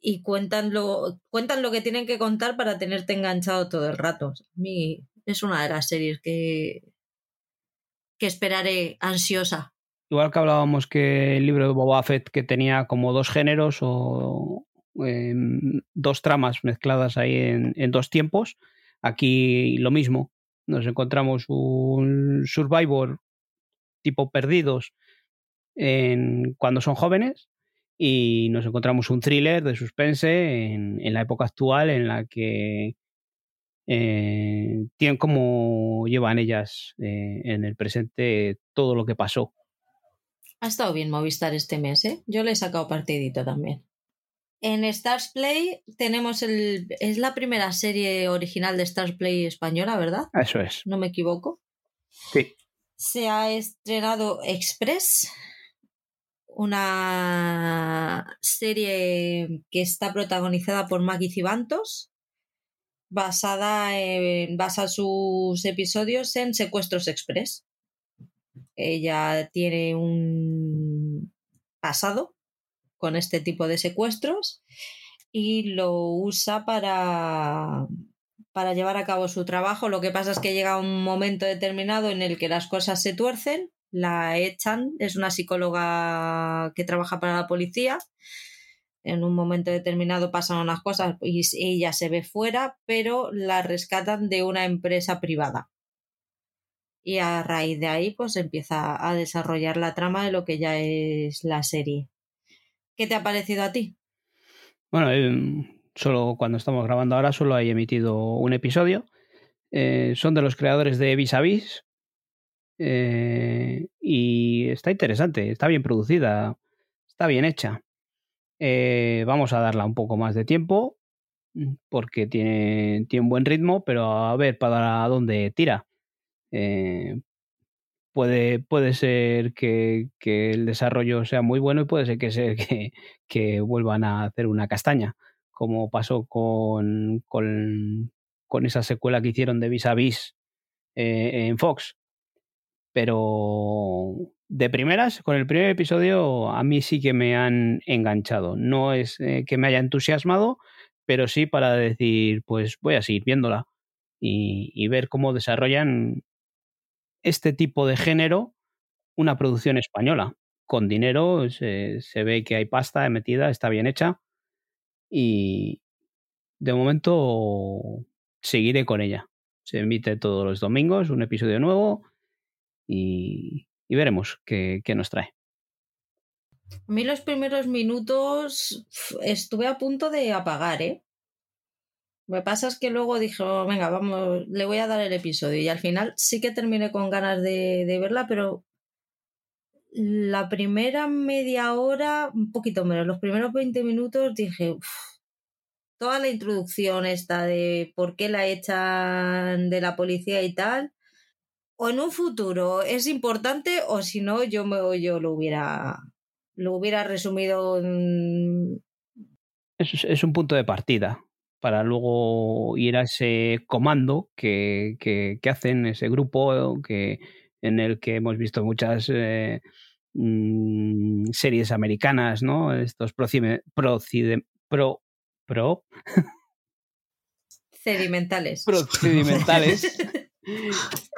y cuentan, lo, cuentan lo que tienen que contar para tenerte enganchado todo el rato. Mí es una de las series que, que esperaré ansiosa. Igual que hablábamos que el libro de Boba Fett que tenía como dos géneros o em, dos tramas mezcladas ahí en, en dos tiempos, aquí lo mismo nos encontramos un Survivor tipo perdidos en, cuando son jóvenes y nos encontramos un thriller de suspense en, la época actual en la que eh, tienen cómo llevan ellas eh, en el presente todo lo que pasó. Ha estado bien Movistar este mes, ¿eh? Yo le he sacado partidito también. En Stars Play tenemos el. Es la primera serie original de Stars Play española, ¿verdad? Eso es. No me equivoco. Sí. Se ha estrenado Express, una serie que está protagonizada por Maggie Cibantos, basada en. basa sus episodios en Secuestros Express. Ella tiene un pasado con este tipo de secuestros y lo usa para, para llevar a cabo su trabajo. Lo que pasa es que llega un momento determinado en el que las cosas se tuercen, la echan, es una psicóloga que trabaja para la policía. En un momento determinado pasan unas cosas y ella se ve fuera, pero la rescatan de una empresa privada. Y a raíz de ahí, pues empieza a desarrollar la trama de lo que ya es la serie. ¿Qué te ha parecido a ti? Bueno, eh, solo cuando estamos grabando ahora solo hay emitido un episodio. Eh, son de los creadores de Vis a Vis. Eh, y está interesante, está bien producida, está bien hecha. vamos a darla un poco más de tiempo porque tiene, tiene un buen ritmo, pero a ver para dónde tira puede, puede ser que, el desarrollo sea muy bueno y puede ser que, sea que, vuelvan a hacer una castaña, como pasó con, con, esa secuela que hicieron de Vis a Vis eh, en Fox. Pero de primeras, con el primer episodio, a mí sí que me han enganchado. No es eh, que me haya entusiasmado, pero sí para decir, pues voy a seguir viéndola y, y ver cómo desarrollan este tipo de género una producción española. Con dinero se, ve que hay pasta metida, está bien hecha y, de momento seguiré con ella. Se emite todos los domingos un episodio nuevo y, veremos qué, nos trae. A mí los primeros minutos estuve a punto de apagar, ¿eh? Que pasa es que luego dije, oh, venga, vamos, le voy a dar el episodio. Y al final sí que terminé con ganas de, de verla, pero la primera media hora, un poquito menos, los primeros 20 minutos dije, toda la introducción esta de por qué la echan de la policía y tal, o en un futuro es importante o si no yo me yo lo hubiera lo hubiera resumido es, un punto de partida para luego ir a ese comando que, que, hacen ese grupo que en el que hemos visto muchas eh, mm, series americanas, ¿no? Estos procide, pro, pro (laughs) sedimentales. Procedimentales. (laughs)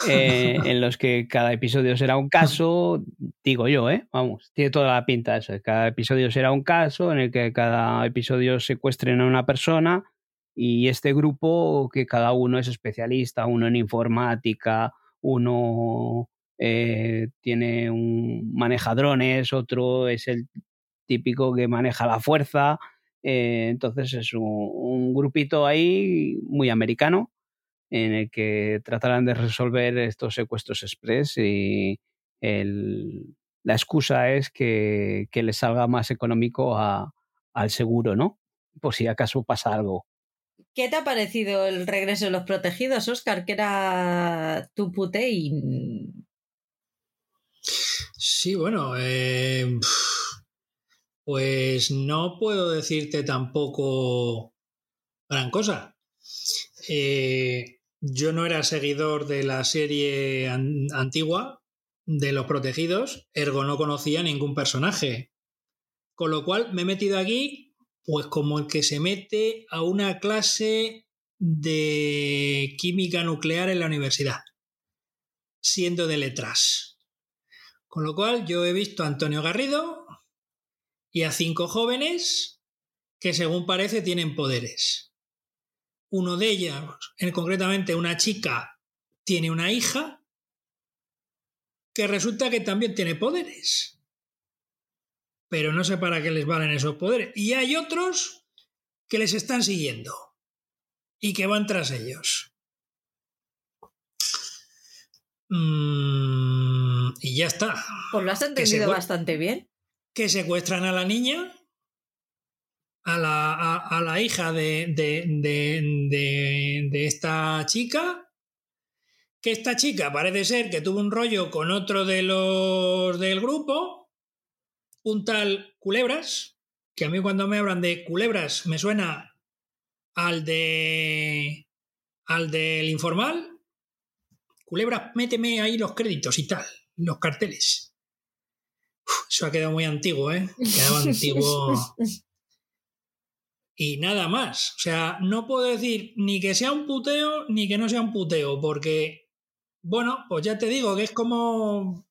Eh, en los que cada episodio será un caso, digo yo, ¿eh? Vamos, tiene toda la pinta eso. Cada episodio será un caso en el que cada episodio secuestren a una persona y este grupo que cada uno es especialista, uno en informática, uno eh, tiene un maneja drones, otro es el típico que maneja la fuerza, eh, entonces es un, grupito ahí muy americano en el que tratarán de resolver estos secuestros express y la excusa es que, que les salga más económico al seguro, ¿no? Por si acaso pasa algo. ¿Qué te ha parecido el regreso de los protegidos, Oscar? Que era tu putein. Sí, bueno, eh, pues no puedo decirte tampoco gran cosa. Eh, yo no era seguidor de la serie antigua de Los Protegidos, ergo no conocía ningún personaje. Con lo cual me he metido aquí, pues como el que se mete a una clase de química nuclear en la universidad, siendo de letras. Con lo cual yo he visto a Antonio Garrido, y a cinco jóvenes que según parece tienen poderes. Uno de ellos, concretamente una chica, tiene una hija que resulta que también tiene poderes. Pero no sé para qué les valen esos poderes. Y hay otros que les están siguiendo y que van tras ellos. Mm, y ya está. Pues lo has entendido bastante bien que secuestran a la niña, a la, a, la hija de, de, de, esta chica, que esta chica parece ser que tuvo un rollo con otro de los del grupo, un tal Culebras, que a mí cuando me hablan de Culebras me suena al de al del informal. Culebras, méteme ahí los créditos y tal, los carteles. Eso ha quedado muy antiguo, ¿eh? Quedaba (laughs) antiguo. Y nada más. O sea, no puedo decir ni que sea un puteo ni que no sea un puteo, porque, bueno, pues ya te digo que es como,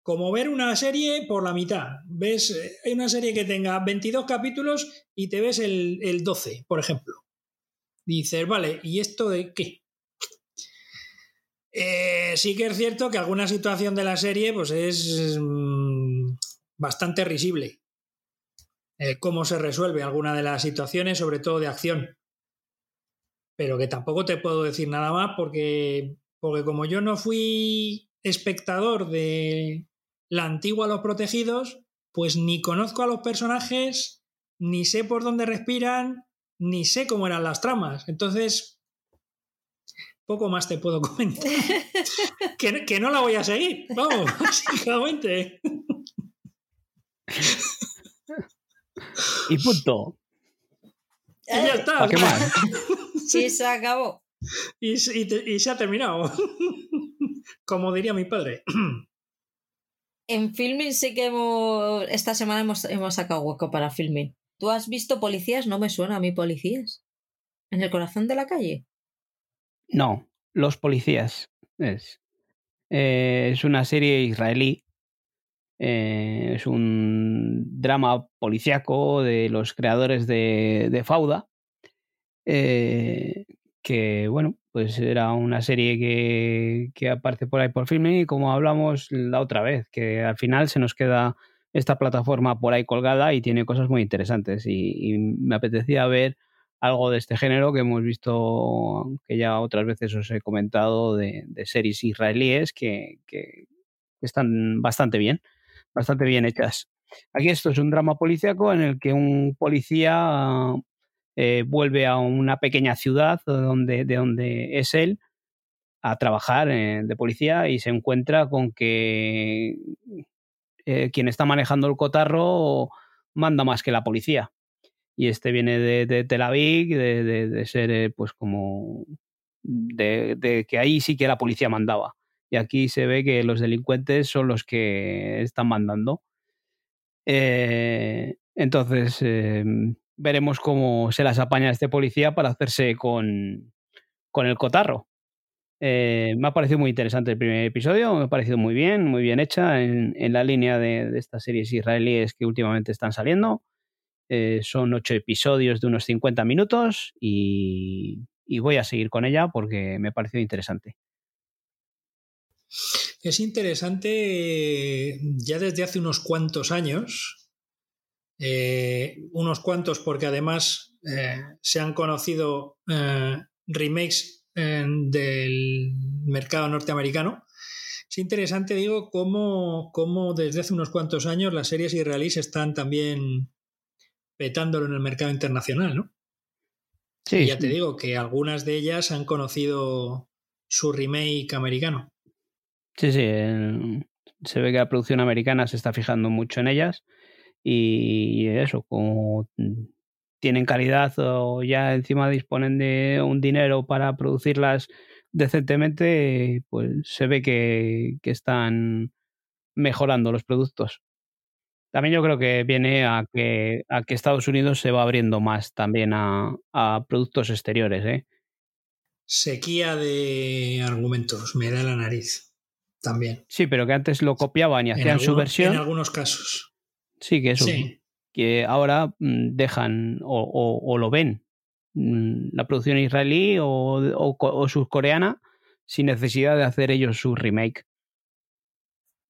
como ver una serie por la mitad. Ves, hay una serie que tenga 22 capítulos y te ves el, el 12, por ejemplo. Dices, vale, ¿y esto de qué? Eh, sí que es cierto que alguna situación de la serie pues es mm, bastante risible. Eh, cómo se resuelve alguna de las situaciones, sobre todo de acción. Pero que tampoco te puedo decir nada más porque, porque como yo no fui espectador de la antigua Los Protegidos, pues ni conozco a los personajes, ni sé por dónde respiran, ni sé cómo eran las tramas. Entonces, poco más te puedo (laughs) comentar. (laughs) que, no la voy a seguir, vamos, (laughs) básicamente. Y punto. Y ya está. ¿Qué más? (laughs) Sí, se acabó. Y, se ha terminado. (laughs) Como diría mi padre. (clears throat) En filming sí que hemos, esta semana hemos, hemos sacado hueco para filming. ¿Tú has visto policías? No me suena a mí policías. ¿En el corazón de la calle? No, Los Policías. Es, eh, es una serie israelí. Eh, es un drama policíaco de los creadores de, Fauda. Eh, que bueno, pues era una serie que, que aparece por ahí por filming y como hablamos la otra vez, que al final se nos queda esta plataforma por ahí colgada y tiene cosas muy interesantes y, me apetecía ver algo de este género que hemos visto, que ya otras veces os he comentado, de, series israelíes que, que, están bastante bien, bastante bien hechas. Aquí esto es un drama policíaco en el que un policía eh, vuelve a una pequeña ciudad donde, de donde es él a trabajar eh, de policía y se encuentra con que eh, quien está manejando el cotarro manda más que la policía. Y este viene de, Tel Aviv, de, ser pues como de, que ahí sí que la policía mandaba. Y aquí se ve que los delincuentes son los que están mandando. entonces, em, veremos cómo se las apaña este policía para hacerse con, con el cotarro. Eh, me ha parecido muy interesante el primer episodio, me ha parecido muy bien, muy bien hecha en, en la línea de, de, estas series israelíes que últimamente están saliendo. Eh, son ocho episodios de unos 50 minutos y, y voy a seguir con ella porque me ha parecido interesante. Es interesante ya desde hace unos cuantos años eh, unos cuantos porque además eh, se han conocido eh, remakes del mercado norteamericano. Es interesante, digo, cómo, cómo, desde hace unos cuantos años las series israelíes están también petándolo en el mercado internacional, ¿no? Sí. ya te digo que algunas de ellas han conocido su remake americano. Sí, sí. Se ve que la producción americana se está fijando mucho en ellas y eso, como tienen calidad o ya encima disponen de un dinero para producirlas decentemente, pues se ve que, están mejorando los productos. También yo creo que viene a que, a que Estados Unidos se va abriendo más también a, productos exteriores. ¿eh? Sequía de argumentos, me da la nariz también. Sí, pero que antes lo copiaban y hacían su versión. En algunos casos. Sí, que eso. Que ahora mm, dejan o, lo ven mm, la producción israelí o, o, surcoreana sin necesidad de hacer ellos su remake.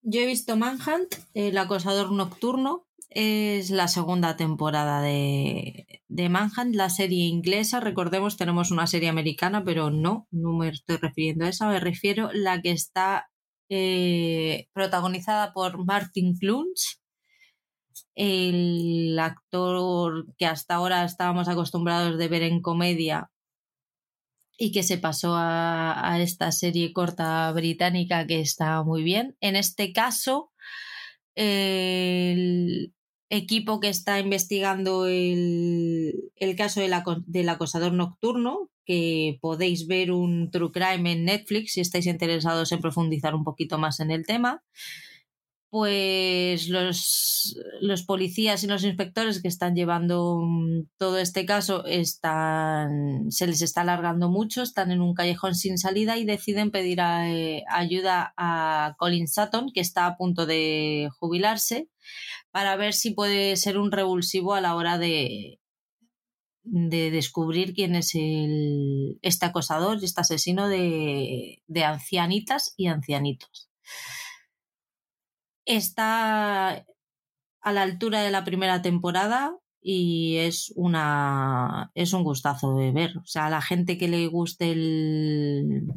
Yo he visto Manhunt, El acosador nocturno. Es la segunda temporada de, de Manhunt, la serie inglesa. Recordemos, tenemos una serie americana, pero no, no me estoy refiriendo a esa, me refiero a la que está eh, protagonizada por Martin Clunes, el actor que hasta ahora estábamos acostumbrados de ver en comedia y que se pasó a, esta serie corta británica que está muy bien. En este caso, el equipo que está investigando el, caso del acosador nocturno, que podéis ver un True Crime en Netflix si estáis interesados en profundizar un poquito más en el tema pues los, los, policías y los inspectores que están llevando mm, todo este caso están, se les está alargando mucho, están en un callejón sin salida y deciden pedir eh, ayuda a Colin Sutton, que está a punto de jubilarse, para ver si puede ser un revulsivo a la hora de, de descubrir quién es el, este acosador y este asesino de, de ancianitas y ancianitos está a la altura de la primera temporada y es una es un gustazo de ver. O sea, a la gente que le guste el,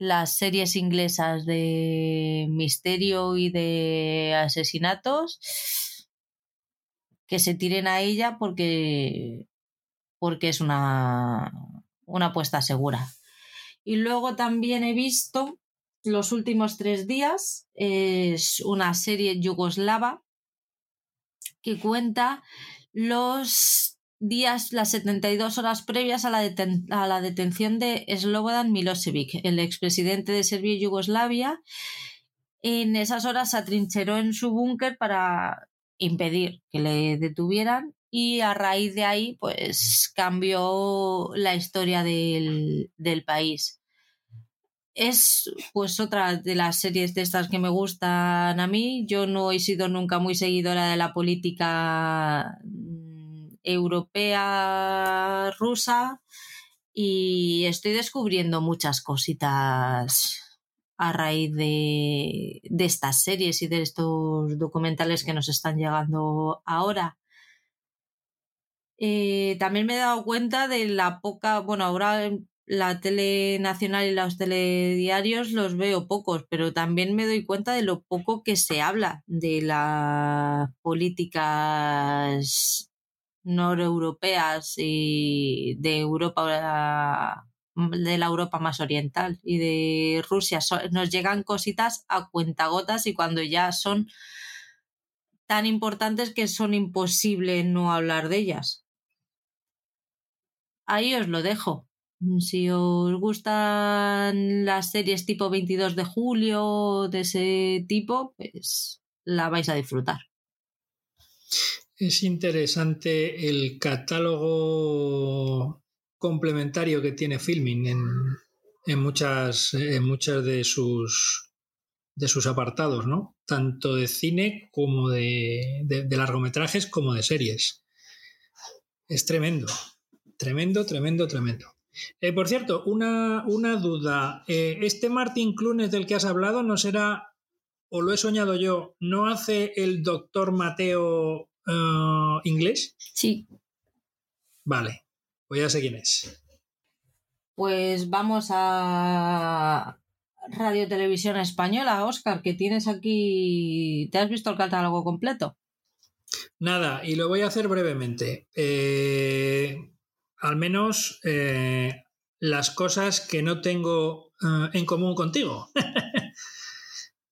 las series inglesas de misterio y de asesinatos, que se tiren a ella porque, porque es una, una apuesta segura. Y luego también he visto los últimos tres días. Es una serie yugoslava que cuenta los días, las 72 horas previas a la, detención de Slobodan Milosevic, el expresidente de Serbia y Yugoslavia. En esas horas se atrincheró en su búnker para impedir que le detuvieran y a raíz de ahí pues cambió la historia del, del país es pues otra de las series de estas que me gustan a mí. Yo no he sido nunca muy seguidora de la política europea rusa y estoy descubriendo muchas cositas a raíz de, estas series y de estos documentales que nos están llegando ahora. Eh, también me he dado cuenta de la poca, bueno, ahora la tele nacional y los telediarios los veo pocos, pero también me doy cuenta de lo poco que se habla de las políticas noreuropeas y de Europa de la Europa más oriental y de Rusia. nos llegan cositas a cuentagotas y cuando ya son tan importantes que son imposible no hablar de ellas. Ahí os lo dejo. Si os gustan las series tipo 22 de julio de ese tipo, pues la vais a disfrutar. Es interesante el catálogo complementario que tiene Filming en, muchas, en muchas de sus de sus apartados, ¿no? Tanto de cine como de, de largometrajes como de series. Es tremendo. Tremendo, tremendo, tremendo. Eh, por cierto, una, una duda. Eh, ¿Este Martin Clunes del que has hablado no será, o lo he soñado yo, no hace el doctor Mateo eh, inglés? Sí. Vale, pues ya sé quién es. Pues vamos a Radio Televisión Española, Oscar, que tienes aquí. ¿Te has visto el catálogo completo? Nada, y lo voy a hacer brevemente. Eh, al menos eh, las cosas que no tengo eh, en común contigo. (laughs)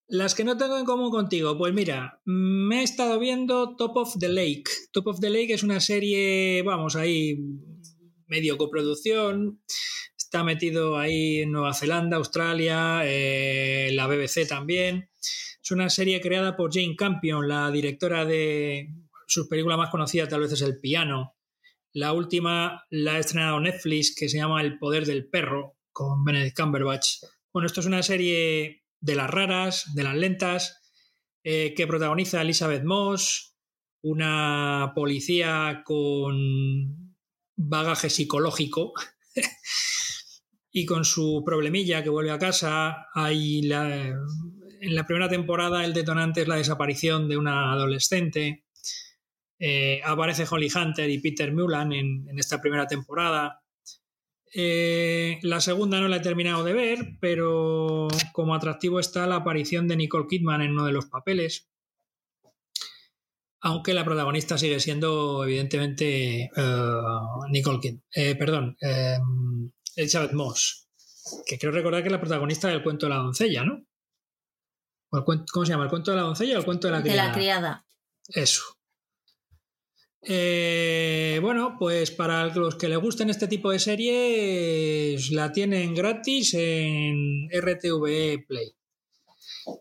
las que no tengo en común contigo, pues mira, me he estado viendo Top of the Lake. Top of the Lake es una serie, vamos, ahí medio coproducción. Está metido ahí en Nueva Zelanda, Australia, eh, la BBC también. Es una serie creada por Jane Campion, la directora de sus películas más conocidas tal vez es El Piano, la última la ha estrenado Netflix, que se llama El poder del perro, con Benedict Cumberbatch. Bueno, esto es una serie de las raras, de las lentas, eh, que protagoniza Elizabeth Moss, una policía con bagaje psicológico (laughs) y con su problemilla que vuelve a casa. Hay en la primera temporada el detonante es la desaparición de una adolescente. Eh, aparece Holly Hunter y Peter Mulan en, esta primera temporada. Eh, la segunda no la he terminado de ver, pero como atractivo está la aparición de Nicole Kidman en uno de los papeles. Aunque la protagonista sigue siendo, evidentemente, eh, Nicole Kidman. perdón, Elizabeth Moss. Que creo recordar que es la protagonista del cuento de la doncella, ¿no? ¿Cómo se llama? ¿El cuento de la doncella o el cuento de la criada? De la criada. Eso. Eh, bueno, pues para los que les gusten este tipo de series, la tienen gratis en RTV Play.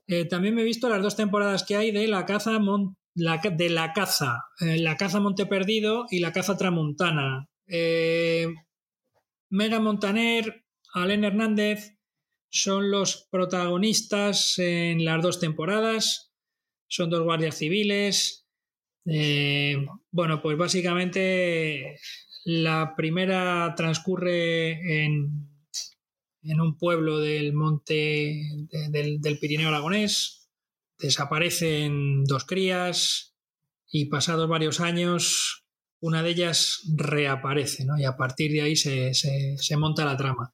Eh, también me he visto las dos temporadas que hay de La Caza, de La Caza, eh, La Caza Monte Perdido y La Caza Tramontana. Mega Montaner, Alen Hernández son los protagonistas en las dos temporadas. Son dos guardias civiles eh, bueno, pues básicamente la primera transcurre en, en un pueblo del monte del, Pirineo Aragonés. Desaparecen dos crías y pasados varios años una de ellas reaparece, ¿no? Y a partir de ahí se, monta la trama.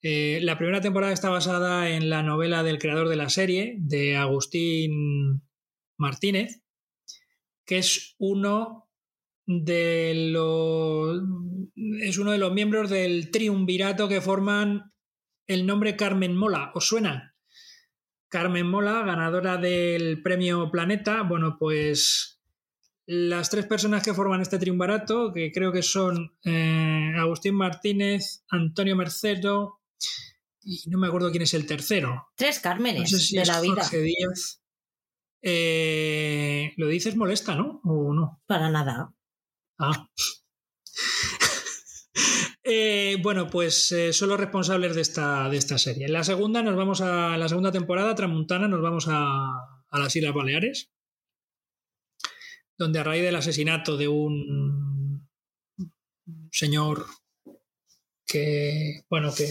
Eh, la primera temporada está basada en la novela del creador de la serie, de Agustín Martínez, que es uno de los es uno de los miembros del triunvirato que forman el nombre Carmen Mola. ¿Os suena? Carmen Mola, ganadora del premio Planeta. Bueno, pues las tres personas que forman este triunvirato, que creo que son eh, Agustín Martínez, Antonio Mercedo y no me acuerdo quién es el tercero. Tres Cármenes de la vida. Eh, lo dices molesta, ¿no? ¿O no? Para nada. Ah. (laughs) Eh, bueno, pues eh, son los responsables de esta, de esta serie. En la segunda nos vamos a la segunda temporada, Tramuntana, nos vamos a, las Islas Baleares, donde a raíz del asesinato de un un señor que, bueno, que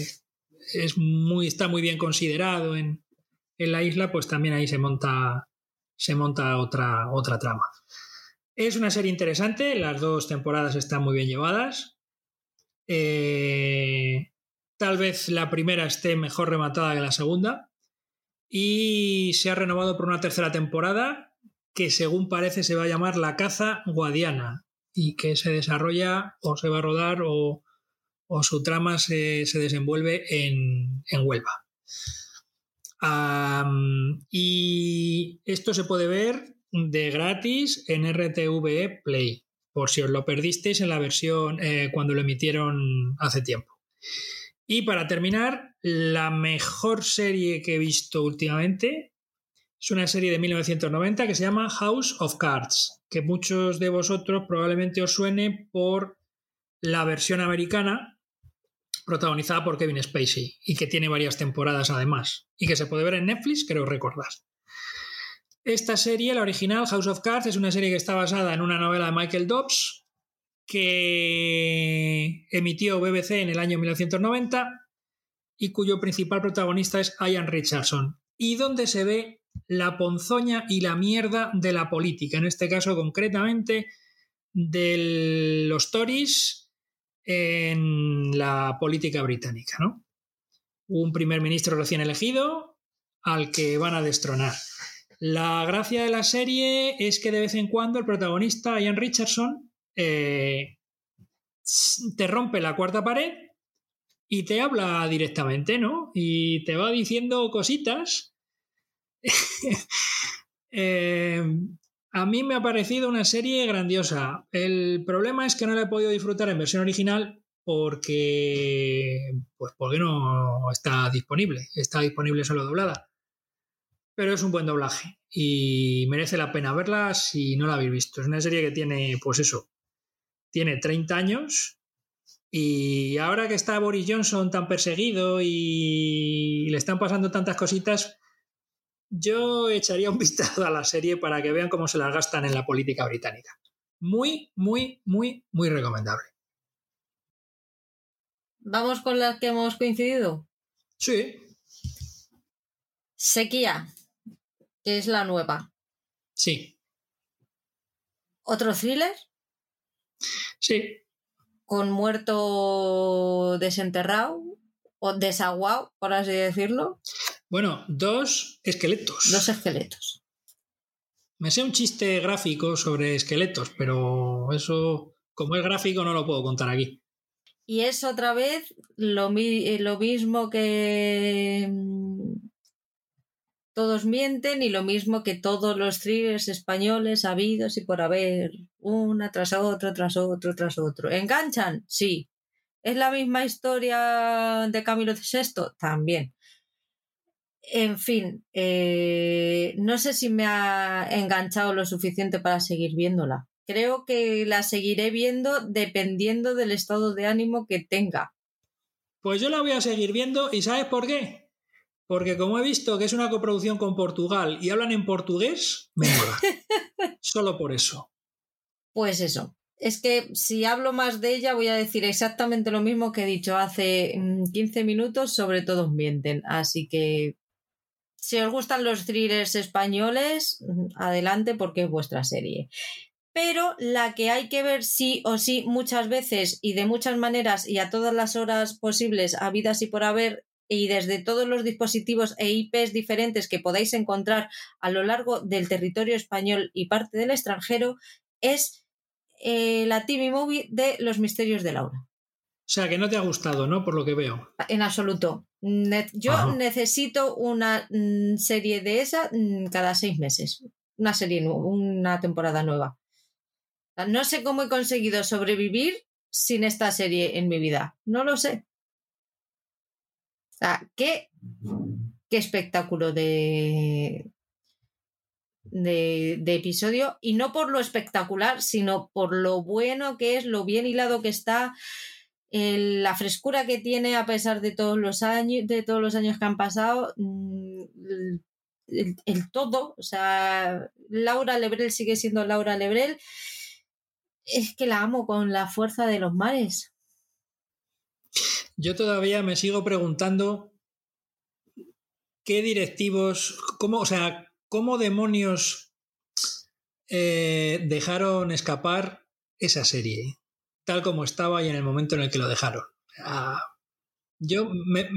es muy, está muy bien considerado en, en la isla, pues también ahí se monta, se monta otra, otra trama. Es una serie interesante, las dos temporadas están muy bien llevadas. Eh, tal vez la primera esté mejor rematada que la segunda. Y se ha renovado por una tercera temporada que según parece se va a llamar La caza guadiana y que se desarrolla o se va a rodar o, o su trama se, se desenvuelve en, en Huelva. Y esto se puede ver de gratis en RTVE Play, por si os lo perdisteis en la versión eh, cuando lo emitieron hace tiempo. Y para terminar, la mejor serie que he visto últimamente es una serie de 1990 que se llama House of Cards, que muchos de vosotros probablemente os suene por la versión americana protagonizada por Kevin Spacey y que tiene varias temporadas además y que se puede ver en Netflix, creo recordar. Esta serie, la original House of Cards, es una serie que está basada en una novela de Michael Dobbs que emitió BBC en el año 1990 y cuyo principal protagonista es Ian Richardson y donde se ve la ponzoña y la mierda de la política, en este caso concretamente de los Tories en la política británica. ¿no? Un primer ministro recién elegido al que van a destronar. La gracia de la serie es que de vez en cuando el protagonista, Ian Richardson, eh, te rompe la cuarta pared y te habla directamente, ¿no? Y te va diciendo cositas. (laughs) eh, a mí me ha parecido una serie grandiosa. El problema es que no la he podido disfrutar en versión original porque, pues porque no está disponible. Está disponible solo doblada. Pero es un buen doblaje y merece la pena verla si no la habéis visto. Es una serie que tiene, pues eso, tiene 30 años y ahora que está Boris Johnson tan perseguido y le están pasando tantas cositas, yo echaría un vistazo a la serie para que vean cómo se las gastan en la política británica. Muy, muy, muy, muy recomendable. ¿Vamos con las que hemos coincidido? Sí. Sequía, que es la nueva. Sí. ¿Otro thriller? Sí. Con muerto desenterrado o desaguado, por así decirlo. Bueno, dos esqueletos. Dos esqueletos. Me sé un chiste gráfico sobre esqueletos, pero eso, como es gráfico, no lo puedo contar aquí. Y es otra vez lo, mi lo mismo que mm, todos mienten y lo mismo que todos los thrillers españoles habidos y por haber, una tras otro, tras otro, tras otro. ¿Enganchan? Sí. ¿Es la misma historia de Camilo VI? También. En fin, eh, no sé si me ha enganchado lo suficiente para seguir viéndola. Creo que la seguiré viendo dependiendo del estado de ánimo que tenga. Pues yo la voy a seguir viendo y ¿sabes por qué? Porque como he visto que es una coproducción con Portugal y hablan en portugués, me mola. (laughs) Solo por eso. Pues eso. Es que si hablo más de ella voy a decir exactamente lo mismo que he dicho hace 15 mm, minutos sobre Todos mienten. Así que si os gustan los thrillers españoles, mm, adelante porque es vuestra serie. Pero la que hay que ver sí o sí muchas veces y de muchas maneras y a todas las horas posibles, habidas y por haber, y desde todos los dispositivos e IPs diferentes que podáis encontrar a lo largo del territorio español y parte del extranjero, es eh, la TV Movie de Los Misterios de Laura. O sea, que no te ha gustado, ¿no? Por lo que veo. En absoluto. yo Ajá. necesito una mm, serie de esa mm, cada seis meses. Una serie, una temporada nueva. No sé cómo he conseguido sobrevivir sin esta serie en mi vida. No lo sé. O sea, qué, qué espectáculo de, de, episodio. Y no por lo espectacular, sino por lo bueno que es, lo bien hilado que está, la frescura que tiene a pesar de todos los años, de todos los años que han pasado. Mm, el, el, el todo. O sea, Laura Lebrel sigue siendo Laura Lebrel es que la amo con la fuerza de los mares. Yo todavía me sigo preguntando qué directivos, cómo, o sea, cómo demonios eh, dejaron escapar esa serie, tal como estaba y en el momento en el que lo dejaron. yo me,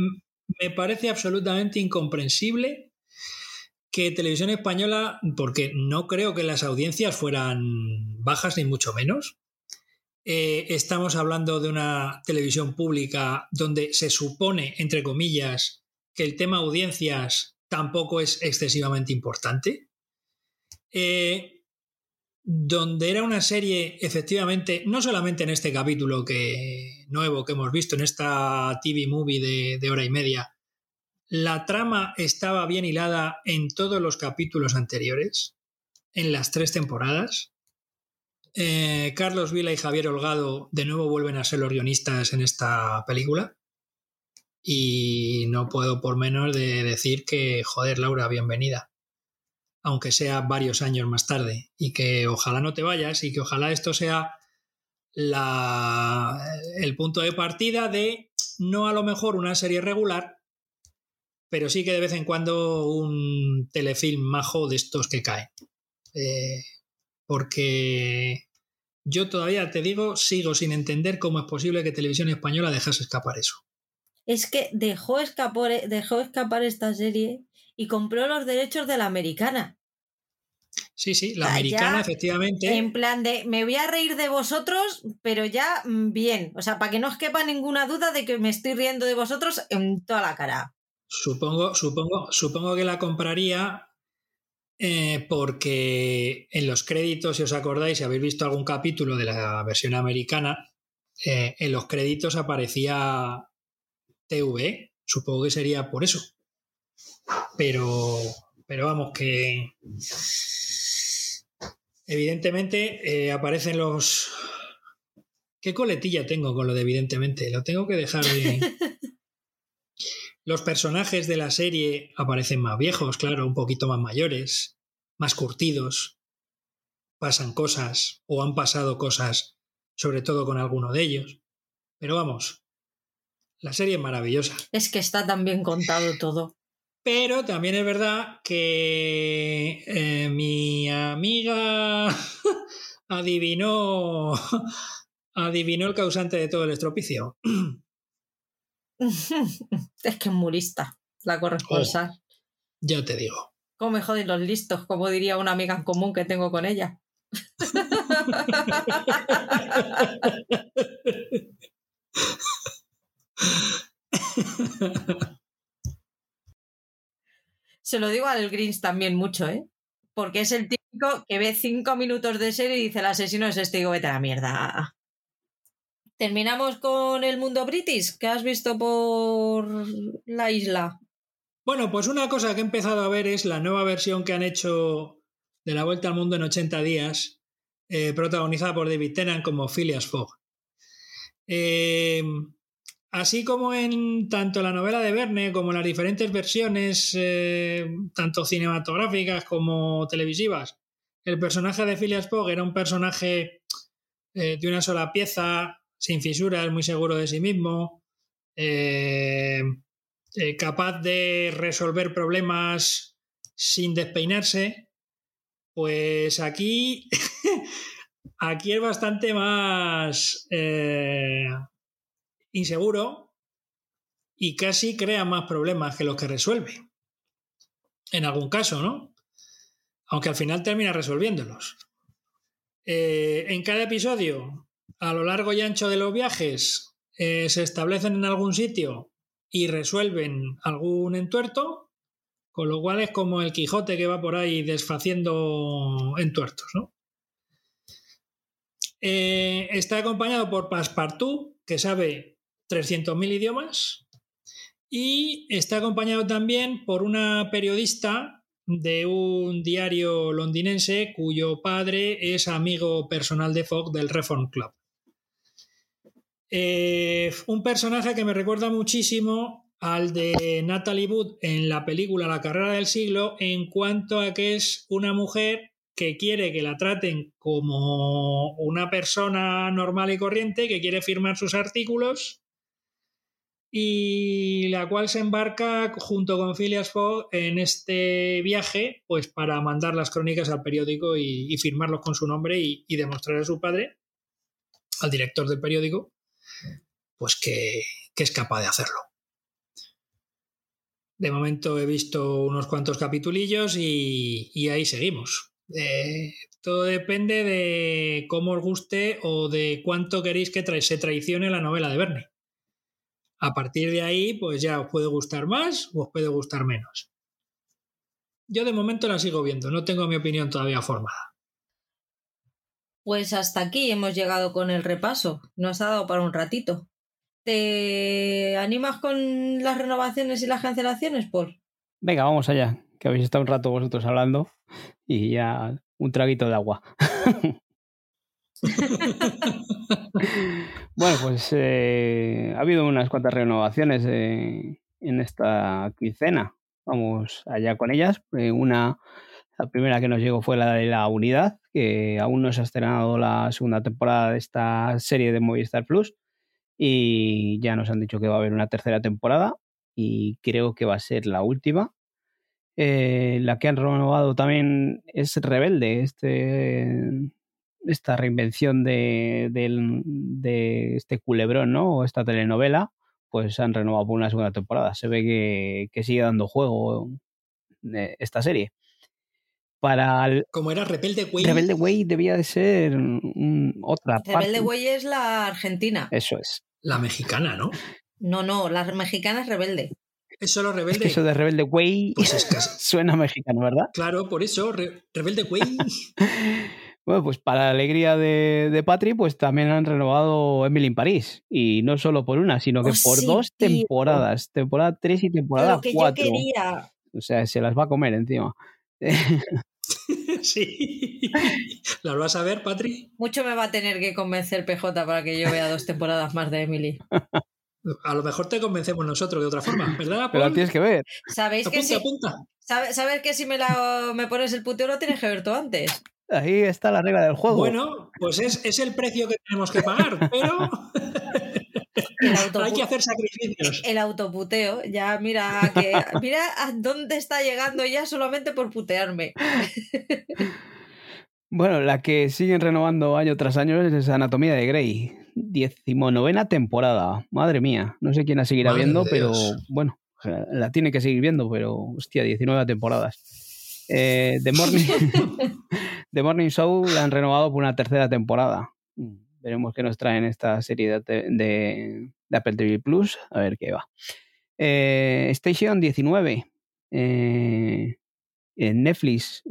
parece absolutamente incomprensible que Televisión Española, porque no creo que las audiencias fueran bajas ni mucho menos, eh, estamos hablando de una televisión pública donde se supone, entre comillas, que el tema audiencias tampoco es excesivamente importante. Eh, donde era una serie, efectivamente, no solamente en este capítulo que, nuevo que hemos visto, en esta TV movie de hora y media, la trama estaba bien hilada en todos los capítulos anteriores, en las tres temporadas. Eh, Carlos Vila y Javier Holgado de nuevo vuelven a ser los guionistas en esta película. Y no puedo por menos de decir que, joder, Laura, bienvenida. Aunque sea varios años más tarde. Y que ojalá no te vayas y que ojalá esto sea la, el punto de partida de no a lo mejor una serie regular, pero sí que de vez en cuando un telefilm majo de estos que cae. Eh, porque yo todavía te digo, sigo sin entender cómo es posible que Televisión Española dejase escapar eso. Es que dejó escapar, dejó escapar esta serie y compró los derechos de la americana. Sí, sí, la americana, efectivamente. En plan de, me voy a reír de vosotros, pero ya mm, bien. O sea, para que no os quepa ninguna duda de que me estoy riendo de vosotros en toda la cara. Supongo, supongo, supongo que la compraría eh, porque en los créditos, si os acordáis, si habéis visto algún capítulo de la versión americana, eh, en los créditos aparecía TV. Supongo que sería por eso. Pero, pero vamos, que evidentemente eh, aparecen los... ¿Qué coletilla tengo con lo de evidentemente? Lo tengo que dejar de... (laughs) Los personajes de la serie aparecen más viejos, claro, un poquito más mayores, más curtidos. Pasan cosas o han pasado cosas, sobre todo con alguno de ellos. Pero vamos, la serie es maravillosa. Es que está tan bien contado todo. Pero también es verdad que eh, mi amiga (laughs) adivinó, (laughs) adivinó el causante de todo el estropicio. (laughs) es que es murista, la corresponsal. Oh, ya te digo. ¿Cómo me joden los listos? Como diría una amiga en común que tengo con ella. Se lo digo al Greens también mucho, ¿eh? Porque es el típico que ve cinco minutos de serie y dice el asesino es este y digo, vete a la mierda. Terminamos con el mundo british que has visto por la isla. Bueno, pues una cosa que he empezado a ver es la nueva versión que han hecho de La Vuelta al Mundo en 80 días, eh, protagonizada por David Tennant como Phileas Fogg. Eh, así como en tanto la novela de Verne como las diferentes versiones, eh, tanto cinematográficas como televisivas, el personaje de Phileas Fogg era un personaje de una sola pieza, sin fisuras, muy seguro de sí mismo, eh, eh, capaz de resolver problemas sin despeinarse, pues aquí, (laughs) aquí es bastante más eh, inseguro y casi crea más problemas que los que resuelve. En algún caso, ¿no? Aunque al final termina resolviéndolos. en cada episodio a lo largo y ancho de los viajes eh, se establecen en algún sitio y resuelven algún entuerto, con lo cual es como el Quijote que va por ahí desfaciendo entuertos. ¿no? Eh, está acompañado por Passepartout, que sabe 300.000 idiomas, y está acompañado también por una periodista de un diario londinense cuyo padre es amigo personal de Fogg del Reform Club. Eh, un personaje que me recuerda muchísimo al de Natalie Wood en la película La carrera del siglo en cuanto a que es una mujer que quiere que la traten como una persona normal y corriente que quiere firmar sus artículos y la cual se embarca junto con Phileas Fogg en este viaje pues para mandar las crónicas al periódico y, firmarlos con su nombre y, y, demostrar a su padre, al director del periódico, pues que, es capaz de hacerlo. De momento he visto unos cuantos capitulillos y, y ahí seguimos. Eh, todo depende de cómo os guste o de cuánto queréis que se traicione la novela de Verne. A partir de ahí, pues ya os puede gustar más o os puede gustar menos. Yo de momento la sigo viendo, no tengo mi opinión todavía formada. Pues hasta aquí hemos llegado con el repaso. Nos ha dado para un ratito. ¿Te animas con las renovaciones y las cancelaciones, Paul? Venga, vamos allá, que habéis estado un rato vosotros hablando y ya un traguito de agua. (laughs) (laughs) bueno, pues eh, ha habido unas cuantas renovaciones eh, en esta quincena. Vamos allá con ellas. Eh, una, la primera que nos llegó fue la de la unidad, que aún no se ha estrenado la segunda temporada de esta serie de Movistar Plus. Y ya nos han dicho que va a haber una tercera temporada y creo que va a ser la última. La que han renovado también es Rebelde, este, esta reinvención de, este culebrón, ¿no? O esta telenovela, pues han renovado por una segunda temporada. Se ve que, sigue dando juego eh, esta serie. Para Como era Rebelde Way. Rebelde Way debía de ser otra Rebelde Way es la argentina. Eso es. La mexicana, ¿no? No, no, la mexicana es Rebelde. Es solo Rebelde. Es que eso de Rebelde Way pues (laughs) suena mexicano, ¿verdad? Claro, por eso, Rebelde Way. (laughs) bueno, pues para la alegría de, de, Patri, pues también han renovado Emily in París. Y no solo por una, sino que oh, por dos temporadas. Temporada 3 y temporada 4. O sea, se las va a comer encima. (laughs) sí. ¿Las vas a ver, Patri? Mucho me va a tener que convencer PJ para que yo vea dos temporadas más de Emily. A lo mejor te convencemos nosotros de otra forma, ¿verdad? Pero la tienes que ver. ¿Sabéis que si, Saber que si me, la, me pones el puteo lo tienes que ver tú antes. Ahí está la regla del juego. Bueno, pues es, es el precio que tenemos que pagar, pero (laughs) hay que hacer sacrificios. El autoputeo, ya mira que mira a dónde está llegando ya solamente por putearme. (laughs) Bueno, la que siguen renovando año tras año es Anatomía de Grey. Decimonovena temporada. Madre mía. No sé quién la seguirá viendo, pero bueno, la tiene que seguir viendo, pero hostia, 19 temporadas. Eh, The, Morning, (laughs) The Morning Show la han renovado por una tercera temporada. Veremos qué nos traen esta serie de, Apple TV Plus. A ver qué va. Eh, Station 19. Eh, en Netflix.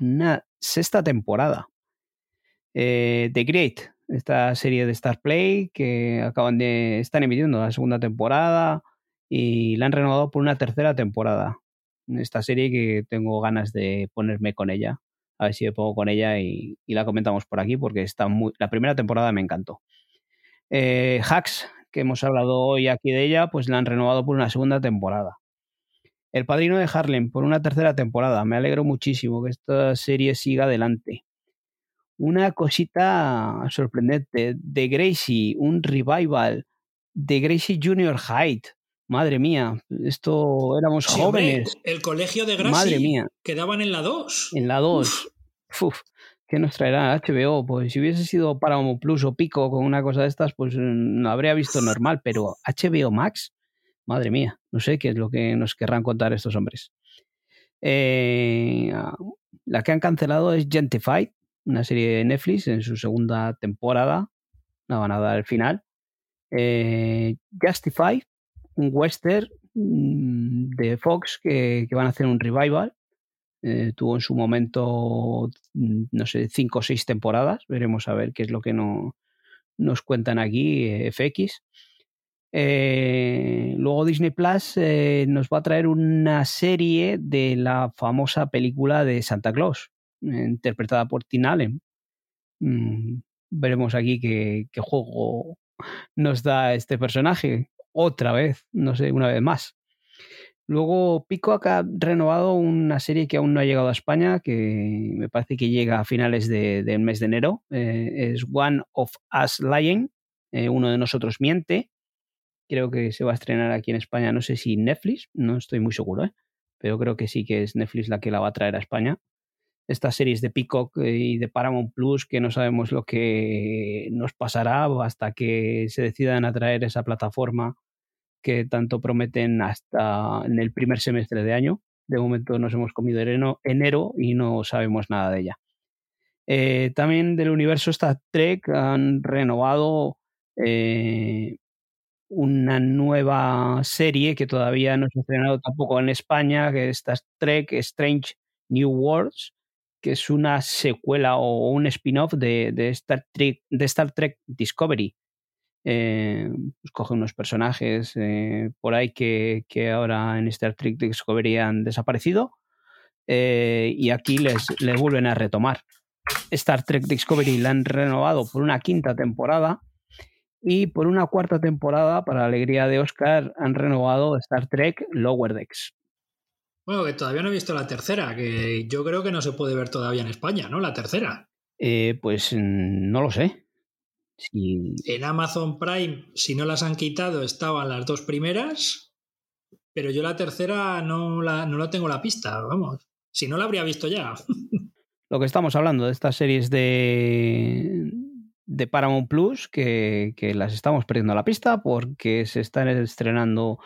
Una sexta temporada. Eh, The Great, esta serie de Star Play que acaban de. están emitiendo la segunda temporada y la han renovado por una tercera temporada. Esta serie que tengo ganas de ponerme con ella. A ver si me pongo con ella y, la comentamos por aquí porque está muy, la primera temporada me encantó. Eh, Hacks, que hemos hablado hoy aquí de ella, pues la han renovado por una segunda temporada. El Padrino de Harlem por una tercera temporada. Me alegro muchísimo que esta serie siga adelante. Una cosita sorprendente. De Gracie, un revival. De Gracie Junior High. Madre mía, esto éramos jóvenes. el colegio de Gracie. Madre mía. Quedaban en la 2. En la 2. Uf. ¿Qué nos traerá HBO? Pues si hubiese sido Paramount Plus o Pico con una cosa de estas, pues mm, no habría visto normal, pero HBO Max, Madre mía, no sé qué es lo que nos querrán contar estos hombres. Eh, la que han cancelado es Gentified, una serie de Netflix en su segunda temporada. No van a dar el final. Eh, Justified, un western mm, de Fox que, van a hacer un revival. Eh, tuvo en su momento, mm, no sé, cinco o seis temporadas. Veremos a ver qué es lo que no, nos cuentan aquí, FX. Eh, luego Disney Plus eh, nos va a traer una serie de la famosa película de Santa Claus, interpretada por Tim Allen. Mm, veremos aquí qué, juego nos da este personaje. Otra vez, no sé, una vez más. Luego Peacock ha renovado una serie que aún no ha llegado a España, que me parece que llega a finales del mes de enero. Eh, es One of Us Lying, eh, uno de nosotros miente. Creo que se va a estrenar aquí en España, no sé si Netflix, no estoy muy seguro, ¿eh? pero creo que sí que es Netflix la que la va a traer a España. Estas series de Peacock y de Paramount Plus que no sabemos lo que nos pasará hasta que se decidan a traer esa plataforma que tanto prometen hasta en el primer semestre de año. De momento nos hemos comido enero, y no sabemos nada de ella. Eh, también del universo Star Trek han renovado eh, una nueva serie que todavía no se ha estrenado tampoco en España, que es Star Trek Strange New Worlds, que es una secuela o un spin-off de, Star Trek, de Star Trek Discovery, eh, pues coge unos personajes eh, por ahí que, ahora en Star Trek Discovery han desaparecido eh, y aquí les, les vuelven a retomar. Star Trek Discovery la han renovado por una quinta temporada y por una cuarta temporada, para alegría de Oscar, han renovado Star Trek Lower Decks. Bueno, que todavía no he visto la tercera, que yo creo que no se puede ver todavía en España, ¿no? La tercera. pues mm, no lo sé. En Amazon Prime, si no las han quitado, estaban las dos primeras, pero yo la tercera no la, no la tengo la pista, vamos. Si no la habría visto ya. (laughs) Lo que estamos hablando de estas series de, de Paramount Plus, que, las estamos perdiendo a la pista porque se están estrenando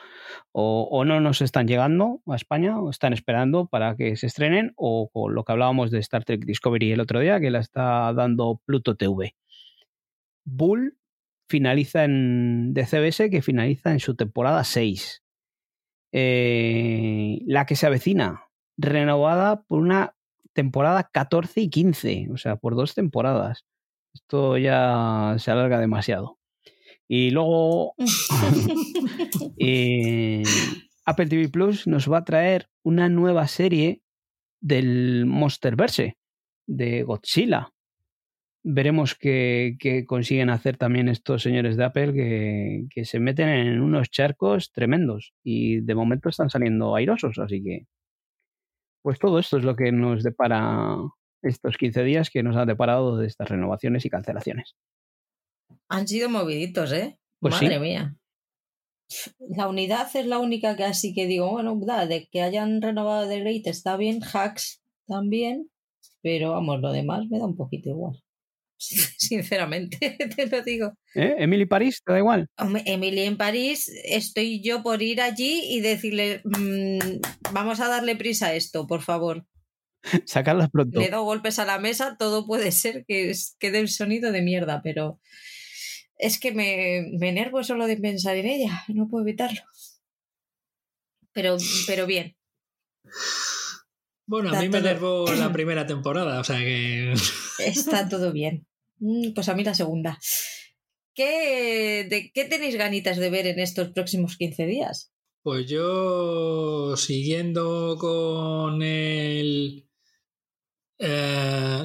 o, no nos están llegando a España, o están esperando para que se estrenen, o, o lo que hablábamos de Star Trek Discovery el otro día, que la está dando Pluto TV. Bull finaliza en de CBS que finaliza en su temporada 6. Eh, la que se avecina, renovada por una temporada 14 y 15, o sea, por dos temporadas. Esto ya se alarga demasiado. Y luego (laughs) eh, Apple TV Plus nos va a traer una nueva serie del Monsterverse de Godzilla veremos qué, consiguen hacer también estos señores de Apple que, se meten en unos charcos tremendos y de momento están saliendo airosos, así que pues todo esto es lo que nos depara estos 15 días que nos ha deparado de estas renovaciones y cancelaciones. Han sido moviditos, ¿eh? Pues Madre mía. La unidad es la única que así que digo, bueno, de que hayan renovado de Great está bien, Hacks también, pero vamos, lo demás me da un poquito igual. (laughs) sinceramente, (laughs) te lo digo. ¿Eh? ¿Emily París? ¿Te da igual? Emily en París, estoy yo por ir allí y decirle, mm, vamos a darle prisa a esto, por favor. (laughs) Sacarlas pronto. Le doy golpes a la mesa, todo puede ser que quede el sonido de mierda, pero es que me, me enervo solo de pensar en ella, no puedo evitarlo. Pero, pero bien. Bueno, a mí me enervó (clears throat) la primera temporada, o sea que. (laughs) Está todo bien. Mm, pues a mí la segunda. ¿Qué, de, ¿Qué tenéis ganitas de ver en estos próximos 15 días? Pues yo, siguiendo con el, eh,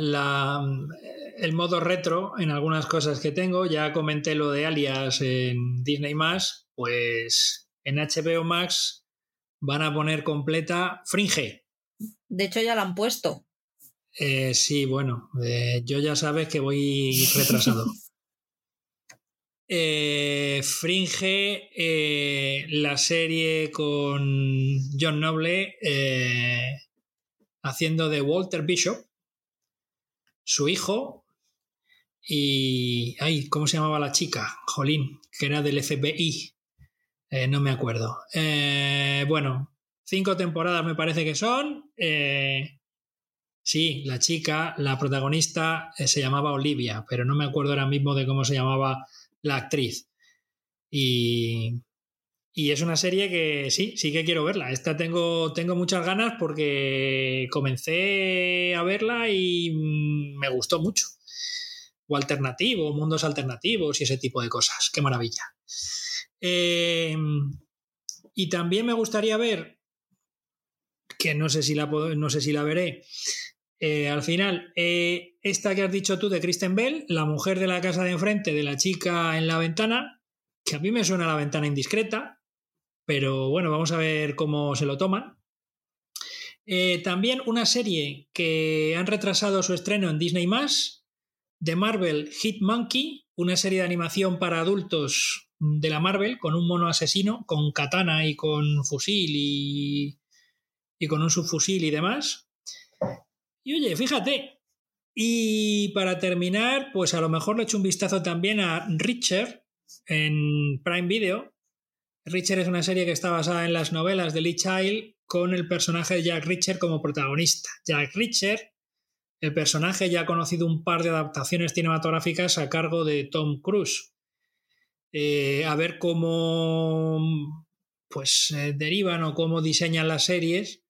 el modo retro en algunas cosas que tengo, ya comenté lo de Alias en Disney, pues en HBO Max van a poner completa Fringe. De hecho, ya la han puesto. Eh, sí, bueno, eh, yo ya sabes que voy retrasado. (laughs) Eh, Fringe, la serie con John Noble haciendo de Walter Bishop, su hijo, y. Ay, ¿cómo se llamaba la chica? Jolín, que era del FBI. no me acuerdo. bueno, cinco temporadas me parece que son. Sí, la chica, la protagonista eh, se llamaba Olivia, pero no me acuerdo ahora mismo de cómo se llamaba la actriz. Y, y es una serie que sí, sí que quiero verla. Esta tengo, tengo muchas ganas porque comencé a verla y mm, me gustó mucho. O alternativo, mundos alternativos y ese tipo de cosas. Qué maravilla. Eh, y también me gustaría ver, que no sé si la, no sé si la veré, eh, al final, eh, esta que has dicho tú de Kristen Bell, la mujer de la casa de enfrente de la chica en la ventana, que a mí me suena la ventana indiscreta, pero bueno, vamos a ver cómo se lo toman. Eh, también una serie que han retrasado su estreno en Disney de Marvel Hit Monkey, una serie de animación para adultos de la Marvel con un mono asesino, con katana y con fusil y, y con un subfusil y demás. Y oye, fíjate. Y para terminar, pues a lo mejor le echo un vistazo también a Richard en Prime Video. Richard es una serie que está basada en las novelas de Lee Child con el personaje de Jack Richard como protagonista. Jack Richard, el personaje ya ha conocido un par de adaptaciones cinematográficas a cargo de Tom Cruise. Eh, a ver cómo pues eh, derivan o cómo diseñan las series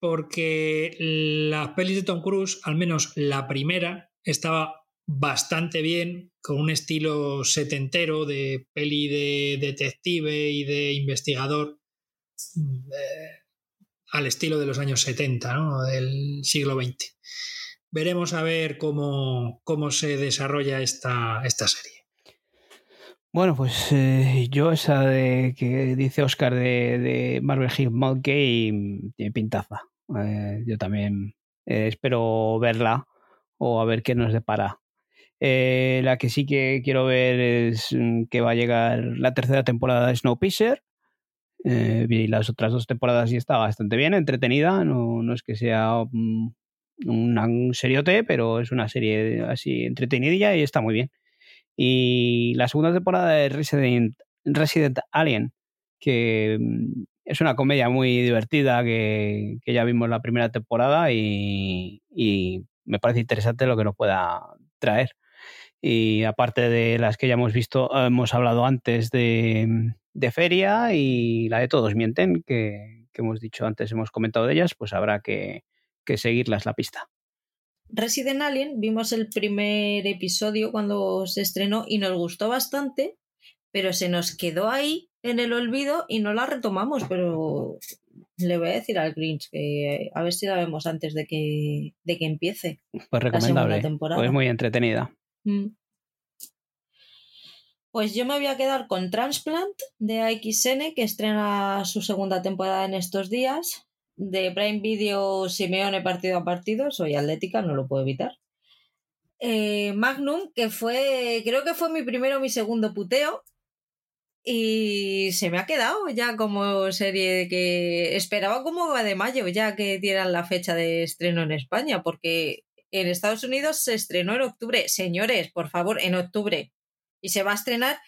porque las pelis de Tom Cruise, al menos la primera, estaba bastante bien, con un estilo setentero de peli de detective y de investigador eh, al estilo de los años 70, ¿no? del siglo XX. Veremos a ver cómo, cómo se desarrolla esta, esta serie. Bueno, pues eh, yo esa de que dice Oscar de, de Marvel Hill Monkey tiene pintaza. Eh, yo también espero verla o a ver qué nos depara. Eh, la que sí que quiero ver es mm, que va a llegar la tercera temporada de Snowpiercer. Eh, las otras dos temporadas y está bastante bien, entretenida. No, no es que sea un, un, seriote, pero es una serie así entretenidilla y está muy bien. Y la segunda temporada de Resident, Resident Alien, que mm, es una comedia muy divertida que, ya vimos la primera temporada y, me parece interesante lo que nos pueda traer. Y aparte de las que ya hemos visto, hemos hablado antes de, Feria y la de Todos Mienten, que, hemos dicho antes, hemos comentado de ellas, pues habrá que, que seguirlas la pista. Resident Alien, vimos el primer episodio cuando se estrenó y nos gustó bastante, pero se nos quedó ahí en el olvido y no la retomamos, pero le voy a decir al Grinch que a ver si la vemos antes de que, de que empiece. Pues recomendable. La temporada. Pues muy entretenida. Mm. Pues yo me voy a quedar con Transplant de AXN, que estrena su segunda temporada en estos días. De Prime Video Simeone partido a partido, soy atlética, no lo puedo evitar. Eh, Magnum, que fue, creo que fue mi primero o mi segundo puteo, y se me ha quedado ya como serie que esperaba como de mayo ya que dieran la fecha de estreno en España, porque en Estados Unidos se estrenó en octubre. Señores, por favor, en octubre. Y se va a estrenar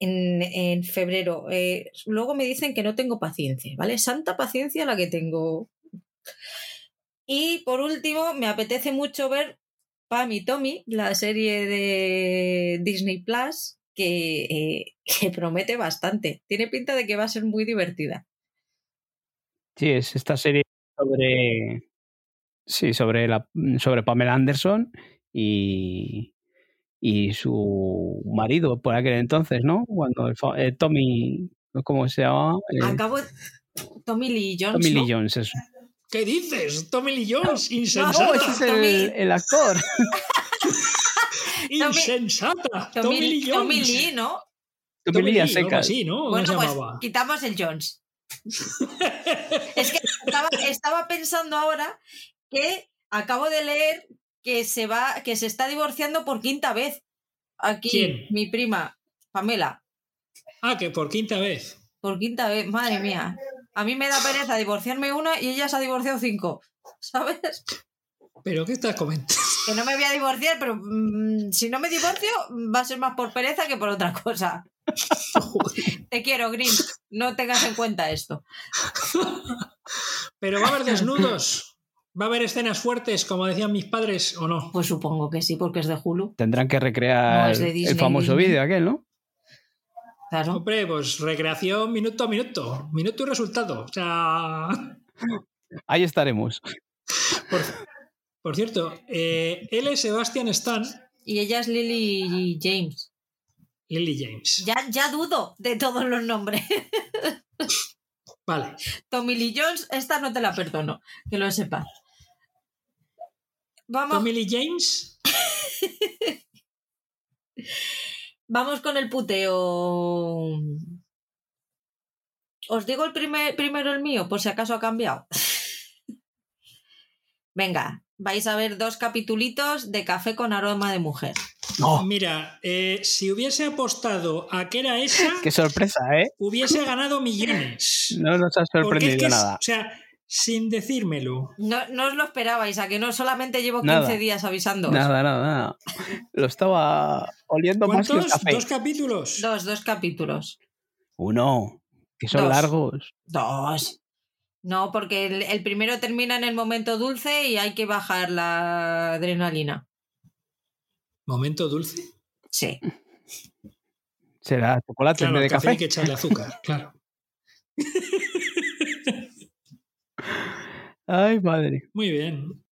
en, febrero. Eh, luego me dicen que no tengo paciencia, ¿vale? Santa paciencia la que tengo. Y por último, me apetece mucho ver Pam y Tommy, la serie de Disney Plus, eh, (laughs) que, promete bastante. Tiene pinta de que va a ser muy divertida. Sí, es esta serie sobre. Sí, sobre, la, sobre Pamela Anderson y, y su marido por aquel entonces, ¿no? Cuando el, eh, Tommy. ¿Cómo se llama? Eh, Acabo. Tommy Lee Jones. Tommy Lee Jones, eso. ¿Qué dices? Tommy Lee Jones, insensato. No, ese es el, el actor. (laughs) insensata. Tommy, Lee Jones. Tommy Lee, ¿no? Tommy, Lee, a secas. Bueno, pues quitamos el Jones. (laughs) es que estaba, pensando ahora que acabo de leer que se va, que se está divorciando por quinta vez. Aquí, mi prima, Pamela. Ah, que por quinta vez. Por quinta vez, madre mía. A mí me da pereza divorciarme una y ella se ha divorciado cinco. (laughs) ¿Sabes? ¿Pero qué estás comentando? Que no me voy a divorciar, pero mm, si no me divorcio va a ser más por pereza que por otra cosa. (laughs) Te quiero, Green. No tengas en cuenta esto. (laughs) Pero va a haber desnudos. ¿Va a haber escenas fuertes, como decían mis padres, o no? Pues supongo que sí, porque es de Hulu. Tendrán que recrear el famoso vídeo aquel, ¿no? Claro. Hombre, pues recreación minuto a minuto. Minuto y resultado. O sea. (laughs) Ahí estaremos. Por, por cierto, eh, él es Sebastian Stan. Y ella es Lily James. Lily James. Ya, ya dudo de todos los nombres. (laughs) Vale. Tommy Lee Jones, esta no te la perdono, que lo sepas. Vamos. Tommy Lee James. (laughs) Vamos con el puteo Os digo el primer, primero el mío, por si acaso ha cambiado. (laughs) Venga, vais a ver dos capitulitos de café con aroma de mujer. No, Mira, eh, si hubiese apostado a que era esa, (laughs) qué sorpresa, ¿eh? hubiese ganado millones. No nos ha es sorprendido que, nada. o sea, sin decírmelo. No, no os lo esperabais, a que no solamente llevo 15 Nada. días avisando. Nada, nada, nada. Lo estaba oliendo más que el ¿Cuántos? café. ¿Dos capítulos? Dos, dos capítulos. Uno, que son Dos. largos. Dos. No, porque el, el primero termina en el momento dulce y hay que bajar la adrenalina. Momento dulce. Sí. Será chocolate Claro, en vez de café hay café. que echarle azúcar, claro. (laughs) Ay, madre. Muy bien.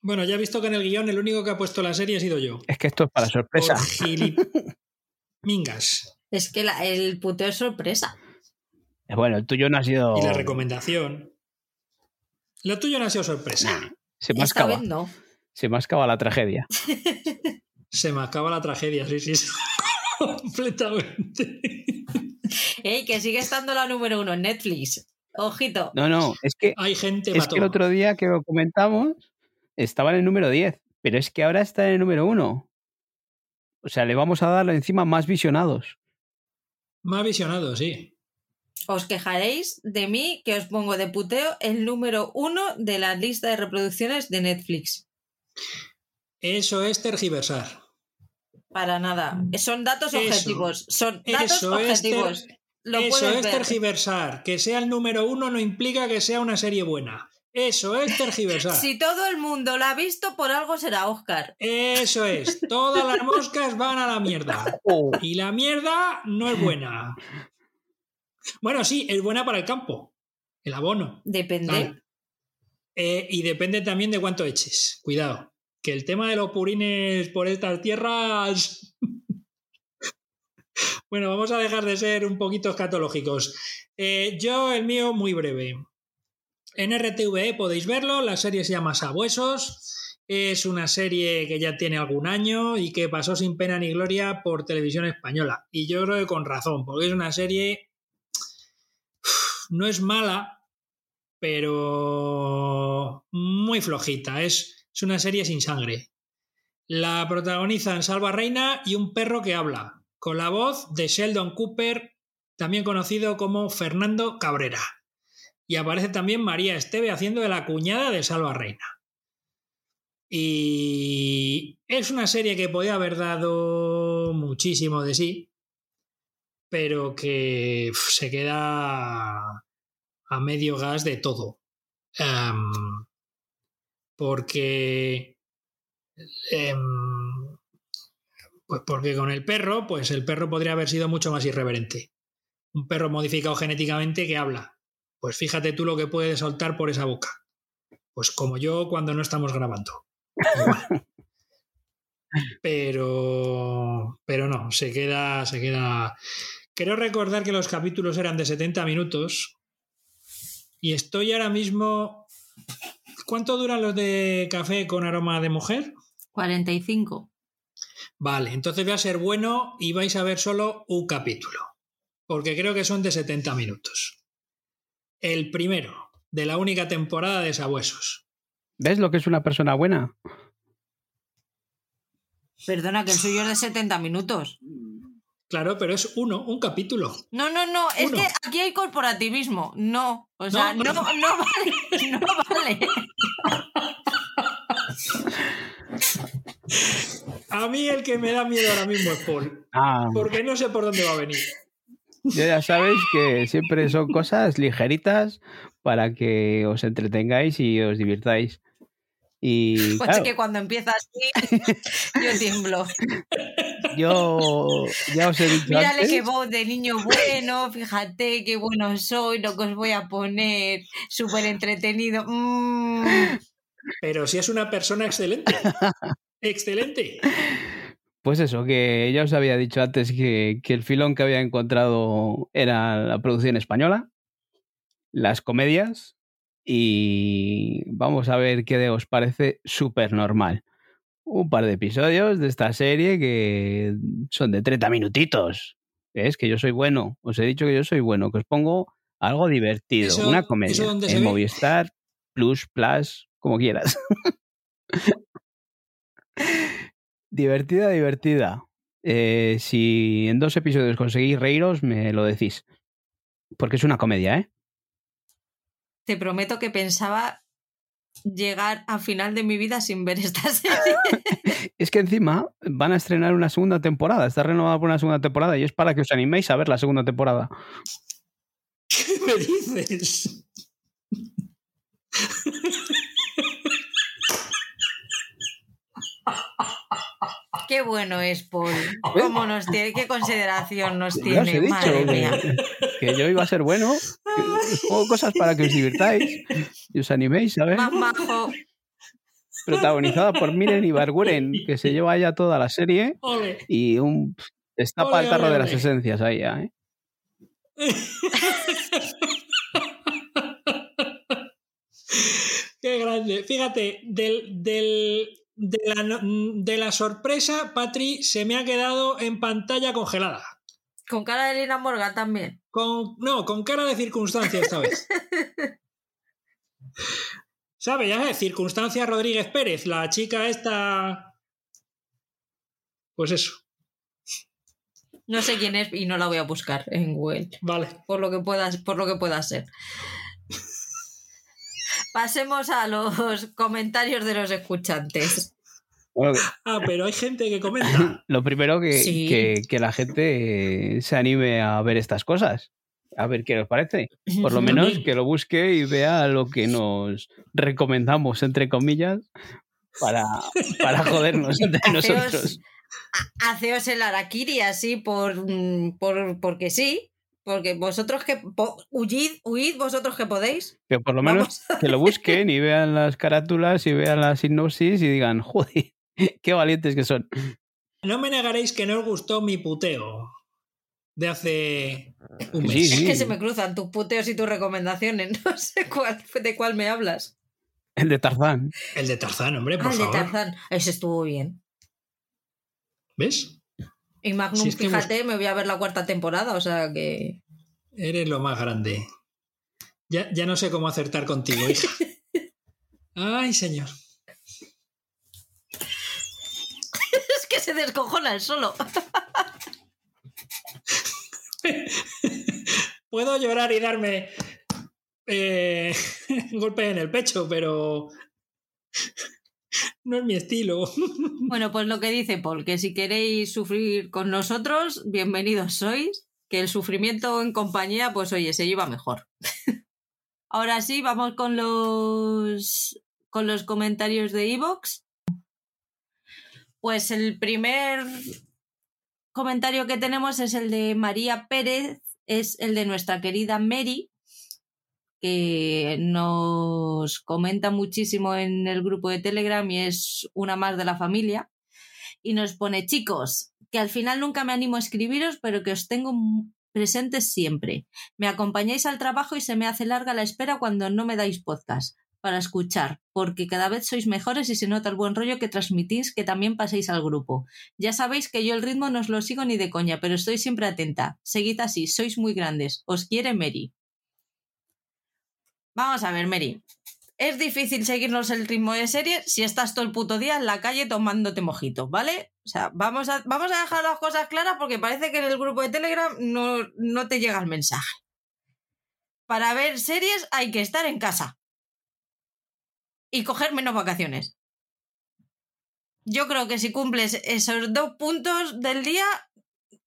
Bueno, ya he visto que en el guion el único que ha puesto la serie ha sido yo. Es que esto es para sorpresa. Por gili- Mingas. Es que la- el puteo es sorpresa. Bueno, el tuyo no ha sido. Y la recomendación. Lo tuyo no ha sido sorpresa. Se Esta mascaba. vez no. Se mascaba la tragedia. (laughs) Se me acaba la tragedia, sí, sí, sí. (laughs) Completamente. Ey, que sigue estando la número uno en Netflix. Ojito. No, no, es que, Hay gente es mató. que el otro día que lo comentamos estaba en el número 10, pero es que ahora está en el número 1. O sea, le vamos a dar encima más visionados. Más visionado, sí. Os quejaréis de mí que os pongo de puteo el número uno de la lista de reproducciones de Netflix. Eso es tergiversar. Para nada. Son datos Eso. objetivos. Son datos Eso es ter- objetivos. Lo Eso es ver. tergiversar. Que sea el número uno no implica que sea una serie buena. Eso es tergiversar. (laughs) Si todo el mundo la ha visto, por algo será Oscar. Eso es. Todas las moscas van a la mierda. Oh, (laughs) Y la mierda no es buena. Bueno, sí, es buena para el campo. El abono. Depende. Eh, y depende también de cuánto eches. Cuidado. Que el tema de los purines por estas tierras. Bueno, vamos a dejar de ser un poquito escatológicos. Eh, yo, el mío, muy breve. En RTVE podéis verlo. La serie se llama Sabuesos. Es una serie que ya tiene algún año y que pasó sin pena ni gloria por televisión española. Y yo creo que con razón, porque es una serie. No es mala, pero muy flojita. Es, es una serie sin sangre. La protagonizan Salva Reina y un perro que habla, con la voz de Sheldon Cooper, también conocido como Fernando Cabrera. Y aparece también María Esteve haciendo de la cuñada de Salva Reina. Y es una serie que podía haber dado muchísimo de sí, pero que se queda a medio gas de todo. Em, porque. em, pues porque con el perro, pues el perro podría haber sido mucho más irreverente. Un perro modificado genéticamente que habla. Pues fíjate tú lo que puede soltar por esa boca. Pues como yo cuando no estamos grabando. (laughs) Pero. Pero no, se queda. Se queda. Creo recordar que los capítulos eran de 70 minutos. Y estoy ahora mismo. ¿Cuánto duran los de café con aroma de mujer? 45. Vale, entonces voy a ser bueno y vais a ver solo un capítulo. Porque creo que son de 70 minutos. El primero, de la única temporada de Sabuesos. ¿Ves lo que es una persona buena? Perdona, que el suyo es de 70 minutos. Claro, pero es uno, un capítulo. No, no, no, es Uno. que aquí hay corporativismo. No, o sea, No, no, no. no, vale, no vale. (laughs) A mí el que me da miedo ahora mismo es Paul. Ah, Porque no sé por dónde va a venir. ya ya sabéis que siempre son cosas ligeritas para que os entretengáis y os divirtáis. Y (laughs) Pues claro, es que cuando empieza así, (laughs) yo tiemblo. yo ya os he dicho Mírale antes, qué voz de niño bueno, fíjate qué bueno soy, lo que os voy a poner, súper entretenido. Mm. Pero si es una persona excelente. (laughs) Excelente. pues eso, que ya os había dicho antes que, que el filón que había encontrado era la producción española, las comedias, y vamos a ver qué os parece súper normal. Un par de episodios de esta serie que son de 30 minutitos. Es que yo soy bueno, os he dicho que yo soy bueno, que os pongo Algo divertido, Eso- una ¿eso comedia. En ve? Movistar, Plus, Plus, como quieras. (laughs) divertida, divertida. Eh, si en dos episodios conseguís reíros, me lo decís. Porque es una comedia, ¿eh? Te prometo que pensaba llegar a final de mi vida sin ver esta (laughs) serie. Es que encima van a estrenar una segunda temporada. Está renovada por una segunda temporada y es para que os animéis a ver la segunda temporada. ¿Qué me dices? Qué bueno es, Paul. ¿Cómo nos tiene? ¿Qué consideración nos Ya os he tiene? dicho Madre mía. que, que yo iba a ser bueno. pongo cosas para que os divirtáis y os animéis, ¿sabes? Más majo. Protagonizada por Miren Ibarguren, que se lleva ya toda la serie Ole. y un destapa el tarro ole, de las ole. esencias ahí ya, ¿eh? (laughs) Qué grande. Fíjate, del, del- de, la, no- de la sorpresa, Patri se me ha quedado en pantalla congelada. Con cara de Lina Morgan también. Con, no, con cara de circunstancia esta vez. (laughs) ¿Sabe? Ya es circunstancia Rodríguez Pérez, la chica esta. Pues eso, No sé quién es y no la voy a buscar en Google. vale. Por lo que pueda, por lo que pueda ser. Pasemos a los (laughs) comentarios de los escuchantes. Bueno, que- Ah, pero hay gente que comenta. (clears throat) lo primero que, Sí. que, que la gente se anime a ver estas cosas. A ver qué os parece. Por lo menos que lo busque y vea lo que nos recomendamos, entre comillas, para, (laughs) para jodernos entre Haceos- nosotros. Haceos el Arakiri así por, mm, por porque sí. Porque vosotros que po- huid, huid vosotros que podéis. Que por lo menos Vamos. que lo busquen y vean las carátulas y vean la sinopsis y digan, joder, qué valientes que son. No me negaréis que no os gustó mi puteo de hace un Sí, mes. Es que se me cruzan tus puteos y tus recomendaciones. (laughs) No sé cuál, de cuál me hablas. El de Tarzán. El de Tarzán, hombre, por Ah, el de. Tarzán. Ese estuvo bien. ¿Ves? Y Magnum, Si es que fíjate, me voy a ver la cuarta temporada, o sea que. Eres lo más grande. Ya, ya no sé cómo acertar contigo, hija. (laughs) Ay, señor. (laughs) Es que se descojona el solo. (laughs) Puedo llorar y darme eh, golpes en el pecho, pero (laughs) no es mi estilo. (laughs) Bueno, pues lo que dice Paul, que si queréis sufrir con nosotros, bienvenidos sois. Que el sufrimiento en compañía, pues oye, se lleva mejor. (laughs) Ahora sí, vamos con los con los comentarios de Evox. Pues el primer comentario que tenemos es el de María Pérez, es el de nuestra querida Mary, que nos comenta muchísimo en el grupo de Telegram y es una más de la familia. Y nos pone, chicos, que al final nunca me animo a escribiros, pero que os tengo presentes siempre. Me acompañáis al trabajo y se me hace larga la espera cuando no me dais podcast para escuchar, porque cada vez sois mejores y se nota el buen rollo que transmitís que también paséis al grupo. Ya sabéis que yo el ritmo no os lo sigo ni de coña, pero estoy siempre atenta. Seguid así, sois muy grandes. Os quiere Mary. Vamos a ver, Mary. Es difícil seguirnos el ritmo de serie si estás todo el puto día en la calle tomándote mojitos, ¿vale? O sea, vamos a, vamos a dejar las cosas claras porque parece que en el grupo de Telegram no, no te llega el mensaje. Para ver series hay que estar en casa. Y coger menos vacaciones. Yo creo que si cumples esos dos puntos del día,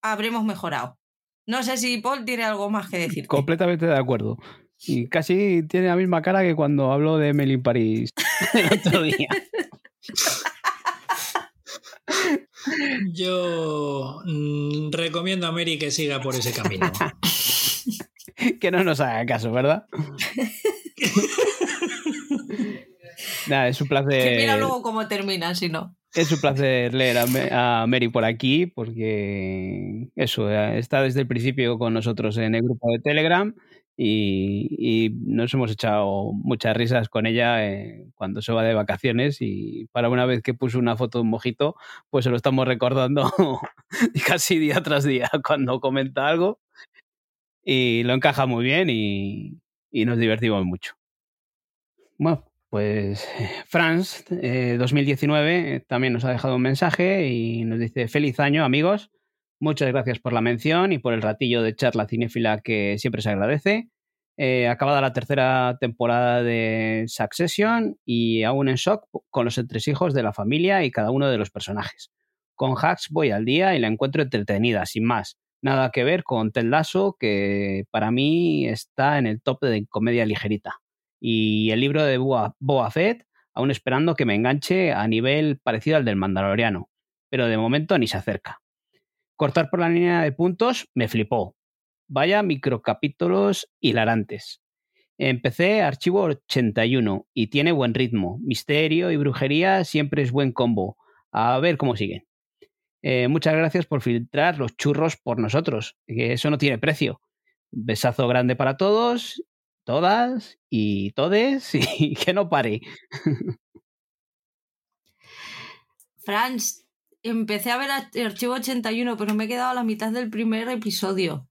habremos mejorado. No sé si Paul tiene algo más que decir. Completamente de acuerdo. Y casi tiene la misma cara que cuando habló de Emily in Paris (laughs) el otro día. Yo mm, recomiendo a Mary que siga por ese camino. (laughs) que no nos haga caso, ¿verdad? (laughs) Nada, es un placer. Que mira luego cómo termina, si no. Es un placer leer a Mary por aquí porque eso, eh, está desde el principio con nosotros en el grupo de Telegram y, nos hemos echado muchas risas con ella eh, cuando se va de vacaciones y para una vez que puso una foto de un mojito, pues se lo estamos recordando (laughs) casi día tras día (laughs) cuando comenta algo. y lo encaja muy bien y, y nos divertimos mucho. Bueno, pues Franz, 2019, eh, también nos ha dejado un mensaje y nos dice, feliz año amigos, muchas gracias por la mención y por el ratillo de charla cinéfila que siempre se agradece. Eh, acabada la tercera temporada de Succession y aún en shock con los entresijos de la familia y cada uno de los personajes. Con Hacks voy al día y la encuentro entretenida, sin más. Nada que ver con Ted Lasso, que para mí está en el top de comedia ligerita y el libro de Boa, Fett, aún esperando que me enganche a nivel parecido al del Mandaloriano, pero de momento ni se acerca. Cortar por la línea de puntos me flipó. Vaya microcapítulos hilarantes. Empecé archivo 81 y tiene buen ritmo. Misterio y brujería siempre es buen combo. A ver cómo siguen. Eh, muchas gracias por filtrar los churros por nosotros, eso no tiene precio. Besazo grande para todos todas y todes (laughs) y que no pare. Franz, empecé a ver Archivo 81, pero me he quedado a la mitad del primer episodio.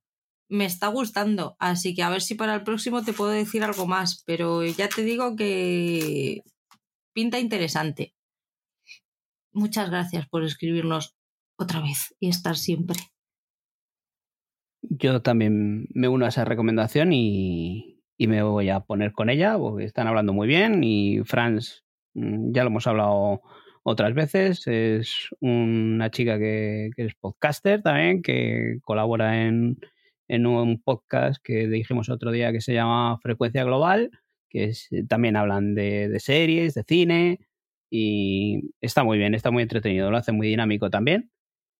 Me está gustando, así que a ver si para el próximo te puedo decir algo más, pero ya te digo que pinta interesante. Muchas gracias por escribirnos otra vez y estar siempre. Yo también me uno a esa recomendación y, y me voy a poner con ella porque están hablando muy bien y Franz, mm, ya lo hemos hablado otras veces, es una chica que, es podcaster también, que colabora en, un podcast que dijimos otro día que se llama Frecuencia Global, que es, también hablan de, de series, de cine y está muy bien, está muy entretenido, lo hace muy dinámico también.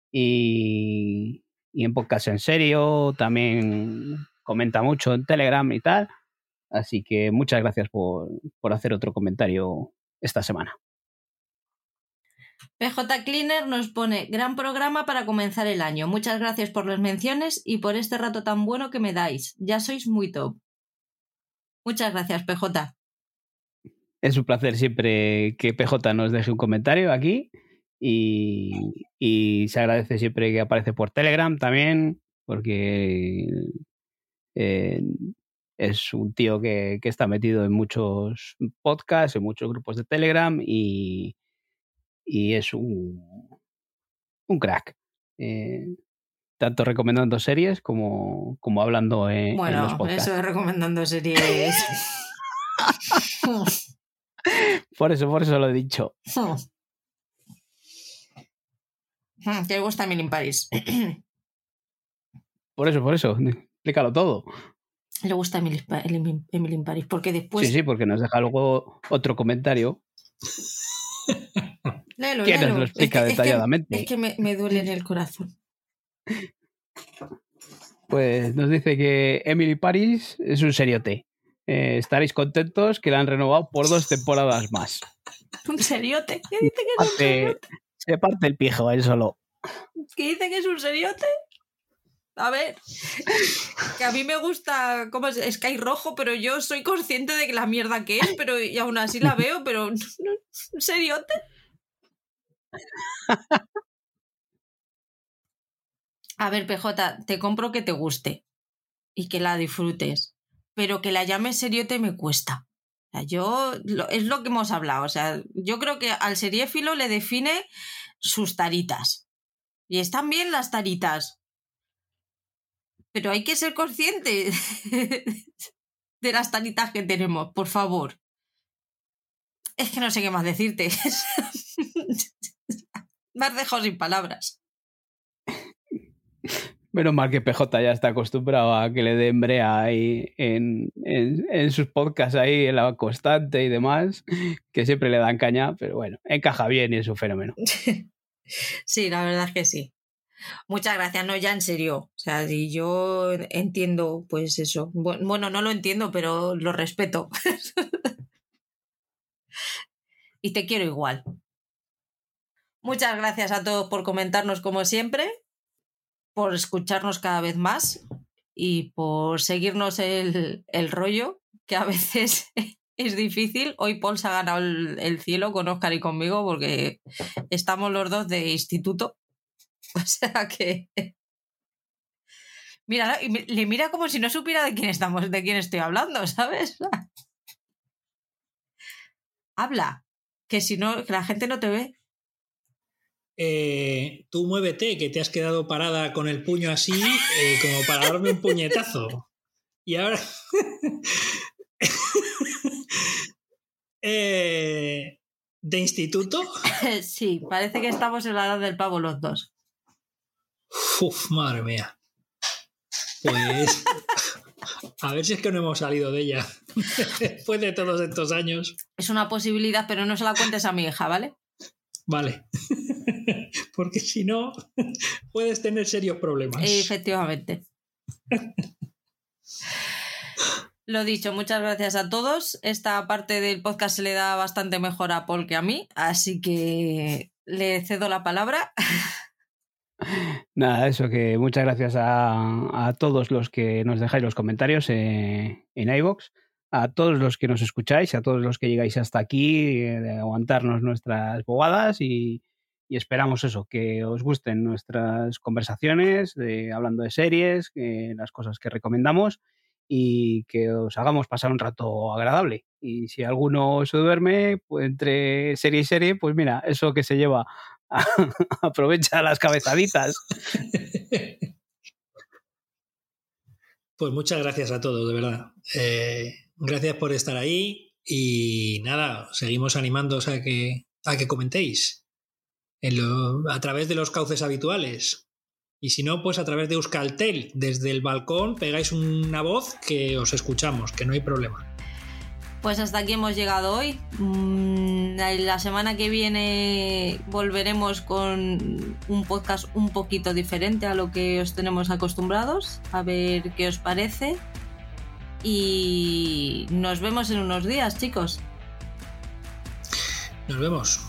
Y, y en podcast en serio también comenta mucho en Telegram y tal. Así que muchas gracias por, hacer otro comentario esta semana. PJ Cleaner nos pone gran programa para comenzar el año. Muchas gracias por las menciones y por este rato tan bueno que me dais. Ya sois muy top. Muchas gracias, PJ. Es un placer siempre que PJ nos deje un comentario aquí y, y se agradece siempre que aparece por Telegram también, porque eh, es un tío que, está metido en muchos podcasts, en muchos grupos de Telegram y, es un, un crack. Eh, tanto recomendando series como, como hablando en, bueno, los podcasts. eso de recomendando series. (laughs) por eso, por eso lo he dicho. ¿Te gusta Emily in Paris? por eso, por eso. Explícalo todo le gusta Emily, in Paris, porque después... Sí, sí, porque nos deja luego otro comentario. Léelo, ¿Quién nos lo explica detalladamente? Es que, me, duele en el corazón. Pues nos dice que Emily Paris es un seriote. Eh, estaréis contentos que la han renovado por dos temporadas más. (laughs) ¿Un seriote? ¿Qué dice que es un seriote? Se parte el pijo él solo. ¿Qué dice que es un seriote? A ver, que a mí me gusta como es Sky Rojo, pero yo soy consciente de que la mierda que es, pero y aún así la veo, pero (laughs) ¿en serio? A ver, PJ, te compro que te guste y que la disfrutes, pero que la llames seriote me cuesta. Yo es lo que hemos hablado, o sea, yo creo que al seriéfilo le define sus taritas. Y están bien las taritas, pero hay que ser consciente (laughs) de las tanitas que tenemos, por favor. Es que no sé qué más decirte. (laughs) me has dejado sin palabras. Menos mal que PJ ya está acostumbrado a que le den brea ahí en, en, sus podcasts ahí, en la constante y demás, que siempre le dan caña, pero bueno, encaja bien y es un fenómeno. (laughs) Sí, la verdad es que sí. Muchas gracias, no, ya en serio. O sea, si yo entiendo, pues eso. Bueno, no lo entiendo, pero lo respeto. (laughs) y te quiero igual. Muchas gracias a todos por comentarnos como siempre, por escucharnos cada vez más y por seguirnos el, el rollo, que a veces (laughs) es difícil. Hoy Paul se ha ganado el, el cielo con Oscar y conmigo porque estamos los dos de instituto (laughs) O sea que... (laughs) Mira, le mira como si no supiera de quién estamos, de quién estoy hablando, ¿sabes? Habla, que si no, que la gente no te ve. Eh, tú muévete, que te has quedado parada con el puño así, eh, como para darme un puñetazo. Y ahora. (laughs) Eh, ¿De instituto? (laughs) sí, parece que estamos en la edad del pavo los dos. Uf, madre mía. Pues. A ver si es que no hemos salido de ella. (laughs) Después de todos estos años. Es una posibilidad, pero no se la cuentes a mi hija, ¿vale? Vale. (laughs) Porque si no, (laughs) puedes tener serios problemas. Efectivamente. (laughs) Lo dicho, muchas gracias a todos. Esta parte del podcast se le da bastante mejor a Paul que a mí, así que le cedo la palabra. Nada, eso que muchas gracias a, todos los que nos dejáis los comentarios en iVoox, a todos los que nos escucháis, a todos los que llegáis hasta aquí, eh, de aguantarnos nuestras bobadas y, esperamos eso, que os gusten nuestras conversaciones, de, hablando de series, las cosas que recomendamos y que os hagamos pasar un rato agradable. Y si alguno se duerme, pues entre serie y serie, pues mira, eso que se lleva, (laughs) aprovecha las cabezaditas. (laughs) Pues muchas gracias a todos, de verdad. Eh, gracias por estar ahí y nada, seguimos animándoos a que, a que comentéis a través de los cauces habituales. Y si no, pues a través de Euskaltel, desde el balcón pegáis una voz que os escuchamos, que no hay problema. Pues hasta aquí hemos llegado hoy. Mm, la semana que viene volveremos con un podcast un poquito diferente a lo que os tenemos acostumbrados, a ver qué os parece. Y nos vemos en unos días, chicos. Nos vemos.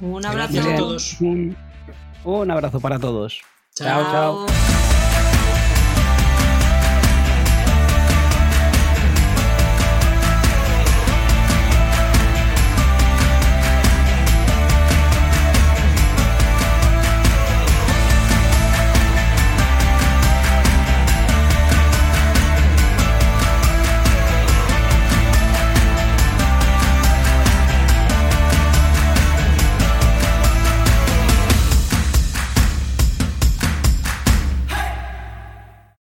Un abrazo a todos. Un abrazo para todos. chao. chao.